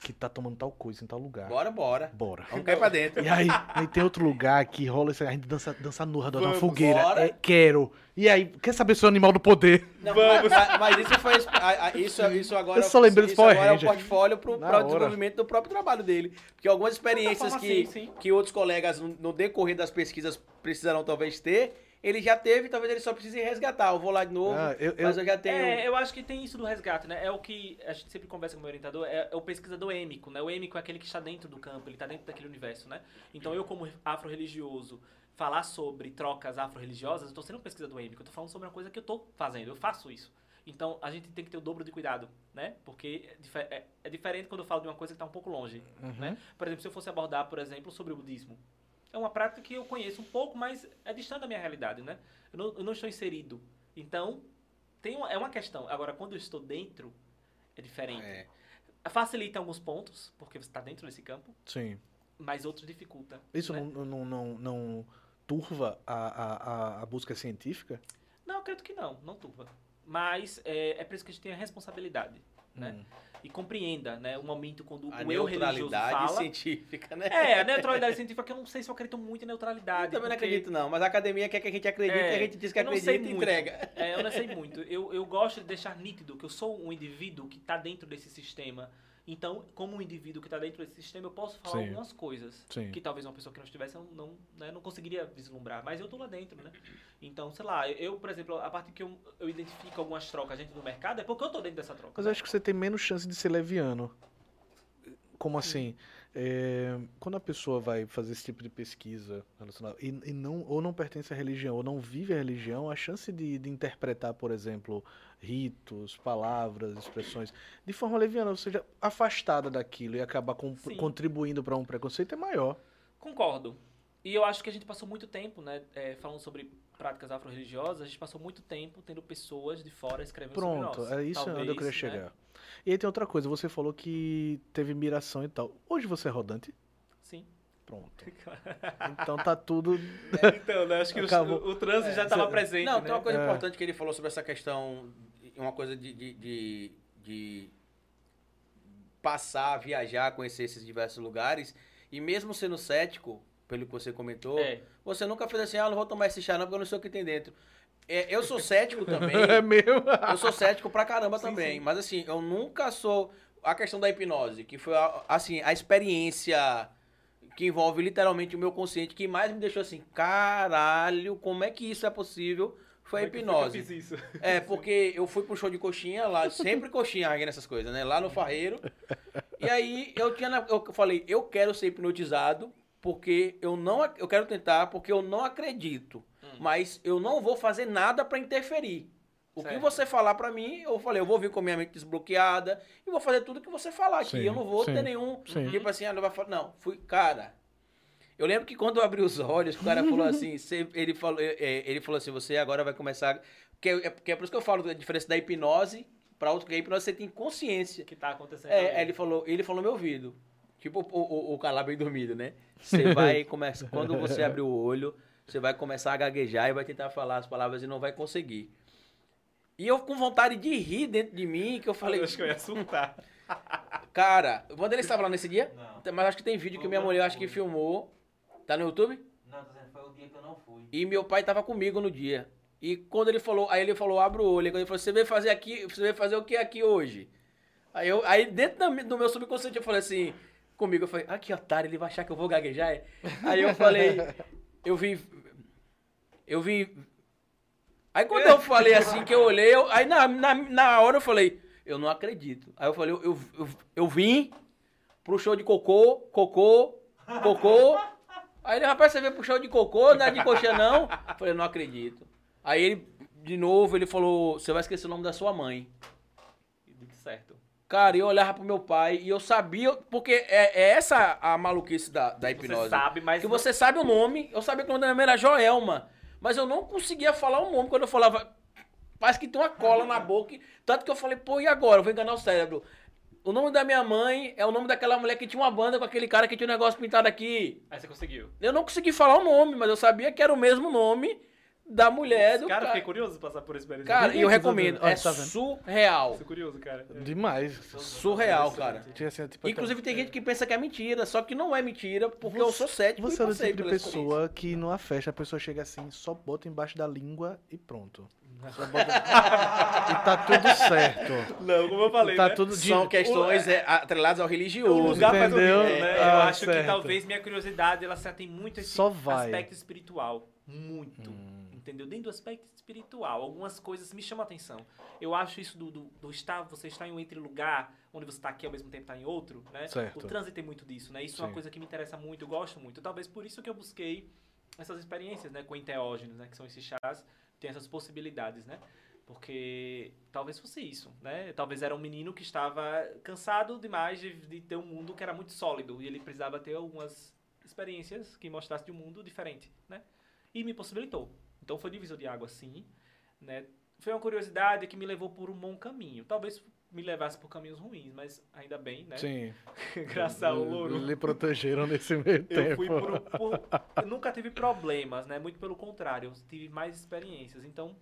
que tá tomando tal coisa em tal lugar. Bora, bora. Bora. Vamos cair pra dentro. *laughs* E aí, aí tem outro lugar que rola isso aí, a gente dança, dança redor de uma Vamos, fogueira. bora. É, quero. E aí, quer saber se é o animal do poder? Não, mas, mas- mas isso foi. a- a- Isso, isso agora. Eu só lembrei isso agora é um portfólio pro, desenvolvimento do próprio trabalho dele. Porque algumas experiências que, sim, sim. que outros colegas, no decorrer das pesquisas, precisarão talvez ter, ele já teve, talvez ele só precise resgatar. Eu vou lá de novo, Ah, eu- eu- mas eu já tenho. É, eu acho que tem isso do resgate, né? É o que a gente sempre conversa com o meu orientador, é, é o pesquisador êmico, né? O êmico é aquele que está dentro do campo, ele está dentro daquele universo, né? Então eu, como afro-religioso, falar sobre trocas afro-religiosas, eu estou sendo um pesquisador êmico, eu estou falando sobre uma coisa que eu estou fazendo, eu faço isso. Então a gente tem que ter o dobro de cuidado, né? Porque é, é- é diferente quando eu falo de uma coisa que está um pouco longe, Uhum. né? Por exemplo, se eu fosse abordar, por exemplo, sobre o budismo. É uma prática que eu conheço um pouco, mas é distante da minha realidade, né? Eu não, eu não estou inserido. Então, tem uma, é uma questão. Agora, quando eu estou dentro, é diferente. É. Facilita em alguns pontos, porque você está dentro desse campo, Sim. mas outros dificulta. Isso né? não, não, não, não turva a, a, a- a busca científica? Não, eu acredito que não, não turva. Mas é, é por isso que a gente tem a responsabilidade, né? Hum. E compreenda, né? O momento quando A o eu religioso neutralidade fala... científica, né? É, a neutralidade *laughs* científica que eu não sei se eu acredito muito em neutralidade. Eu também não porque- acredito, não. Mas a academia quer que a gente acredite É, e a gente diz que não acredita e muito. entrega. É, eu não sei muito. Eu, eu gosto de deixar nítido que eu sou um indivíduo que está dentro desse sistema. Então, como um indivíduo que está dentro desse sistema, eu posso falar Sim. algumas coisas Sim. que talvez uma pessoa que não estivesse não, não, né, não conseguiria vislumbrar. Mas eu estou lá dentro, né? Então, sei lá, eu, por exemplo, a partir que eu, eu identifico algumas trocas dentro do mercado, é porque eu estou dentro dessa troca. Mas eu acho que você tem menos chance de ser leviano. Como assim? É, quando a pessoa vai fazer esse tipo de pesquisa relacionada e, e não, ou não pertence à religião ou não vive a religião, a chance de, de interpretar, por exemplo, ritos, palavras, expressões, de forma leviana, ou seja, afastada daquilo e acabar com- contribuindo para um preconceito é maior. Concordo. E eu acho que a gente passou muito tempo, né, é, falando sobre práticas afro-religiosas, a gente passou muito tempo tendo pessoas de fora escrevendo Pronto, sobre nós. é isso onde eu Talvez, queria né, chegar. E aí tem outra coisa, você falou que teve miração e tal. Hoje você é rodante? Pronto. *laughs* Então tá tudo. então, né, acho que Acabou. o, o trânsito já estava presente, Não, né? tem uma coisa É. importante que ele falou sobre essa questão, uma coisa de, de, de, de passar, viajar, conhecer esses diversos lugares. E mesmo sendo cético, pelo que você comentou, É. você nunca fez assim, ah, não vou tomar esse chá não, porque eu não sei o que tem dentro. É, eu sou cético *laughs* também. É mesmo? Eu sou cético pra caramba Sim, também. sim. Mas assim, eu nunca sou. A questão da hipnose, que foi a- assim, a experiência que envolve literalmente o meu consciente, que mais me deixou assim, caralho, como é que isso é possível? Foi a Como é hipnose. fiz isso? *laughs* É, porque eu fui pro show de coxinha lá, *laughs* sempre coxinha aí nessas coisas, né? Lá no Farreiro. E aí eu tinha eu falei, eu quero ser hipnotizado porque eu não eu quero tentar porque eu não acredito, mas eu não vou fazer nada pra interferir. O que Certo. você falar pra mim, eu falei, eu vou vir com a minha mente desbloqueada e vou fazer tudo que você falar aqui. Sim, eu não vou sim, ter nenhum sim. tipo assim, ah, não vai falar, não, fui, cara, eu lembro que quando eu abri os olhos, o cara falou assim, *laughs* você- ele, falou, é, é, ele falou assim, você agora vai começar. Que é, que é por isso que eu falo da diferença da hipnose para outro, que a hipnose você tem consciência. que tá acontecendo. É, ele falou, ele falou no meu ouvido. Tipo o, o, o cara bem dormido, né? Você *laughs* vai começar. Quando você abrir o olho, você vai começar a gaguejar e vai tentar falar as palavras e não vai conseguir. E eu com vontade de rir dentro de mim, que eu falei, Eu acho que eu ia surtar. *laughs* cara, quando ele estava lá nesse dia, Não. mas acho que tem vídeo que minha mulher acho que filmou. Tá no YouTube? Não, tô dizendo, foi o dia que eu não fui. E meu pai tava comigo no dia. E quando ele falou, aí ele falou, abre o olho. E quando ele falou, você veio fazer aqui, você veio fazer o que aqui hoje? Aí, eu, aí dentro do meu subconsciente eu falei assim, comigo, eu falei, ah, que otário, ele vai achar que eu vou gaguejar? é? Aí eu falei, eu vi, eu vi... Aí quando eu falei assim, que eu olhei, eu- aí na, na, na hora eu falei, eu não acredito. Aí eu falei, eu, eu, eu, eu vim pro show de cocô, cocô, cocô. Aí ele, rapaz, você veio pro show de cocô, não é de coxa não? Eu falei, não acredito. Aí ele, de novo, ele falou, você vai esquecer o nome da sua mãe. E deu certo. Cara, eu olhava pro meu pai e eu sabia, porque é, é essa a maluquice da, da hipnose. Você sabe, mas. Que você sabe o nome, eu sabia que o nome da minha mãe era Joelma, mas eu não conseguia falar o nome quando eu falava. Parece que tem uma cola na boca, tanto que eu falei, pô, e agora? Eu vou enganar o cérebro. O nome da minha mãe é o nome daquela mulher que tinha uma banda com aquele cara que tinha um negócio pintado aqui. Aí você conseguiu. Eu não consegui falar o nome, mas eu sabia que era o mesmo nome da mulher do cara, cara. fiquei curioso de passar por experiência. Cara, e eu recomendo, é tá vendo? surreal. Fiquei curioso, cara. É. Demais. Surreal, cara. Tinha, tipo, Inclusive tem gente que pensa que é mentira, só que não é mentira, porque eu sou cético Você é passei tipo de pessoa que numa festa a pessoa chega assim, só bota embaixo da língua e pronto. *laughs* Só bota- e tá tudo certo. Não, como eu falei, Tá né? tudo de... São questões é, atreladas ao O religioso. lugar faz o entendeu? vídeo, né? eu Ah, acho certo. que talvez minha curiosidade ela se atém muito a esse Só vai. aspecto espiritual. Muito. Hum. Entendeu? Dentro do aspecto espiritual, algumas coisas me chamam a atenção. Eu acho isso do, do, do estar, você está em um entre lugar, onde você está aqui ao mesmo tempo está em outro, né? Certo. O trânsito tem muito disso, né? Isso é uma Sim. coisa que me interessa muito, eu gosto muito. Talvez por isso que eu busquei essas experiências, né, com enteógenos, né, que são esses chás, tem essas possibilidades, né? Porque talvez fosse isso, né? Talvez era um menino que estava cansado demais de, de ter um mundo que era muito sólido e ele precisava ter algumas experiências que mostrassem de um mundo diferente, né? E me possibilitou. Então foi divisor de água, sim, né? Foi uma curiosidade que me levou por um bom caminho. Talvez me levasse por caminhos ruins, mas ainda bem, né? Sim. *laughs* Graças ao louro. Lhe protegeram nesse meio tempo. Eu fui por, por- *laughs* eu nunca tive problemas, né? Muito pelo contrário, eu tive mais experiências. Então,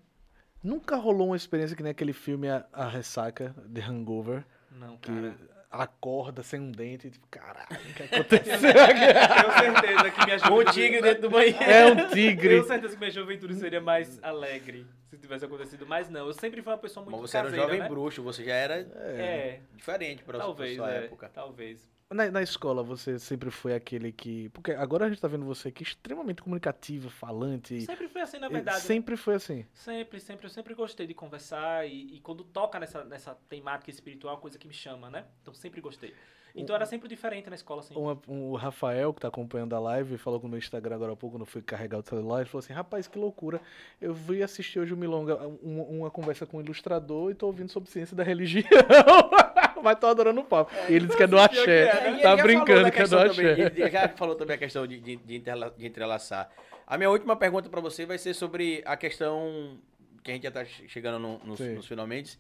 Nunca rolou uma experiência que nem aquele filme A, A Ressaca, The Hangover, não, que cara. Acorda sem um dente e tipo, caralho, o que *laughs* aconteceu? Tenho certeza que minha juventude... tigre dentro do banheiro. é um tigre. Tenho certeza que minha juventude seria mais alegre se tivesse acontecido, mas não. Eu sempre fui uma pessoa muito Mas você era um caseira, jovem né? bruxo, você já era É, diferente pra talvez, sua é, época. talvez. Na, na escola você sempre foi aquele que. Porque agora a gente tá vendo você aqui extremamente comunicativo, falante. Sempre fui assim, na verdade. Sempre foi assim. Sempre, sempre, eu sempre gostei de conversar e, e quando toca nessa, nessa temática espiritual, é uma coisa que me chama, né? Então sempre gostei. Então era sempre diferente na escola, assim. Uma- um- o Rafael, que tá acompanhando a live, falou com o meu Instagram agora há pouco, quando eu fui carregar o celular, ele falou assim, rapaz, que loucura. Eu fui assistir hoje o Milonga, um- uma, conversa com um ilustrador e tô ouvindo sobre ciência da religião. *laughs* *laughs* Mas tô adorando o papo. e ele disse que é do axé. Já Tá brincando que é do questão também, axé. ele já falou também a questão de, de, de interla- de entrelaçar. A minha última pergunta pra você vai ser sobre a questão que a gente já tá che- chegando no- nos, Sim. nos finalmente.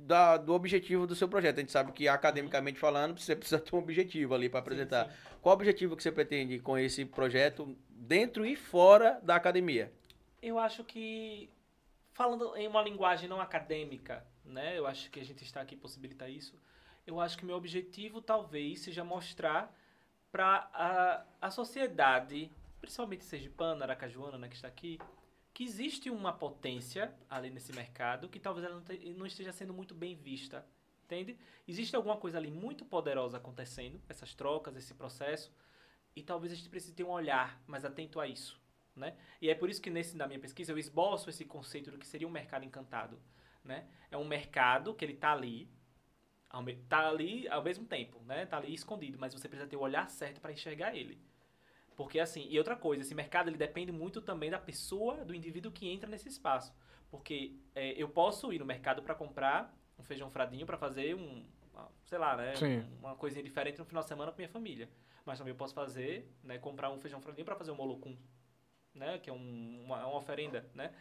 Da, do objetivo do seu projeto. A gente sabe que academicamente falando, você precisa ter um objetivo ali pra apresentar. sim. Qual o objetivo que você pretende com esse projeto dentro e fora da academia? Eu acho que, falando em uma linguagem não acadêmica, né? Eu acho que a gente está aqui possibilita isso. Eu acho que meu objetivo talvez seja mostrar para a, a sociedade, principalmente sergipana, aracajuana, né, que está aqui, que existe uma potência ali nesse mercado que talvez ela não esteja sendo muito bem vista, entende? Existe alguma coisa ali muito poderosa acontecendo, essas trocas, esse processo, e talvez a gente precise ter um olhar mais atento a isso, né? E é por isso que nesse, na minha pesquisa eu esboço esse conceito do que seria um mercado encantado, né? É um mercado que ele tá ali, ao, me- tá ali ao mesmo tempo, né? Tá ali escondido, mas você precisa ter o olhar certo para enxergar ele. Porque assim, e outra coisa, esse mercado ele depende muito também da pessoa, do indivíduo que entra nesse espaço. Porque é, eu posso ir no mercado para comprar um feijão fradinho para fazer um, sei lá, né, Sim. uma coisinha diferente no final de semana com minha família. Mas também eu posso fazer, né, comprar um feijão fradinho para fazer um molocum, né, que é um- uma, uma oferenda, né?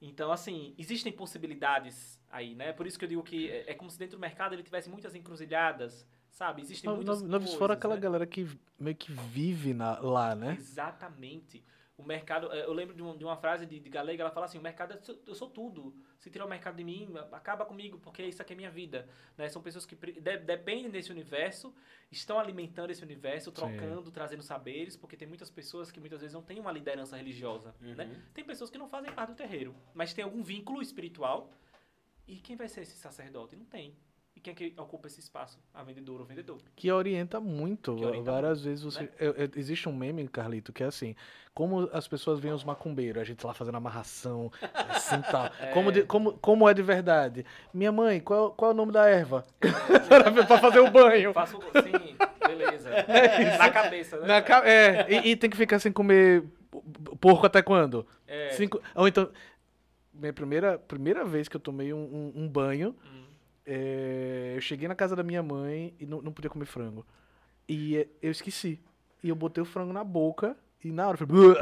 Então, assim, existem possibilidades aí, né? Por isso que eu digo que é, é como se dentro do mercado ele tivesse muitas encruzilhadas, sabe? Existem muitas Noves coisas, fora aquela né? galera que meio que vive na- lá, né? Exatamente. O mercado, eh, eu lembro de, um- de uma frase de, de Galega, ela fala assim, o mercado, é so- eu sou tudo. Se tirar o mercado de mim, acaba comigo, porque isso aqui é minha vida. Né? São pessoas que de- dependem desse universo, estão alimentando esse universo, trocando, trazendo saberes, porque tem muitas pessoas que muitas vezes não têm uma liderança religiosa. Né? Uhum. Tem pessoas que não fazem parte do terreiro, mas tem algum vínculo espiritual. E quem vai ser esse sacerdote? Não tem. E quem é que ocupa esse espaço? A vendedora ou vendedor. Que orienta muito. Que orienta Várias vezes você. né? eu- eu- existe um meme, Carlito, que é assim: como as pessoas veem os macumbeiros, a gente lá fazendo amarração, *laughs* assim tal. É. Como, de- como, como é de verdade? Minha mãe, qual, qual é o nome da erva? *laughs* pra fazer o banho. Faço, sim, beleza. *laughs* Na cabeça, né? Na ca- é, e, e tem que ficar sem comer porco até quando? É. Cinco, ou então. Minha primeira, primeira vez que eu tomei um, um- um banho, Hum. É, eu cheguei na casa da minha mãe e não, não podia comer frango. E é, eu esqueci. E eu botei o frango na boca e na hora eu falei,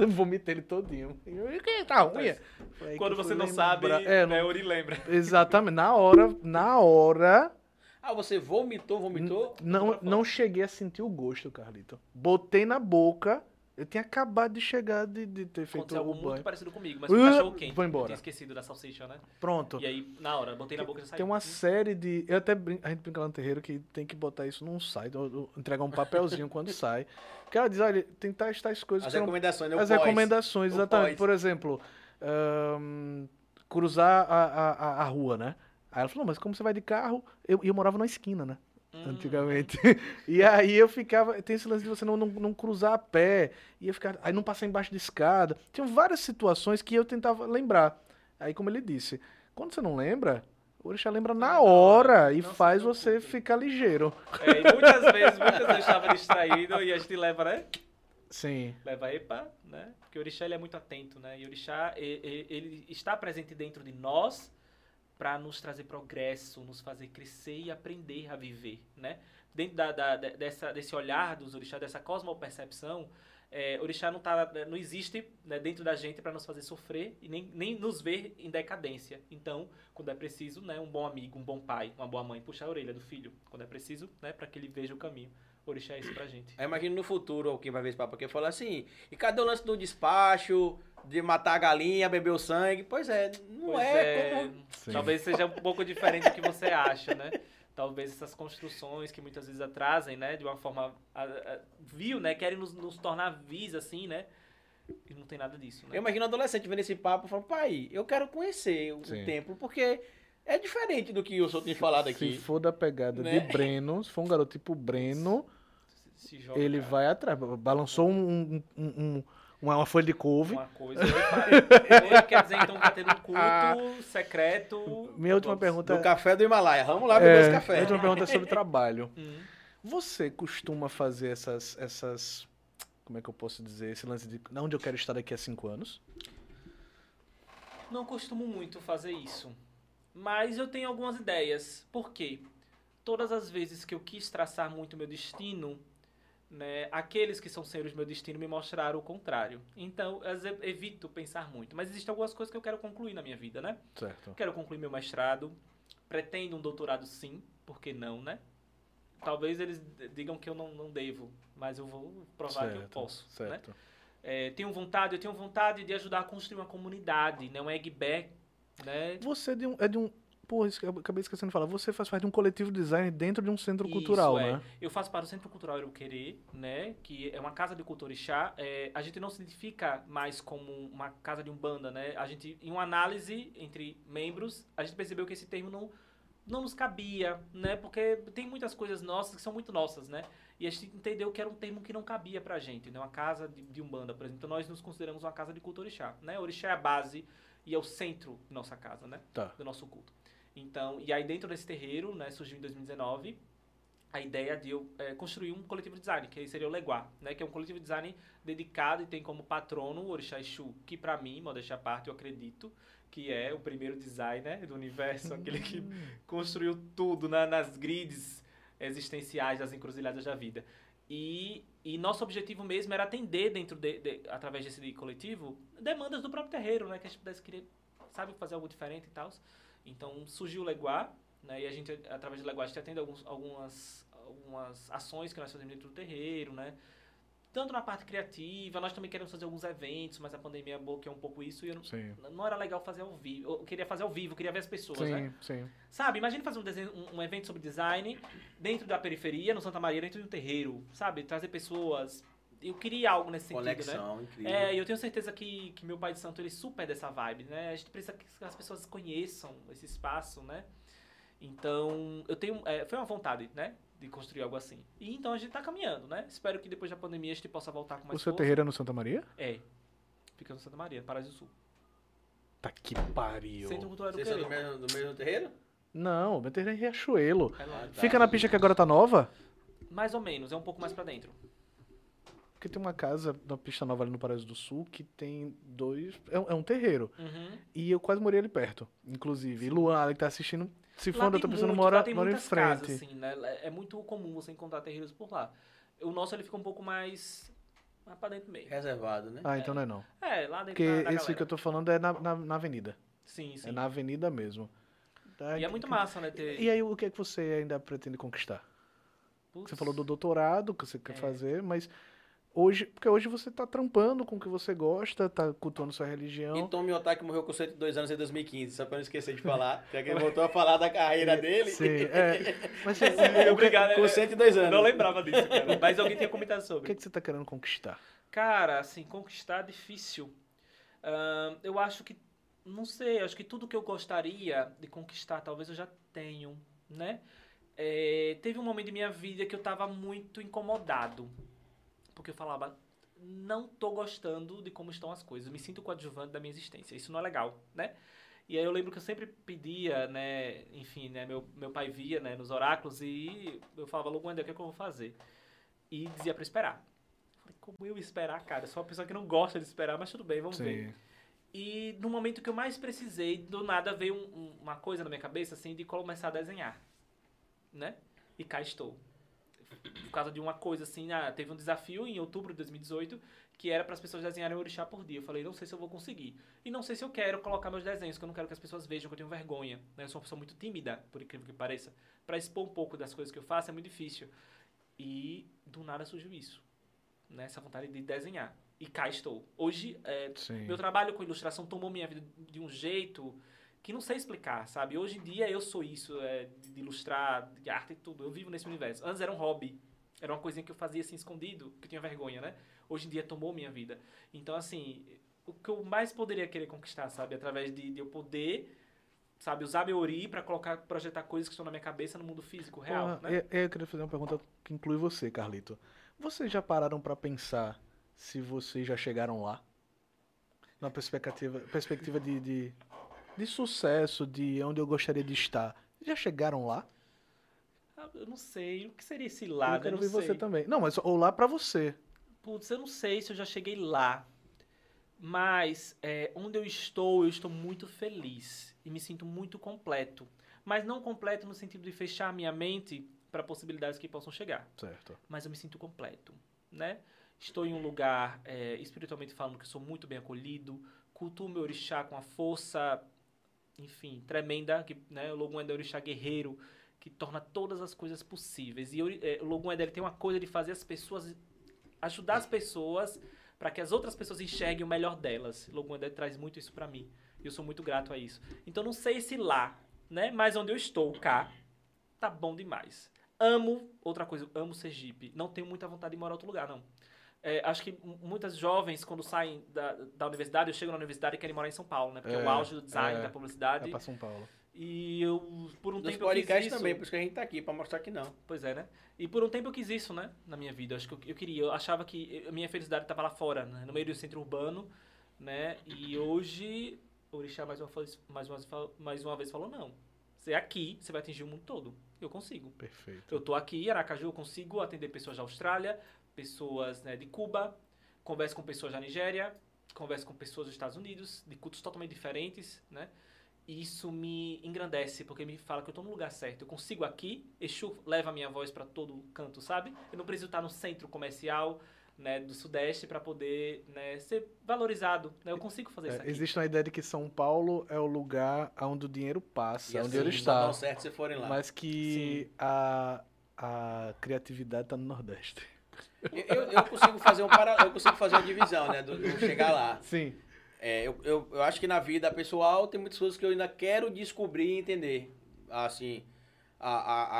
É. *laughs* vomitei ele todinho. E eu, "E que tá ruim? Que Quando eu você não sabe. É, não- Uri lembra. *laughs* exatamente. Na hora, na hora, Ah, você vomitou, vomitou? não, não cheguei a sentir o gosto, Carlito. Botei na boca, eu tinha acabado de chegar de, de ter feito Aconteceu algo o muito banho. parecido comigo, mas Uh, cachorro quente. vou embora. Eu tinha esquecido da salsicha, né? Pronto. E aí, na hora, botei na boca e já saiu. Tem uma série de. Eu até brin... a gente brinca lá no terreiro que tem que botar isso num site, entregar um papelzinho *laughs* quando sai. Que ela diz, olha, tentar tais coisas As que não- recomendações, né? As pós. recomendações, exatamente. pós. Por exemplo, cruzar a, a, a- a rua, né? Aí ela falou, mas como você vai de carro? Eu, e eu morava na esquina, né? Hum. antigamente. *laughs* E aí eu ficava. Tem esse lance de você não, não, não cruzar a pé. Ia ficar. Aí não passar embaixo de escada. Tinham várias situações que eu tentava lembrar. Aí, como ele disse, quando você não lembra, o orixá lembra na hora e não faz você ficar ligeiro. É, e muitas vezes, muitas vezes eu estava distraído e a gente leva, né? Sim. Leva epa, né? Porque o orixá ele é muito atento, né? E o orixá e- e- ele está presente dentro de nós para nos trazer progresso, nos fazer crescer e aprender a viver, né? Dentro da, da- de- dessa, desse olhar dos orixás, dessa cosmopercepção, é, orixá não, tá, não existe né, dentro da gente para nos fazer sofrer e nem, nem nos ver em decadência. Então, quando é preciso, né, um bom amigo, um bom pai, uma boa mãe, puxar a orelha do filho, quando é preciso, né, para que ele veja o caminho. Orixá é isso pra gente. Aí imagina no futuro quem vai ver esse papo aqui falar assim, e cadê o lance do despacho, de matar a galinha, beber o sangue? Pois é, não Pois é, como... Sim. Talvez seja um pouco diferente do que você acha, né? Talvez essas construções que muitas vezes atrasem, né? De uma forma a- a- vil, né? Querem nos, nos tornar vis, assim, né? E não tem nada disso, né? Eu imagino um adolescente vendo esse papo e falando, pai, eu quero conhecer o Sim. templo, porque é diferente do que o senhor tem falado Se aqui. for da pegada Né? de Breno, se for um garoto tipo Breno, Se- se joga, ele cara, vai atrás. Balançou um, um- um- uma, uma folha de couve. Uma coisa. Ele quer dizer, então, que ter um culto secreto. Minha última Vamos- pergunta Do café do Himalaia. Vamos lá beber é, esse minha café. última pergunta é sobre *laughs* trabalho. Hum. Você costuma fazer essas, essas. Como é que eu posso dizer? Esse lance de onde eu quero estar daqui a cinco anos? Não costumo muito fazer isso. Mas eu tenho algumas ideias. Por quê? Todas as vezes que eu quis traçar muito meu destino, né, aqueles que são senhores do meu destino me mostraram o contrário. Então, eu ev- evito pensar muito. Mas existem algumas coisas que eu quero concluir na minha vida, né? Certo. Quero concluir meu mestrado. Pretendo um doutorado sim. Por que não, né? Talvez eles digam que eu não, não devo, mas eu vou provar que eu posso, né? Certo. É, tenho vontade, eu tenho vontade de ajudar a construir uma comunidade, né? Um egg-back, né? Você é de um. É de um porra, acabei esquecendo de falar. Você faz parte de um coletivo de design dentro de um centro Isso, cultural, é. né? Eu faço para o Centro Cultural Querer, né? Que é uma casa de cultura Ixá. É, a gente não se identifica mais como uma casa de umbanda, né? A gente, em uma análise entre membros, a gente percebeu que esse termo não, não nos cabia, né? Porque tem muitas coisas nossas que são muito nossas, né? E a gente entendeu que era um termo que não cabia pra gente, né? Uma casa de, de umbanda, por exemplo. Então nós nos consideramos uma casa de cultura Orixá, né? O Orixá é a base e é o centro de nossa casa, né? Tá. Do nosso culto. Então, e aí dentro desse terreiro, né, surgiu em 2019 a ideia de eu eh, construir um coletivo de design, que aí seria o Leguá, né, que é um coletivo de design dedicado e tem como patrono o Orixá Exu, que pra mim, modéstia à parte, eu acredito que é o primeiro designer do universo, aquele que construiu tudo na- nas grids existenciais das encruzilhadas da vida. E, e nosso objetivo mesmo era atender dentro de, de- através desse coletivo demandas do próprio terreiro, né, que a gente pudesse querer, sabe, fazer algo diferente e tal. Então surgiu o Leguá, né? E a gente, através do Leguá, a gente atende alguns, algumas, algumas ações que nós fazemos dentro do terreiro, né? Tanto na parte criativa, nós também queremos fazer alguns eventos, mas a pandemia bloqueou um pouco isso e eu não, Sim. não era legal fazer ao vivo. Eu queria fazer ao vivo, queria ver as pessoas, né? Sim, sim. Sabe, imagina fazer um, desenho, um evento sobre design dentro da periferia, no Santa Maria, dentro de um terreiro, sabe? Trazer pessoas. Eu queria algo nesse sentido, né? Conexão, incrível. É, e eu tenho certeza que, que meu pai de santo, ele é super dessa vibe, né? A gente precisa que as pessoas conheçam esse espaço, né? Então, eu tenho... é, foi uma vontade, né? De construir algo assim. E então a gente tá caminhando, né? Espero que depois da pandemia a gente possa voltar com O mais seu força. terreiro é no Santa Maria? É. Fica no Santa Maria, Paraíso do Sul. Tá que pariu. Centro Cultural do Vocês são do Querer. mesmo, do mesmo terreiro? Não, o meu terreiro é em Riachuelo. É lá. Tá. Fica na pista que agora tá nova? Mais ou menos, é um pouco mais pra dentro. Porque tem uma casa na pista nova ali no Paraíso do Sul que tem dois. É, um- é um terreiro. Uhum. E eu quase morei ali perto, inclusive. E Luan, ali que tá assistindo, se for onde eu tô pensando, muito, mora, mora em frente. casas, assim, né? É muito comum você encontrar terreiros por lá. O nosso ele fica um pouco mais, mais pra dentro mesmo. Reservado, né? Ah, então não é não. É, lá dentro Porque da, da esse galera. que eu tô falando é na, na, na avenida. Sim, sim. É na avenida mesmo. Tá, E é muito massa, né? Ter... E aí, o que é que você ainda pretende conquistar? Putz, Você falou do doutorado que você quer É. fazer, mas hoje, porque hoje você tá trampando com o que você gosta, tá cultuando sua religião. E Tommy Otaki morreu com 102 anos em 2015, só pra não esquecer de falar. Já que ele voltou a falar da carreira *laughs* dele. Sim, é. Mas você- *laughs* Obrigado. Com 102 Eu anos. não lembrava disso, cara. *laughs* Mas alguém tinha comentado o sobre. que, é que você tá querendo conquistar? Cara, assim, conquistar é difícil. Ahn, eu acho que, não sei, acho que tudo que eu gostaria de conquistar, talvez eu já tenho, né? é, teve um momento de minha vida que eu tava muito incomodado. Porque eu falava, não tô gostando de como estão as coisas. Me sinto coadjuvante da minha existência. Isso não é legal, né? E aí eu lembro que eu sempre pedia, né, enfim, né, meu, meu pai via, né, nos oráculos e eu falava, logo, o que é que eu vou fazer? E dizia pra esperar. Eu falei, como eu esperar, cara? Eu sou uma pessoa que não gosta de esperar, mas tudo bem, vamos ver. Sim. E no momento que eu mais precisei, do nada veio um- um- uma coisa na minha cabeça, assim, de começar a desenhar, né? E cá estou. Por causa de uma coisa assim, ah, teve um desafio em outubro de 2018 que era para as pessoas desenharem um orixá por dia. Eu falei, não sei se eu vou conseguir. E não sei se eu quero colocar meus desenhos, que eu não quero que as pessoas vejam que eu tenho vergonha. Né? Eu sou uma pessoa muito tímida, por incrível que pareça. Para expor um pouco das coisas que eu faço é muito difícil. E do nada surgiu isso. Né? Essa vontade de desenhar. E cá estou. Hoje, é, meu trabalho com ilustração tomou minha vida de um jeito que não sei explicar, sabe? Hoje em dia eu sou isso, é, de, ilustrar, de arte e tudo. Eu vivo nesse universo. Antes era um hobby. Era uma coisinha que eu fazia assim escondido, que eu tinha vergonha, né? Hoje em dia tomou minha vida. Então, assim, o que eu mais poderia querer conquistar, sabe? Através de, de eu poder, sabe, usar meu ori pra colocar, projetar coisas que estão na minha cabeça no mundo físico, real, né? eu, eu queria fazer uma pergunta que inclui você, Carlito. Vocês já pararam pra pensar se vocês já chegaram lá? Na perspectiva, perspectiva de, de, de sucesso, de onde eu gostaria de estar. Já chegaram lá? Ah, Eu não sei. O que seria esse lá? eu quero não ver sei. você também. Não, mas ou lá pra você. Putz, eu não sei se eu já cheguei lá. Mas é, onde eu estou, eu estou muito feliz. E me sinto muito completo. Mas não completo no sentido de fechar minha mente para possibilidades que possam chegar. Certo. Mas eu me sinto completo, né? Estou em um lugar, é, espiritualmente falando, que sou muito bem acolhido. Cultuo meu orixá com a força, enfim, tremenda. Que, né, o Logum é o orixá guerreiro, que torna todas as coisas possíveis. E é, o Eder tem uma coisa de fazer as pessoas ajudar as pessoas para que as outras pessoas enxerguem o melhor delas. O Logo Eder traz muito isso para mim. E eu sou muito grato a isso. Então não sei se lá, né, mas onde eu estou, cá, tá bom demais. Amo, outra coisa, amo Sergipe. Não tenho muita vontade de morar em outro lugar, não. É, acho que muitas jovens, quando saem da, da universidade, eu chego na universidade e querem morar em São Paulo, né? Porque é, É, o auge do design, é. da É publicidade. pra São Paulo. E eu, por um Dos tempo, eu quis também, por isso que a gente tá aqui, pra mostrar que não. Pois é, né? E por um tempo eu quis isso, né? Na minha vida. Acho que eu, eu queria. Eu achava que a minha felicidade estava lá fora, né? no meio do centro urbano, né? E hoje, o Orixá mais uma, vez- mais, uma, mais uma vez falou: não. Você é aqui, você vai atingir o mundo todo. Eu consigo. Perfeito. Eu tô aqui em Aracaju, eu consigo atender pessoas da Austrália, pessoas né, de Cuba, converso com pessoas da Nigéria, converso com pessoas dos Estados Unidos, de cultos totalmente diferentes, né? E isso me engrandece, porque me fala que eu tô no lugar certo. Eu consigo aqui, Exu leva a minha voz para todo canto, sabe? Eu não preciso estar no centro comercial, né, do Sudeste para poder né, ser valorizado. Né? Eu consigo fazer É, isso aqui. existe uma ideia de que São Paulo é o lugar onde o dinheiro passa, E onde assim, ele está. certo se forem lá. Mas que a, a criatividade tá no Nordeste. Eu, eu- consigo fazer um para, eu consigo fazer uma divisão, né? Do, do chegar lá. Sim. É, eu, eu, eu acho que na vida pessoal tem muitas coisas que eu ainda quero descobrir e entender. Assim, a,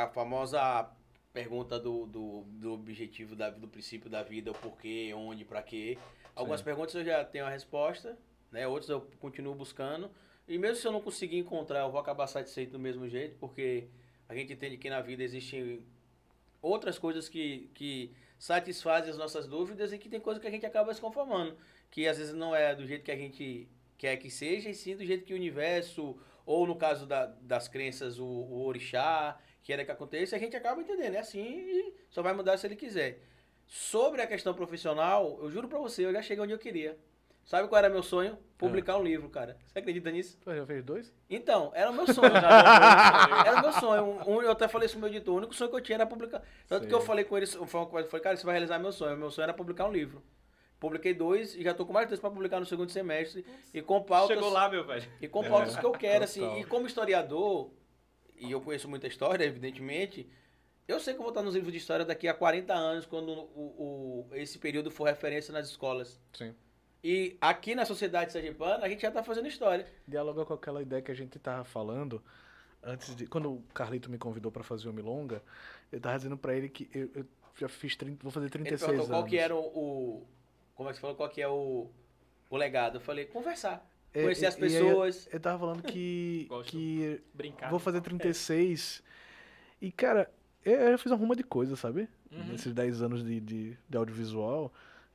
a, a famosa pergunta do, do, do objetivo, da, do princípio da vida, o porquê, onde, pra quê. Algumas Sim. perguntas eu já tenho a resposta, né? Outras eu continuo buscando. E mesmo se eu não conseguir encontrar, eu vou acabar satisfeito do mesmo jeito, porque a gente entende que na vida existem outras coisas que, que satisfazem as nossas dúvidas e que tem coisas que a gente acaba se conformando. Que às vezes não é do jeito que a gente quer que seja, e sim do jeito que o universo, ou no caso da- das crenças, o, o orixá, quer que aconteça, a gente acaba entendendo. É assim e só vai mudar se ele quiser. Sobre a questão profissional, eu juro pra você, eu já cheguei onde eu queria. Sabe qual era meu sonho? Publicar um livro, cara. Você acredita nisso? Pô, Já fez dois? Então, era o meu *laughs* sonho. era o meu sonho. Um, eu até falei isso pro meu editor. O único sonho que eu tinha era publicar. Tanto Sei. que eu falei com ele, eu falei, cara, você vai realizar meu sonho. Meu sonho era publicar um livro. Publiquei dois e já tô com mais dois para publicar no segundo semestre. E com pautas. Chegou lá, meu velho. E com pautas É, que eu quero, assim. total. E como historiador, e eu conheço muita história, evidentemente, eu sei que eu vou estar nos livros de história daqui a 40 anos, quando o, o- esse período for referência nas escolas. Sim. E aqui na sociedade sergipana, a gente já tá fazendo história. Dialoga com aquela ideia que a gente tava falando antes de. Quando o Carlito me convidou pra fazer o Milonga, eu tava dizendo pra ele que eu, eu já fiz 30, vou fazer Ele 36 perguntou anos. qual que era o, o- Como é que você falou? Qual que é o, o legado? Eu falei, conversar. É, Conhecer e- as e aí pessoas. Eu tava falando que, *laughs* Gosto. que Brincar. vou fazer 36 E, cara, eu, eu fiz uma ruma de coisa, sabe? Uhum. Nesses 10 anos de, de, de audiovisual.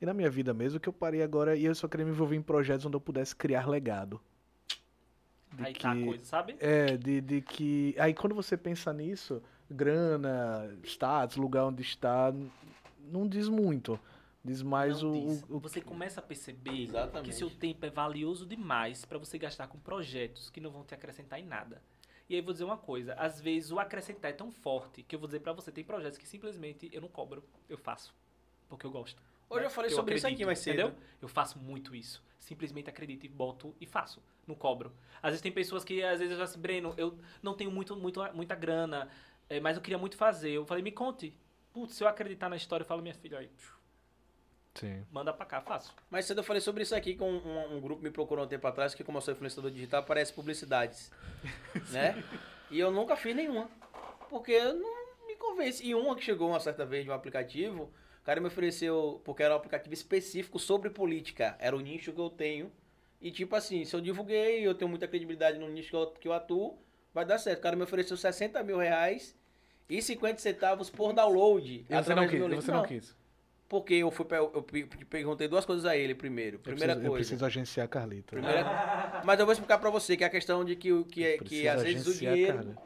E na minha vida mesmo, que eu parei agora e eu só queria me envolver em projetos onde eu pudesse criar legado. De Aí tá a que- coisa, sabe? É, de, de que. Aí quando você pensa nisso, grana, status, lugar onde está, não diz muito. Diz mais Não o, diz. o- Você começa a perceber Exatamente. que seu tempo é valioso demais pra você gastar com projetos que não vão te acrescentar em nada. E aí eu vou dizer uma coisa, às vezes o acrescentar é tão forte que eu vou dizer pra você, tem projetos que simplesmente eu não cobro, eu faço, porque eu gosto. Hoje né? eu falei Porque sobre isso aqui acredito, mais cedo. Entendeu? Eu faço muito isso. Simplesmente acredito e boto e faço. Não cobro. Às vezes tem pessoas que às vezes eu assim, Breno, eu não tenho muito, muito, muita grana, eh, mas eu queria muito fazer. Eu falei, me conte. Putz, se eu acreditar na história, eu falo, minha filha, aí, Sim. manda pra cá, faço. Mais cedo eu falei sobre isso aqui com um, um grupo me procurou um tempo atrás, que como eu sou influenciador digital, aparece publicidades. *laughs* né? E eu nunca fiz nenhuma. Porque não me convence. E uma que chegou uma certa vez de um aplicativo, cara me ofereceu, porque era um aplicativo específico sobre política. Era o nicho que eu tenho. E tipo assim, se eu divulguei, eu tenho muita credibilidade no nicho que eu, que eu atuo, vai dar certo. O cara me ofereceu 60 mil reais e 50 centavos por download. E você não quis, você não quis. Porque eu fui eu pe- perguntei duas coisas a ele primeiro. Eu Primeira preciso, eu coisa. preciso agenciar a Carlita. Primeira- Mas eu vou explicar pra você que é a questão de que, que, é- que Preciso às vezes o dinheiro. Carlita.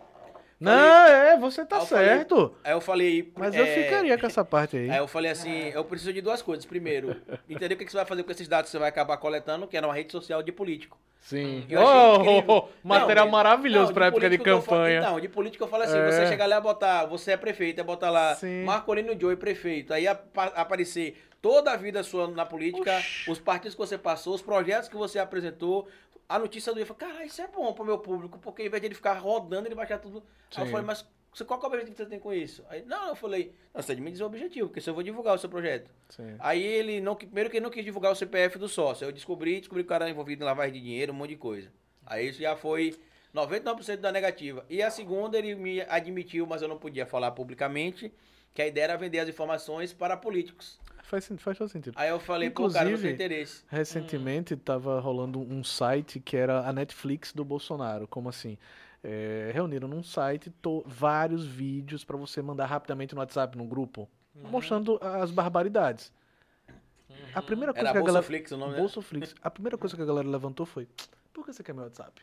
Não, é, você tá Aí eu falei- certo. Aí eu falei. Mas eu é, ficaria com essa parte aí. Aí eu falei assim, eu preciso de duas coisas. Primeiro, entender o que você vai fazer com esses dados que você vai acabar coletando, que era uma rede social de político. Sim. Eu Oh, oh, oh, material Não, maravilhoso não, pra época de eu falo- campanha. Não, de político eu falo assim, É. você chegar lá e botar, você é prefeito, é botar lá Sim. Marcolino Joey prefeito, aí apa- aparecer toda a vida sua na política, os partidos que você passou, os projetos que você apresentou, a notícia do dia, eu falei, cara, isso é bom pro meu público, porque ao invés de ele ficar rodando, ele vai achar tudo. Aí eu Sim. falei, mas você, qual que é o objetivo que você tem com isso? Aí, não, eu falei, não, você tem de me dizer o objetivo, porque se eu vou divulgar o seu projeto. Sim. Aí ele não, primeiro que ele não quis divulgar o CPF do sócio. Eu descobri, descobri que o cara era envolvido em lavagem de dinheiro, um monte de coisa. Aí isso já foi 99% da negativa. E a segunda, ele me admitiu, mas eu não podia falar publicamente, que a ideia era vender as informações para políticos. Faz, faz todo sentido. Aí eu falei, pô, cara, não Inclusive- tem interesse. Recentemente tava rolando um site que era a Netflix do Bolsonaro. Como assim? É, reuniram num site to- vários vídeos pra você mandar rapidamente no WhatsApp, num grupo, Uhum. mostrando as barbaridades. A primeira coisa Era que a galera. Bolsoflix o nome, né? Bolsoflix. A primeira coisa que a galera levantou foi: por que você quer meu WhatsApp?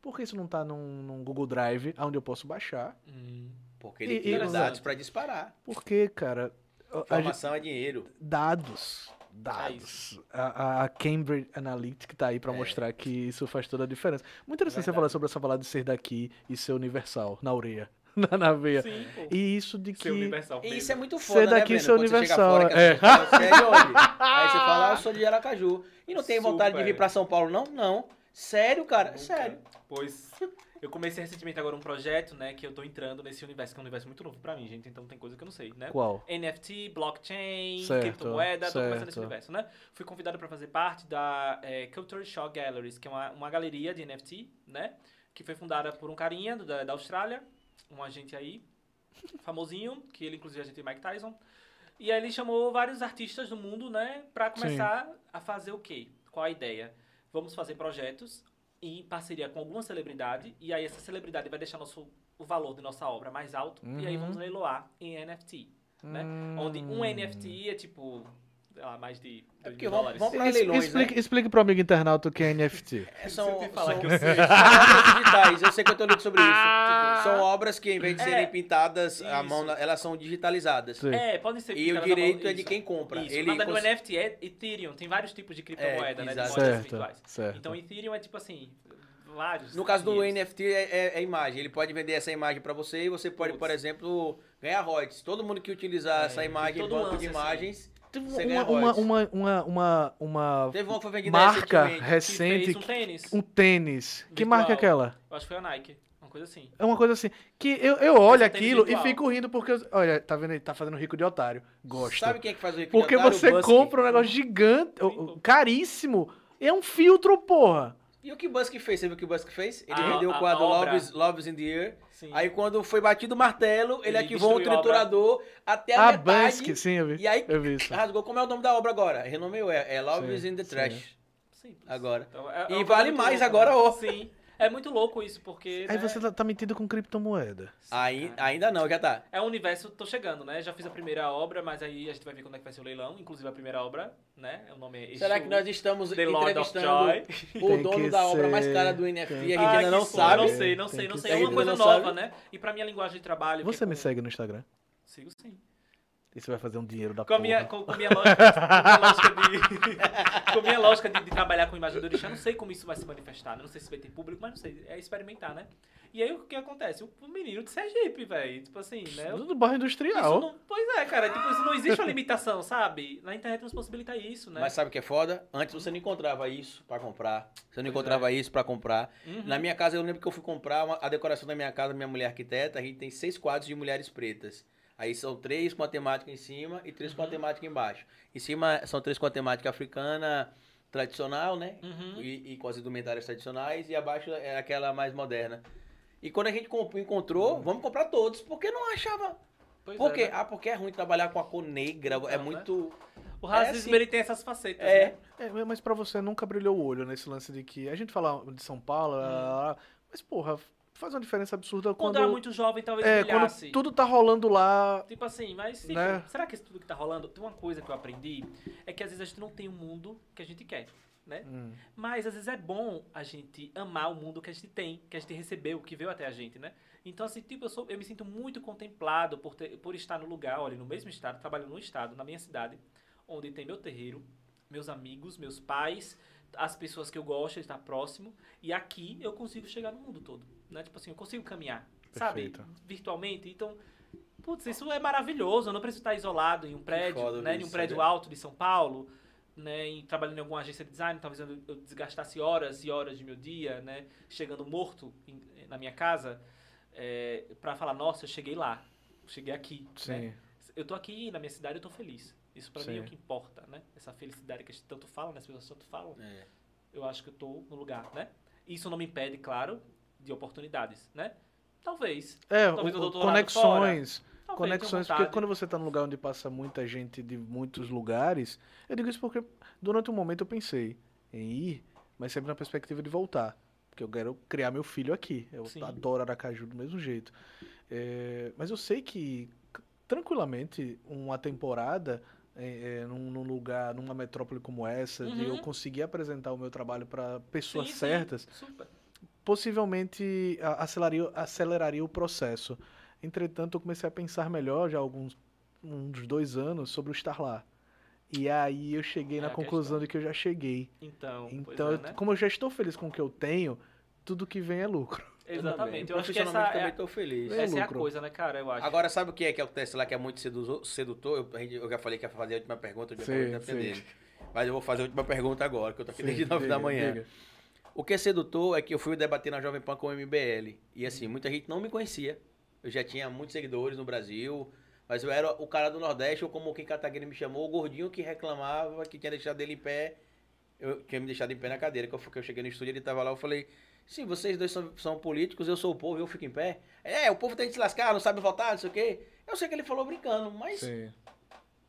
Por que isso não tá num, num Google Drive, onde eu posso baixar? Hum. Porque ele E- e- dados para disparar. Porque, cara, gente- Informação é dinheiro. dados. É Dados. A, a- a Cambridge Analytica tá aí pra É. mostrar que isso faz toda a diferença. Muito interessante você falar sobre essa palavra de ser daqui e ser universal, na ureia, *laughs* na, na veia. Sim, pô. E isso de que. Ser universal. E isso é muito Ser foda, daqui, né, ser? Quando você chega universal, fora, é. fala, você é de onde? Aí você fala, ah, eu sou de Aracaju. E não tem vontade de Super. vir pra São Paulo, não? Não. Sério, cara? Nunca. Sério. Pois *laughs* eu comecei recentemente agora um projeto, né, que eu tô entrando nesse universo, que é um universo muito novo pra mim, gente, então tem coisa que eu não sei, né? Qual? NFT, blockchain, Certo, criptomoeda, tô começando nesse certo. universo, né? Fui convidado pra fazer parte da é, Culture Shock Galleries, que é uma, uma galeria de NFT, né? Que foi fundada por um carinha do- da, da Austrália, um agente aí, famosinho, que ele inclusive é agente Mike Tyson. E aí ele chamou vários artistas do mundo, né, pra começar a fazer o quê? Qual a ideia? Vamos fazer projetos em parceria com alguma celebridade, e aí essa celebridade vai deixar nosso, o valor de nossa obra mais alto, e aí Uhum. vamos leiloar em NFT né? Onde um Hum. NFT é tipo, sei lá, mais de É 2 porque mil vamos- vamos leilões, explique, né? explique pro amigo internauta o que é NFT. *laughs* É, são, eu te falar são- que eu sei. *laughs* obras digitais, eu sei que eu tô lendo sobre isso. São obras que, em vez de É. serem pintadas à mão, elas são digitalizadas. Sim. É, podem ser E o pintadas a direito mão- é de isso. quem compra. Isso, Ele cons- o NFT é Ethereum, tem vários tipos de criptomoeda, né? De exato. moedas Certo, virtuais. certo. Então, Ethereum é tipo assim, vários. No caso do. NFT é, é- é imagem. Ele pode vender essa imagem para você e você pode, Putz. por exemplo, ganhar royalties. Todo mundo que utilizar É, essa imagem, banco de assim. imagens, uma, uma, uma, uma, uma, uma Teve uma que foi vendida marca recentemente. Que recente, fez um tênis. um tênis. Que Virtual. marca é aquela? Eu acho que foi a Nike. Uma coisa assim. É uma coisa assim, que eu, eu olho tênis aquilo e fico rindo porque, eu- olha, tá vendo aí, tá fazendo rico de otário. Gosto. Sabe quem é que faz o rico porque de otário? você O Busk. compra um negócio gigante, caríssimo, é um filtro, porra. E o que o Busk fez? Você viu o que o Busk fez? Ele A- vendeu a- o quadro. Loves, Loves in the Air. Sim. Aí quando foi batido o martelo, ele, Ele ativou um triturador até a A metade. Bansky, sim, eu vi. E aí Eu vi isso. rasgou. Como é o nome da obra agora? Renomeou, é, é Loves Sim, in the sim. Trash. Simples. Agora. Então, é- é E vale mais louca, agora, né? ó. Sim. É muito louco isso, porque. Aí né, você tá, tá metido com criptomoeda. Aí, cara. ainda não, já tá. É um universo, tô chegando, né? Já fiz a primeira obra, mas aí a gente vai ver quando é que vai ser o leilão. Inclusive a primeira obra, né? O nome é Será que nós estamos The Lord of entrevistando Joy. *laughs* o dono da obra mais cara do NFT tem a gente Ai, ainda não sabe? Não sei, não Tem sei, não sei. É uma coisa nova, sabe? né? E pra minha linguagem de trabalho. é Você me com- segue no Instagram? Sigo sim. E você vai fazer um dinheiro da Com a porra. minha, com, com a minha lógica, com minha lógica de. *laughs* com a minha lógica de, de trabalhar com imagem do orixá, eu não sei como isso vai se manifestar, né? Não sei se vai ter público, mas não sei. É experimentar, né? E aí o que acontece? O, menino de Sergipe, velho. Tipo assim, né? Do bairro Isso industrial. não, pois é, cara. Tipo, isso não existe uma limitação, sabe? Na internet nos possibilita isso, né? Mas sabe o que é foda? Antes você não encontrava isso pra comprar. Você não Pois encontrava isso pra comprar. Uhum. Na minha casa, eu lembro que eu fui comprar uma- a decoração da minha casa, minha mulher arquiteta, a gente tem seis quadros de mulheres pretas. Aí são três com a temática em cima e três com a Uhum. temática embaixo. Em cima são três com a temática africana tradicional, né? Uhum. E, e com as indumentárias tradicionais. E abaixo é aquela mais moderna. E quando a gente encontrou, vamos comprar todos, porque não achava. Pois Por é, quê? né? Ah, porque é ruim trabalhar com a cor negra, é Então, né? muito. O racismo, assim. ele tem essas facetas, É. né? É, mas pra você nunca brilhou o olho nesse lance de que. A gente fala de São Paulo, ah, mas porra, faz uma diferença absurda Quando, quando. era muito jovem, talvez é, brilhasse. quando tudo tá rolando lá. Tipo assim, mas tipo, Né? será que isso tudo que tá rolando? Tem uma coisa que eu aprendi, é que às vezes a gente não tem o mundo que a gente quer, né? Hum, Mas às vezes é bom a gente amar o mundo que a gente tem, que a gente recebeu, que veio até a gente, né? Então, assim, tipo, eu, sou, eu me sinto muito contemplado por, ter, por estar no lugar, olha, no mesmo estado, trabalhando no estado, na minha cidade, onde tem meu terreiro, meus amigos, meus pais, as pessoas que eu gosto de estar próximo, e aqui eu consigo chegar no mundo todo, né? Tipo assim, eu consigo caminhar, Perfeito. sabe? Virtualmente. Então, putz, isso é maravilhoso. Eu não preciso estar isolado em um prédio, foda né? Em um prédio sabe? alto de São Paulo, né? Em, trabalhando em alguma agência de design, talvez eu, eu desgastasse horas e horas de meu dia, né? Chegando morto em- na minha casa, é, para falar, nossa, eu cheguei lá, cheguei aqui, sim. né? Eu tô aqui na minha cidade, eu tô feliz. Isso pra mim é o que importa, né? Essa felicidade que a gente tanto fala, né? As pessoas tanto falam. É. Eu acho que eu tô no lugar, né? Isso não me impede, claro, de oportunidades, né? Talvez. É, Talvez o- conexões. Talvez, Conexões, porque quando você tá num lugar onde passa muita gente de muitos lugares, eu digo isso porque durante um momento eu pensei em ir, mas sempre na perspectiva de voltar. Porque eu quero criar meu filho aqui. Eu Sim. adoro Aracaju do mesmo jeito. É, mas eu sei que, tranquilamente, uma temporada é, é, num, num lugar, numa metrópole como essa, de eu Uhum. conseguir apresentar o meu trabalho para pessoas Sim, sim, certas, super. Possivelmente aceleraria, aceleraria o processo. Entretanto, eu comecei a pensar melhor já há alguns uns dois anos sobre o estar lá. E aí eu cheguei É na conclusão questão. de que eu já cheguei. Então, Então, pois é, eu- né? como eu já estou feliz com o que eu tenho, tudo que vem é lucro. Exatamente. Eu acho que essa Profissionalmente é, também feliz. É essa é a lucro. coisa, né, cara? Eu acho. Agora, sabe o que é que acontece lá que é muito seduzo- sedutor? Eu, eu já falei que ia fazer a última pergunta, eu já Sim, falei da sim. dele. Mas eu vou fazer a última pergunta agora, que eu tô aqui desde Sim, 9 da diga, manhã. diga. O que é sedutor é que eu fui debater na Jovem Pan com o MBL. E assim, muita gente não me conhecia. Eu já tinha muitos seguidores no Brasil. Mas eu era o cara do Nordeste, ou como o Kim Kataguiri me chamou, o gordinho que reclamava que tinha deixado ele em pé. Eu tinha me deixado em pé na cadeira. Que eu, que eu cheguei no estúdio, ele tava lá, eu falei. Sim, vocês dois são, são políticos, eu sou o povo, eu fico em pé. É, o povo tem que se lascar, não sabe votar, não sei o quê. Eu sei que ele falou brincando, mas, Sim.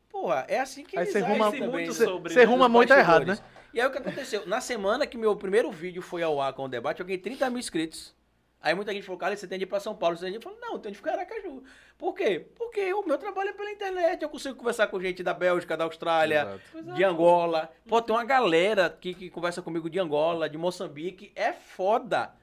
porra, é assim que Aí eles você ruma, também, muito você, sobre, você ruma muito errado, né? E aí o que aconteceu? Na semana que meu primeiro vídeo foi ao ar com o debate, eu ganhei 30 mil inscritos. Aí muita gente falou, cara, você tem de ir pra São Paulo, você tem de ir. Eu falei, não, eu tenho de ficar em Aracaju. Por quê? Porque o meu trabalho é pela internet, eu consigo conversar com gente da Bélgica, da Austrália, Exato. É. de Angola. Pô, tem uma galera que, que conversa comigo de Angola, de Moçambique, é foda.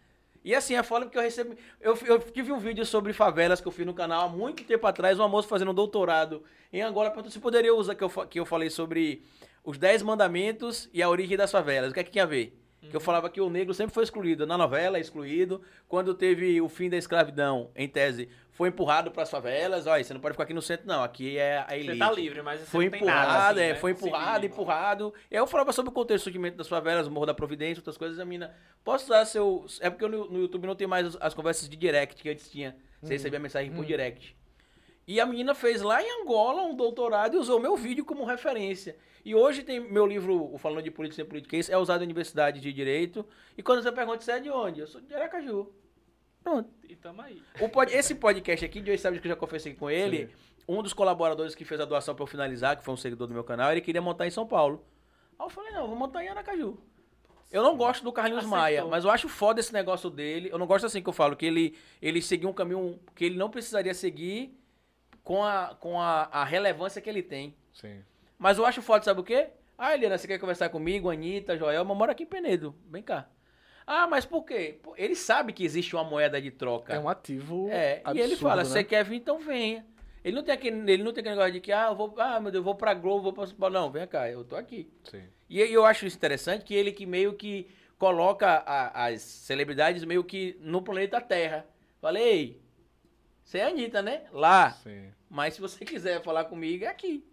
E assim, é foda porque eu recebi. Eu, eu tive um vídeo sobre favelas que eu fiz no canal há muito tempo atrás, uma moça fazendo um doutorado em Angola, perguntou se poderia usar que eu, que eu falei sobre os 10 mandamentos e a origem das favelas. O que é que tinha a ver? Que eu falava que o negro sempre foi excluído. Na novela, é excluído. Quando teve o fim da escravidão, em tese, foi empurrado para as favelas. Olha, você não pode ficar aqui no centro, não. Aqui é a elite. Você tá livre, mas você Foi não empurrado, nada. assim, é, né? foi empurrado, vira. empurrado. E aí eu falava sobre o contexto do surgimento das favelas, o Morro da Providência, outras coisas. A mina, posso usar seu. É porque no, no YouTube não tem mais as, as conversas de direct que antes tinha. Você recebia mensagem por direct. E a menina fez lá em Angola um doutorado e usou meu vídeo como referência. E hoje tem meu livro, o Falando de Política Sem Politiquês, é usado na Universidade de Direito. E quando você pergunta, você é de onde? Eu sou de Aracaju. Pronto. E tamo aí. O pod- esse podcast aqui, Joey sabe que eu já confessei com ele, um dos colaboradores que fez a doação pra eu finalizar, que foi um seguidor do meu canal, ele queria montar em São Paulo. Aí eu falei, não, vou montar em Aracaju. Eu não gosto do Carlinhos Aceitou. Maia, mas eu acho foda esse negócio dele. Eu não gosto assim que eu falo, que ele, ele seguiu um caminho que ele não precisaria seguir com a, com a, a relevância que ele tem. Sim. Mas eu acho foda, sabe o quê? Ah, Eliana, você quer conversar comigo? Anitta, Joelma, mora aqui em Penedo. Vem cá. Ah, mas por quê? Ele sabe que existe uma moeda de troca. É um ativo. É, e ele absurdo, fala, né? você quer vir, então venha. Ele não tem aquele, ele não tem aquele negócio de que, ah, eu vou, ah, meu Deus, eu vou pra Globo, vou pra. Não, vem cá, eu tô aqui. Sim. E eu acho isso interessante que ele que meio que coloca a- as celebridades meio que no planeta Terra. Falei, você é a Anitta, né? Lá. Sim. Mas se você quiser falar comigo, é aqui.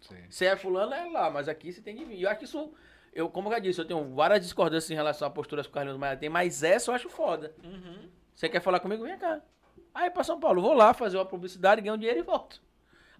Sim. Você é fulano, é lá, mas aqui você tem que vir. E eu acho que isso, eu, como eu já disse, eu tenho várias discordâncias em relação à postura que o Carlinhos Maia tem, mas essa eu acho foda. Uhum. Você quer falar comigo? Vem cá. Aí pra São Paulo, vou lá fazer uma publicidade, ganho dinheiro e volto.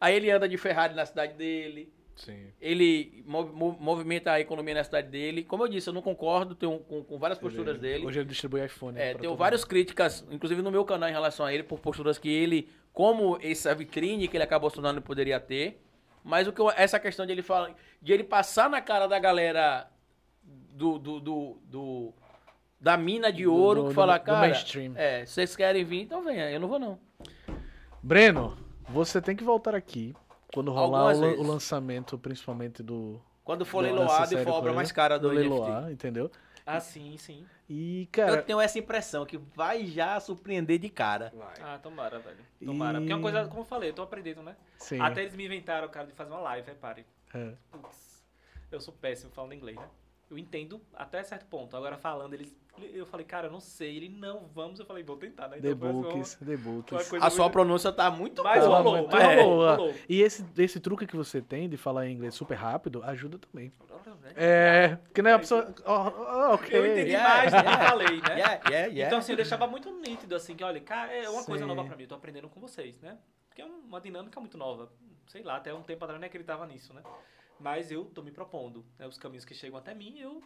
Aí ele anda de Ferrari na cidade dele, Sim. ele mov- mov- movimenta a economia na cidade dele. Como eu disse, eu não concordo tenho, com, com várias posturas Ele- dele. Hoje ele distribui iPhone. É, pra tenho várias mundo. críticas, inclusive no meu canal, em relação a ele, por posturas que ele, como essa vitrine que ele acabou se tornando, poderia ter. Mas o que eu- essa questão de ele falar, de ele passar na cara da galera do, do, do, do- da mina de ouro, do- que falar, do cara, mainstream. é, vocês querem vir, então venha, eu não vou não. Breno, você tem que voltar aqui quando rolar o, o lançamento, principalmente do. Quando for dessa leiloado e for a obra mais cara do, do leiloar, entendeu? Ah, sim, sim. E, Eu cara. tenho essa impressão que vai já surpreender de cara. Ah, tomara, velho. Tomara. E- Porque é uma coisa, como eu falei, eu tô aprendendo, né? Sim. Até eles me inventaram, cara, de fazer uma live, repare. É. Putz, eu sou péssimo falando inglês, né? Eu entendo até certo ponto. Agora falando, eles. Eu falei, cara, eu não sei. Ele, não, vamos. Eu falei, vou tentar, né? The foi uma- Books, The Books. coisa A sua muito- pronúncia tá muito Mas boa. rolou, muito mas rolou, boa. rolou. E esse, esse truque que você tem de falar em inglês super rápido ajuda também. né? É, porque não é a pessoa. ó, ó, ok. Eu entendi Yeah, mais do que falei, né? Yeah, yeah, yeah. Então, assim, eu deixava muito nítido, assim, que, olha, cara, é uma coisa Sim. nova pra mim, eu tô aprendendo com vocês, né? Porque é uma dinâmica muito nova. Sei lá, até um tempo atrás eu nem acreditava nisso, né? Mas eu tô me propondo, né? Os caminhos que chegam até mim, eu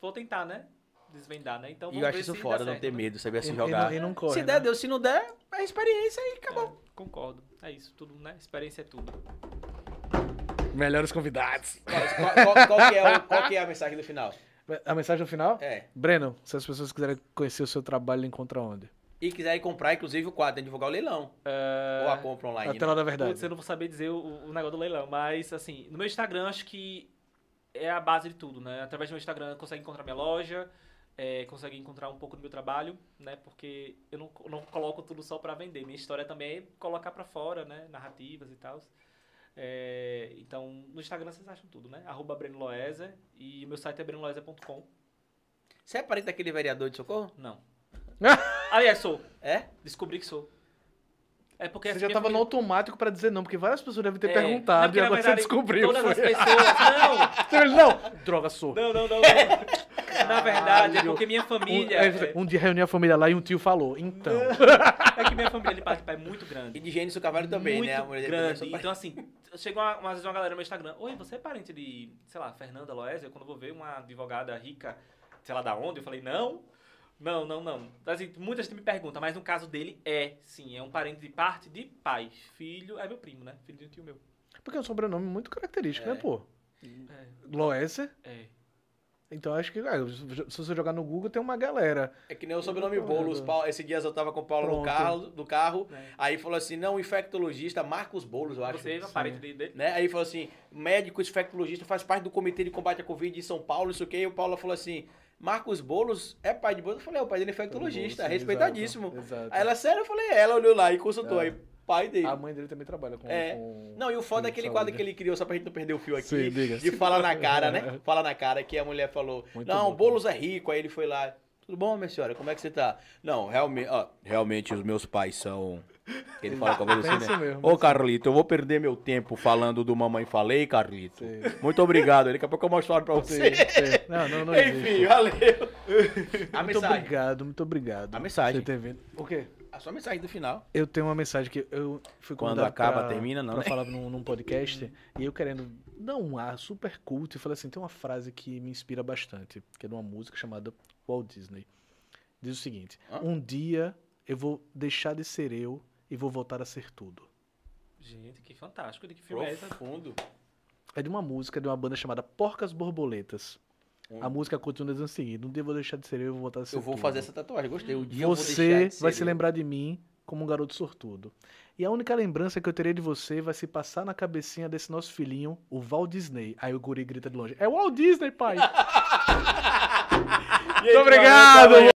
vou tentar, né? Desvendar, né? Então, E eu acho isso dá não certo, ter né? medo, saber se jogar. não- não corre, se né? der, deu. Se não der, é experiência e acabou. É, concordo. É isso, tudo, né? Experiência é tudo. Melhores convidados. Qual, qual- qual que é o- qual que é a mensagem do final? A mensagem no final? É. Breno, se as pessoas quiserem conhecer o seu trabalho, encontra onde? E quiserem comprar, inclusive, o quadro, divulgar o leilão. Ou a compra online. A né? tela da verdade. Putz, eu não vou saber dizer o, o negócio do leilão, mas assim, no meu Instagram acho que é a base de tudo, né? Através do meu Instagram consegue encontrar minha loja, é, consegue encontrar um pouco do meu trabalho, né? Porque eu não, não coloco tudo só pra vender. Minha história também é colocar pra fora, né? Narrativas e tal. É, então, no Instagram vocês acham tudo, né? Arroba Breno Loeser e o meu site é brenoloeser.com. Você é parente daquele vereador de socorro? Não. *laughs* Aliás, sou. É? Descobri que sou. É porque Você essa já tava no família- automático pra dizer não, porque várias pessoas devem ter É, não, perguntado porque, e agora verdade, você descobriu. Todas as foi. pessoas. Não! *laughs* Não, droga, sou. Não, não, não. não. *laughs* Na verdade, é porque minha Um, família. é, um dia reuniu a família lá e um tio falou, então. É que minha família de parte de pai é muito grande. E de Gênesis Carvalho também, muito né? A mulher dele grande. é sua Então, assim, chegou uma, uma vez uma galera no meu Instagram. Oi, você é parente de, sei lá, Fernanda Loésia? Quando eu vou ver uma advogada rica, sei lá da onde, eu falei, não. Não, não, não. Assim, muita gente me pergunta, mas no caso dele é, sim, é um parente de parte de pai. Filho é meu primo, né? Filho de um tio meu. Porque é um sobrenome muito característico, É. né, pô? É, Loéser. é. Então acho que, ah, se você jogar no Google, tem uma galera. É que nem o sobrenome Boulos. Paulo- Esse dia eu tava com o Paulo no Pronto. carro, do carro. É. Aí falou assim: não, infectologista Marcos Boulos, eu acho. Você é um parente de- dele? né? Aí falou assim: médico infectologista faz parte do comitê de combate à Covid de São Paulo, isso que. E o Paulo falou assim: Marcos Boulos é pai de Boulos? Eu falei: é o pai dele é infectologista, Sim, respeitadíssimo. exato, exato. Aí ela, sério? Eu falei: é, ela olhou lá e consultou. É. Aí, pai dele. A mãe dele também trabalha com. É. com- Não, e o foda é aquele saúde. quadro que ele criou, só pra gente não perder o fio aqui, Sim, diga. de fala na cara, né? *laughs* Fala na cara, que a mulher falou, Muito não, bom, Boulos é rico, aí ele foi lá, tudo bom, minha senhora, como é que você tá? Não, realmente, ó, realmente os meus pais são... Ele fala com a *laughs* isso né? mesmo, Ô, Carlito, eu vou perder meu tempo falando do Mamãe Falei, Carlito. Sim. Muito obrigado, daqui a pouco eu mostro pra Sim, você. sim. Não, não, não *laughs* existe. Enfim, valeu. A Muito mensagem, obrigado, muito obrigado. A mensagem. Você ter vindo. O quê? A sua mensagem do final. Eu tenho uma mensagem que eu fui Quando acaba, pra, termina, não, pra né? falar num, num podcast *laughs* e eu querendo dar um ar super culto e falei assim, tem uma frase que me inspira bastante, que é de uma música chamada Walt Disney. Diz o seguinte: Hã? Um dia eu vou deixar de ser eu e vou voltar a ser tudo. Gente, que fantástico. De que filme é esse? Profundo. É de uma música de uma banda chamada Porcas Borboletas. Hum. A música continua dizendo o seguinte: não devo deixar de ser eu, eu vou voltar a ser Eu vou tudo. fazer essa tatuagem, gostei. O dia eu vou deixar Você de vai ser se eu. lembrar de mim como um garoto sortudo. E a única lembrança que eu terei de você vai se passar na cabecinha desse nosso filhinho, o Walt Disney. Aí o guri grita de longe: É o Walt Disney, pai! *laughs* *laughs* Muito obrigado!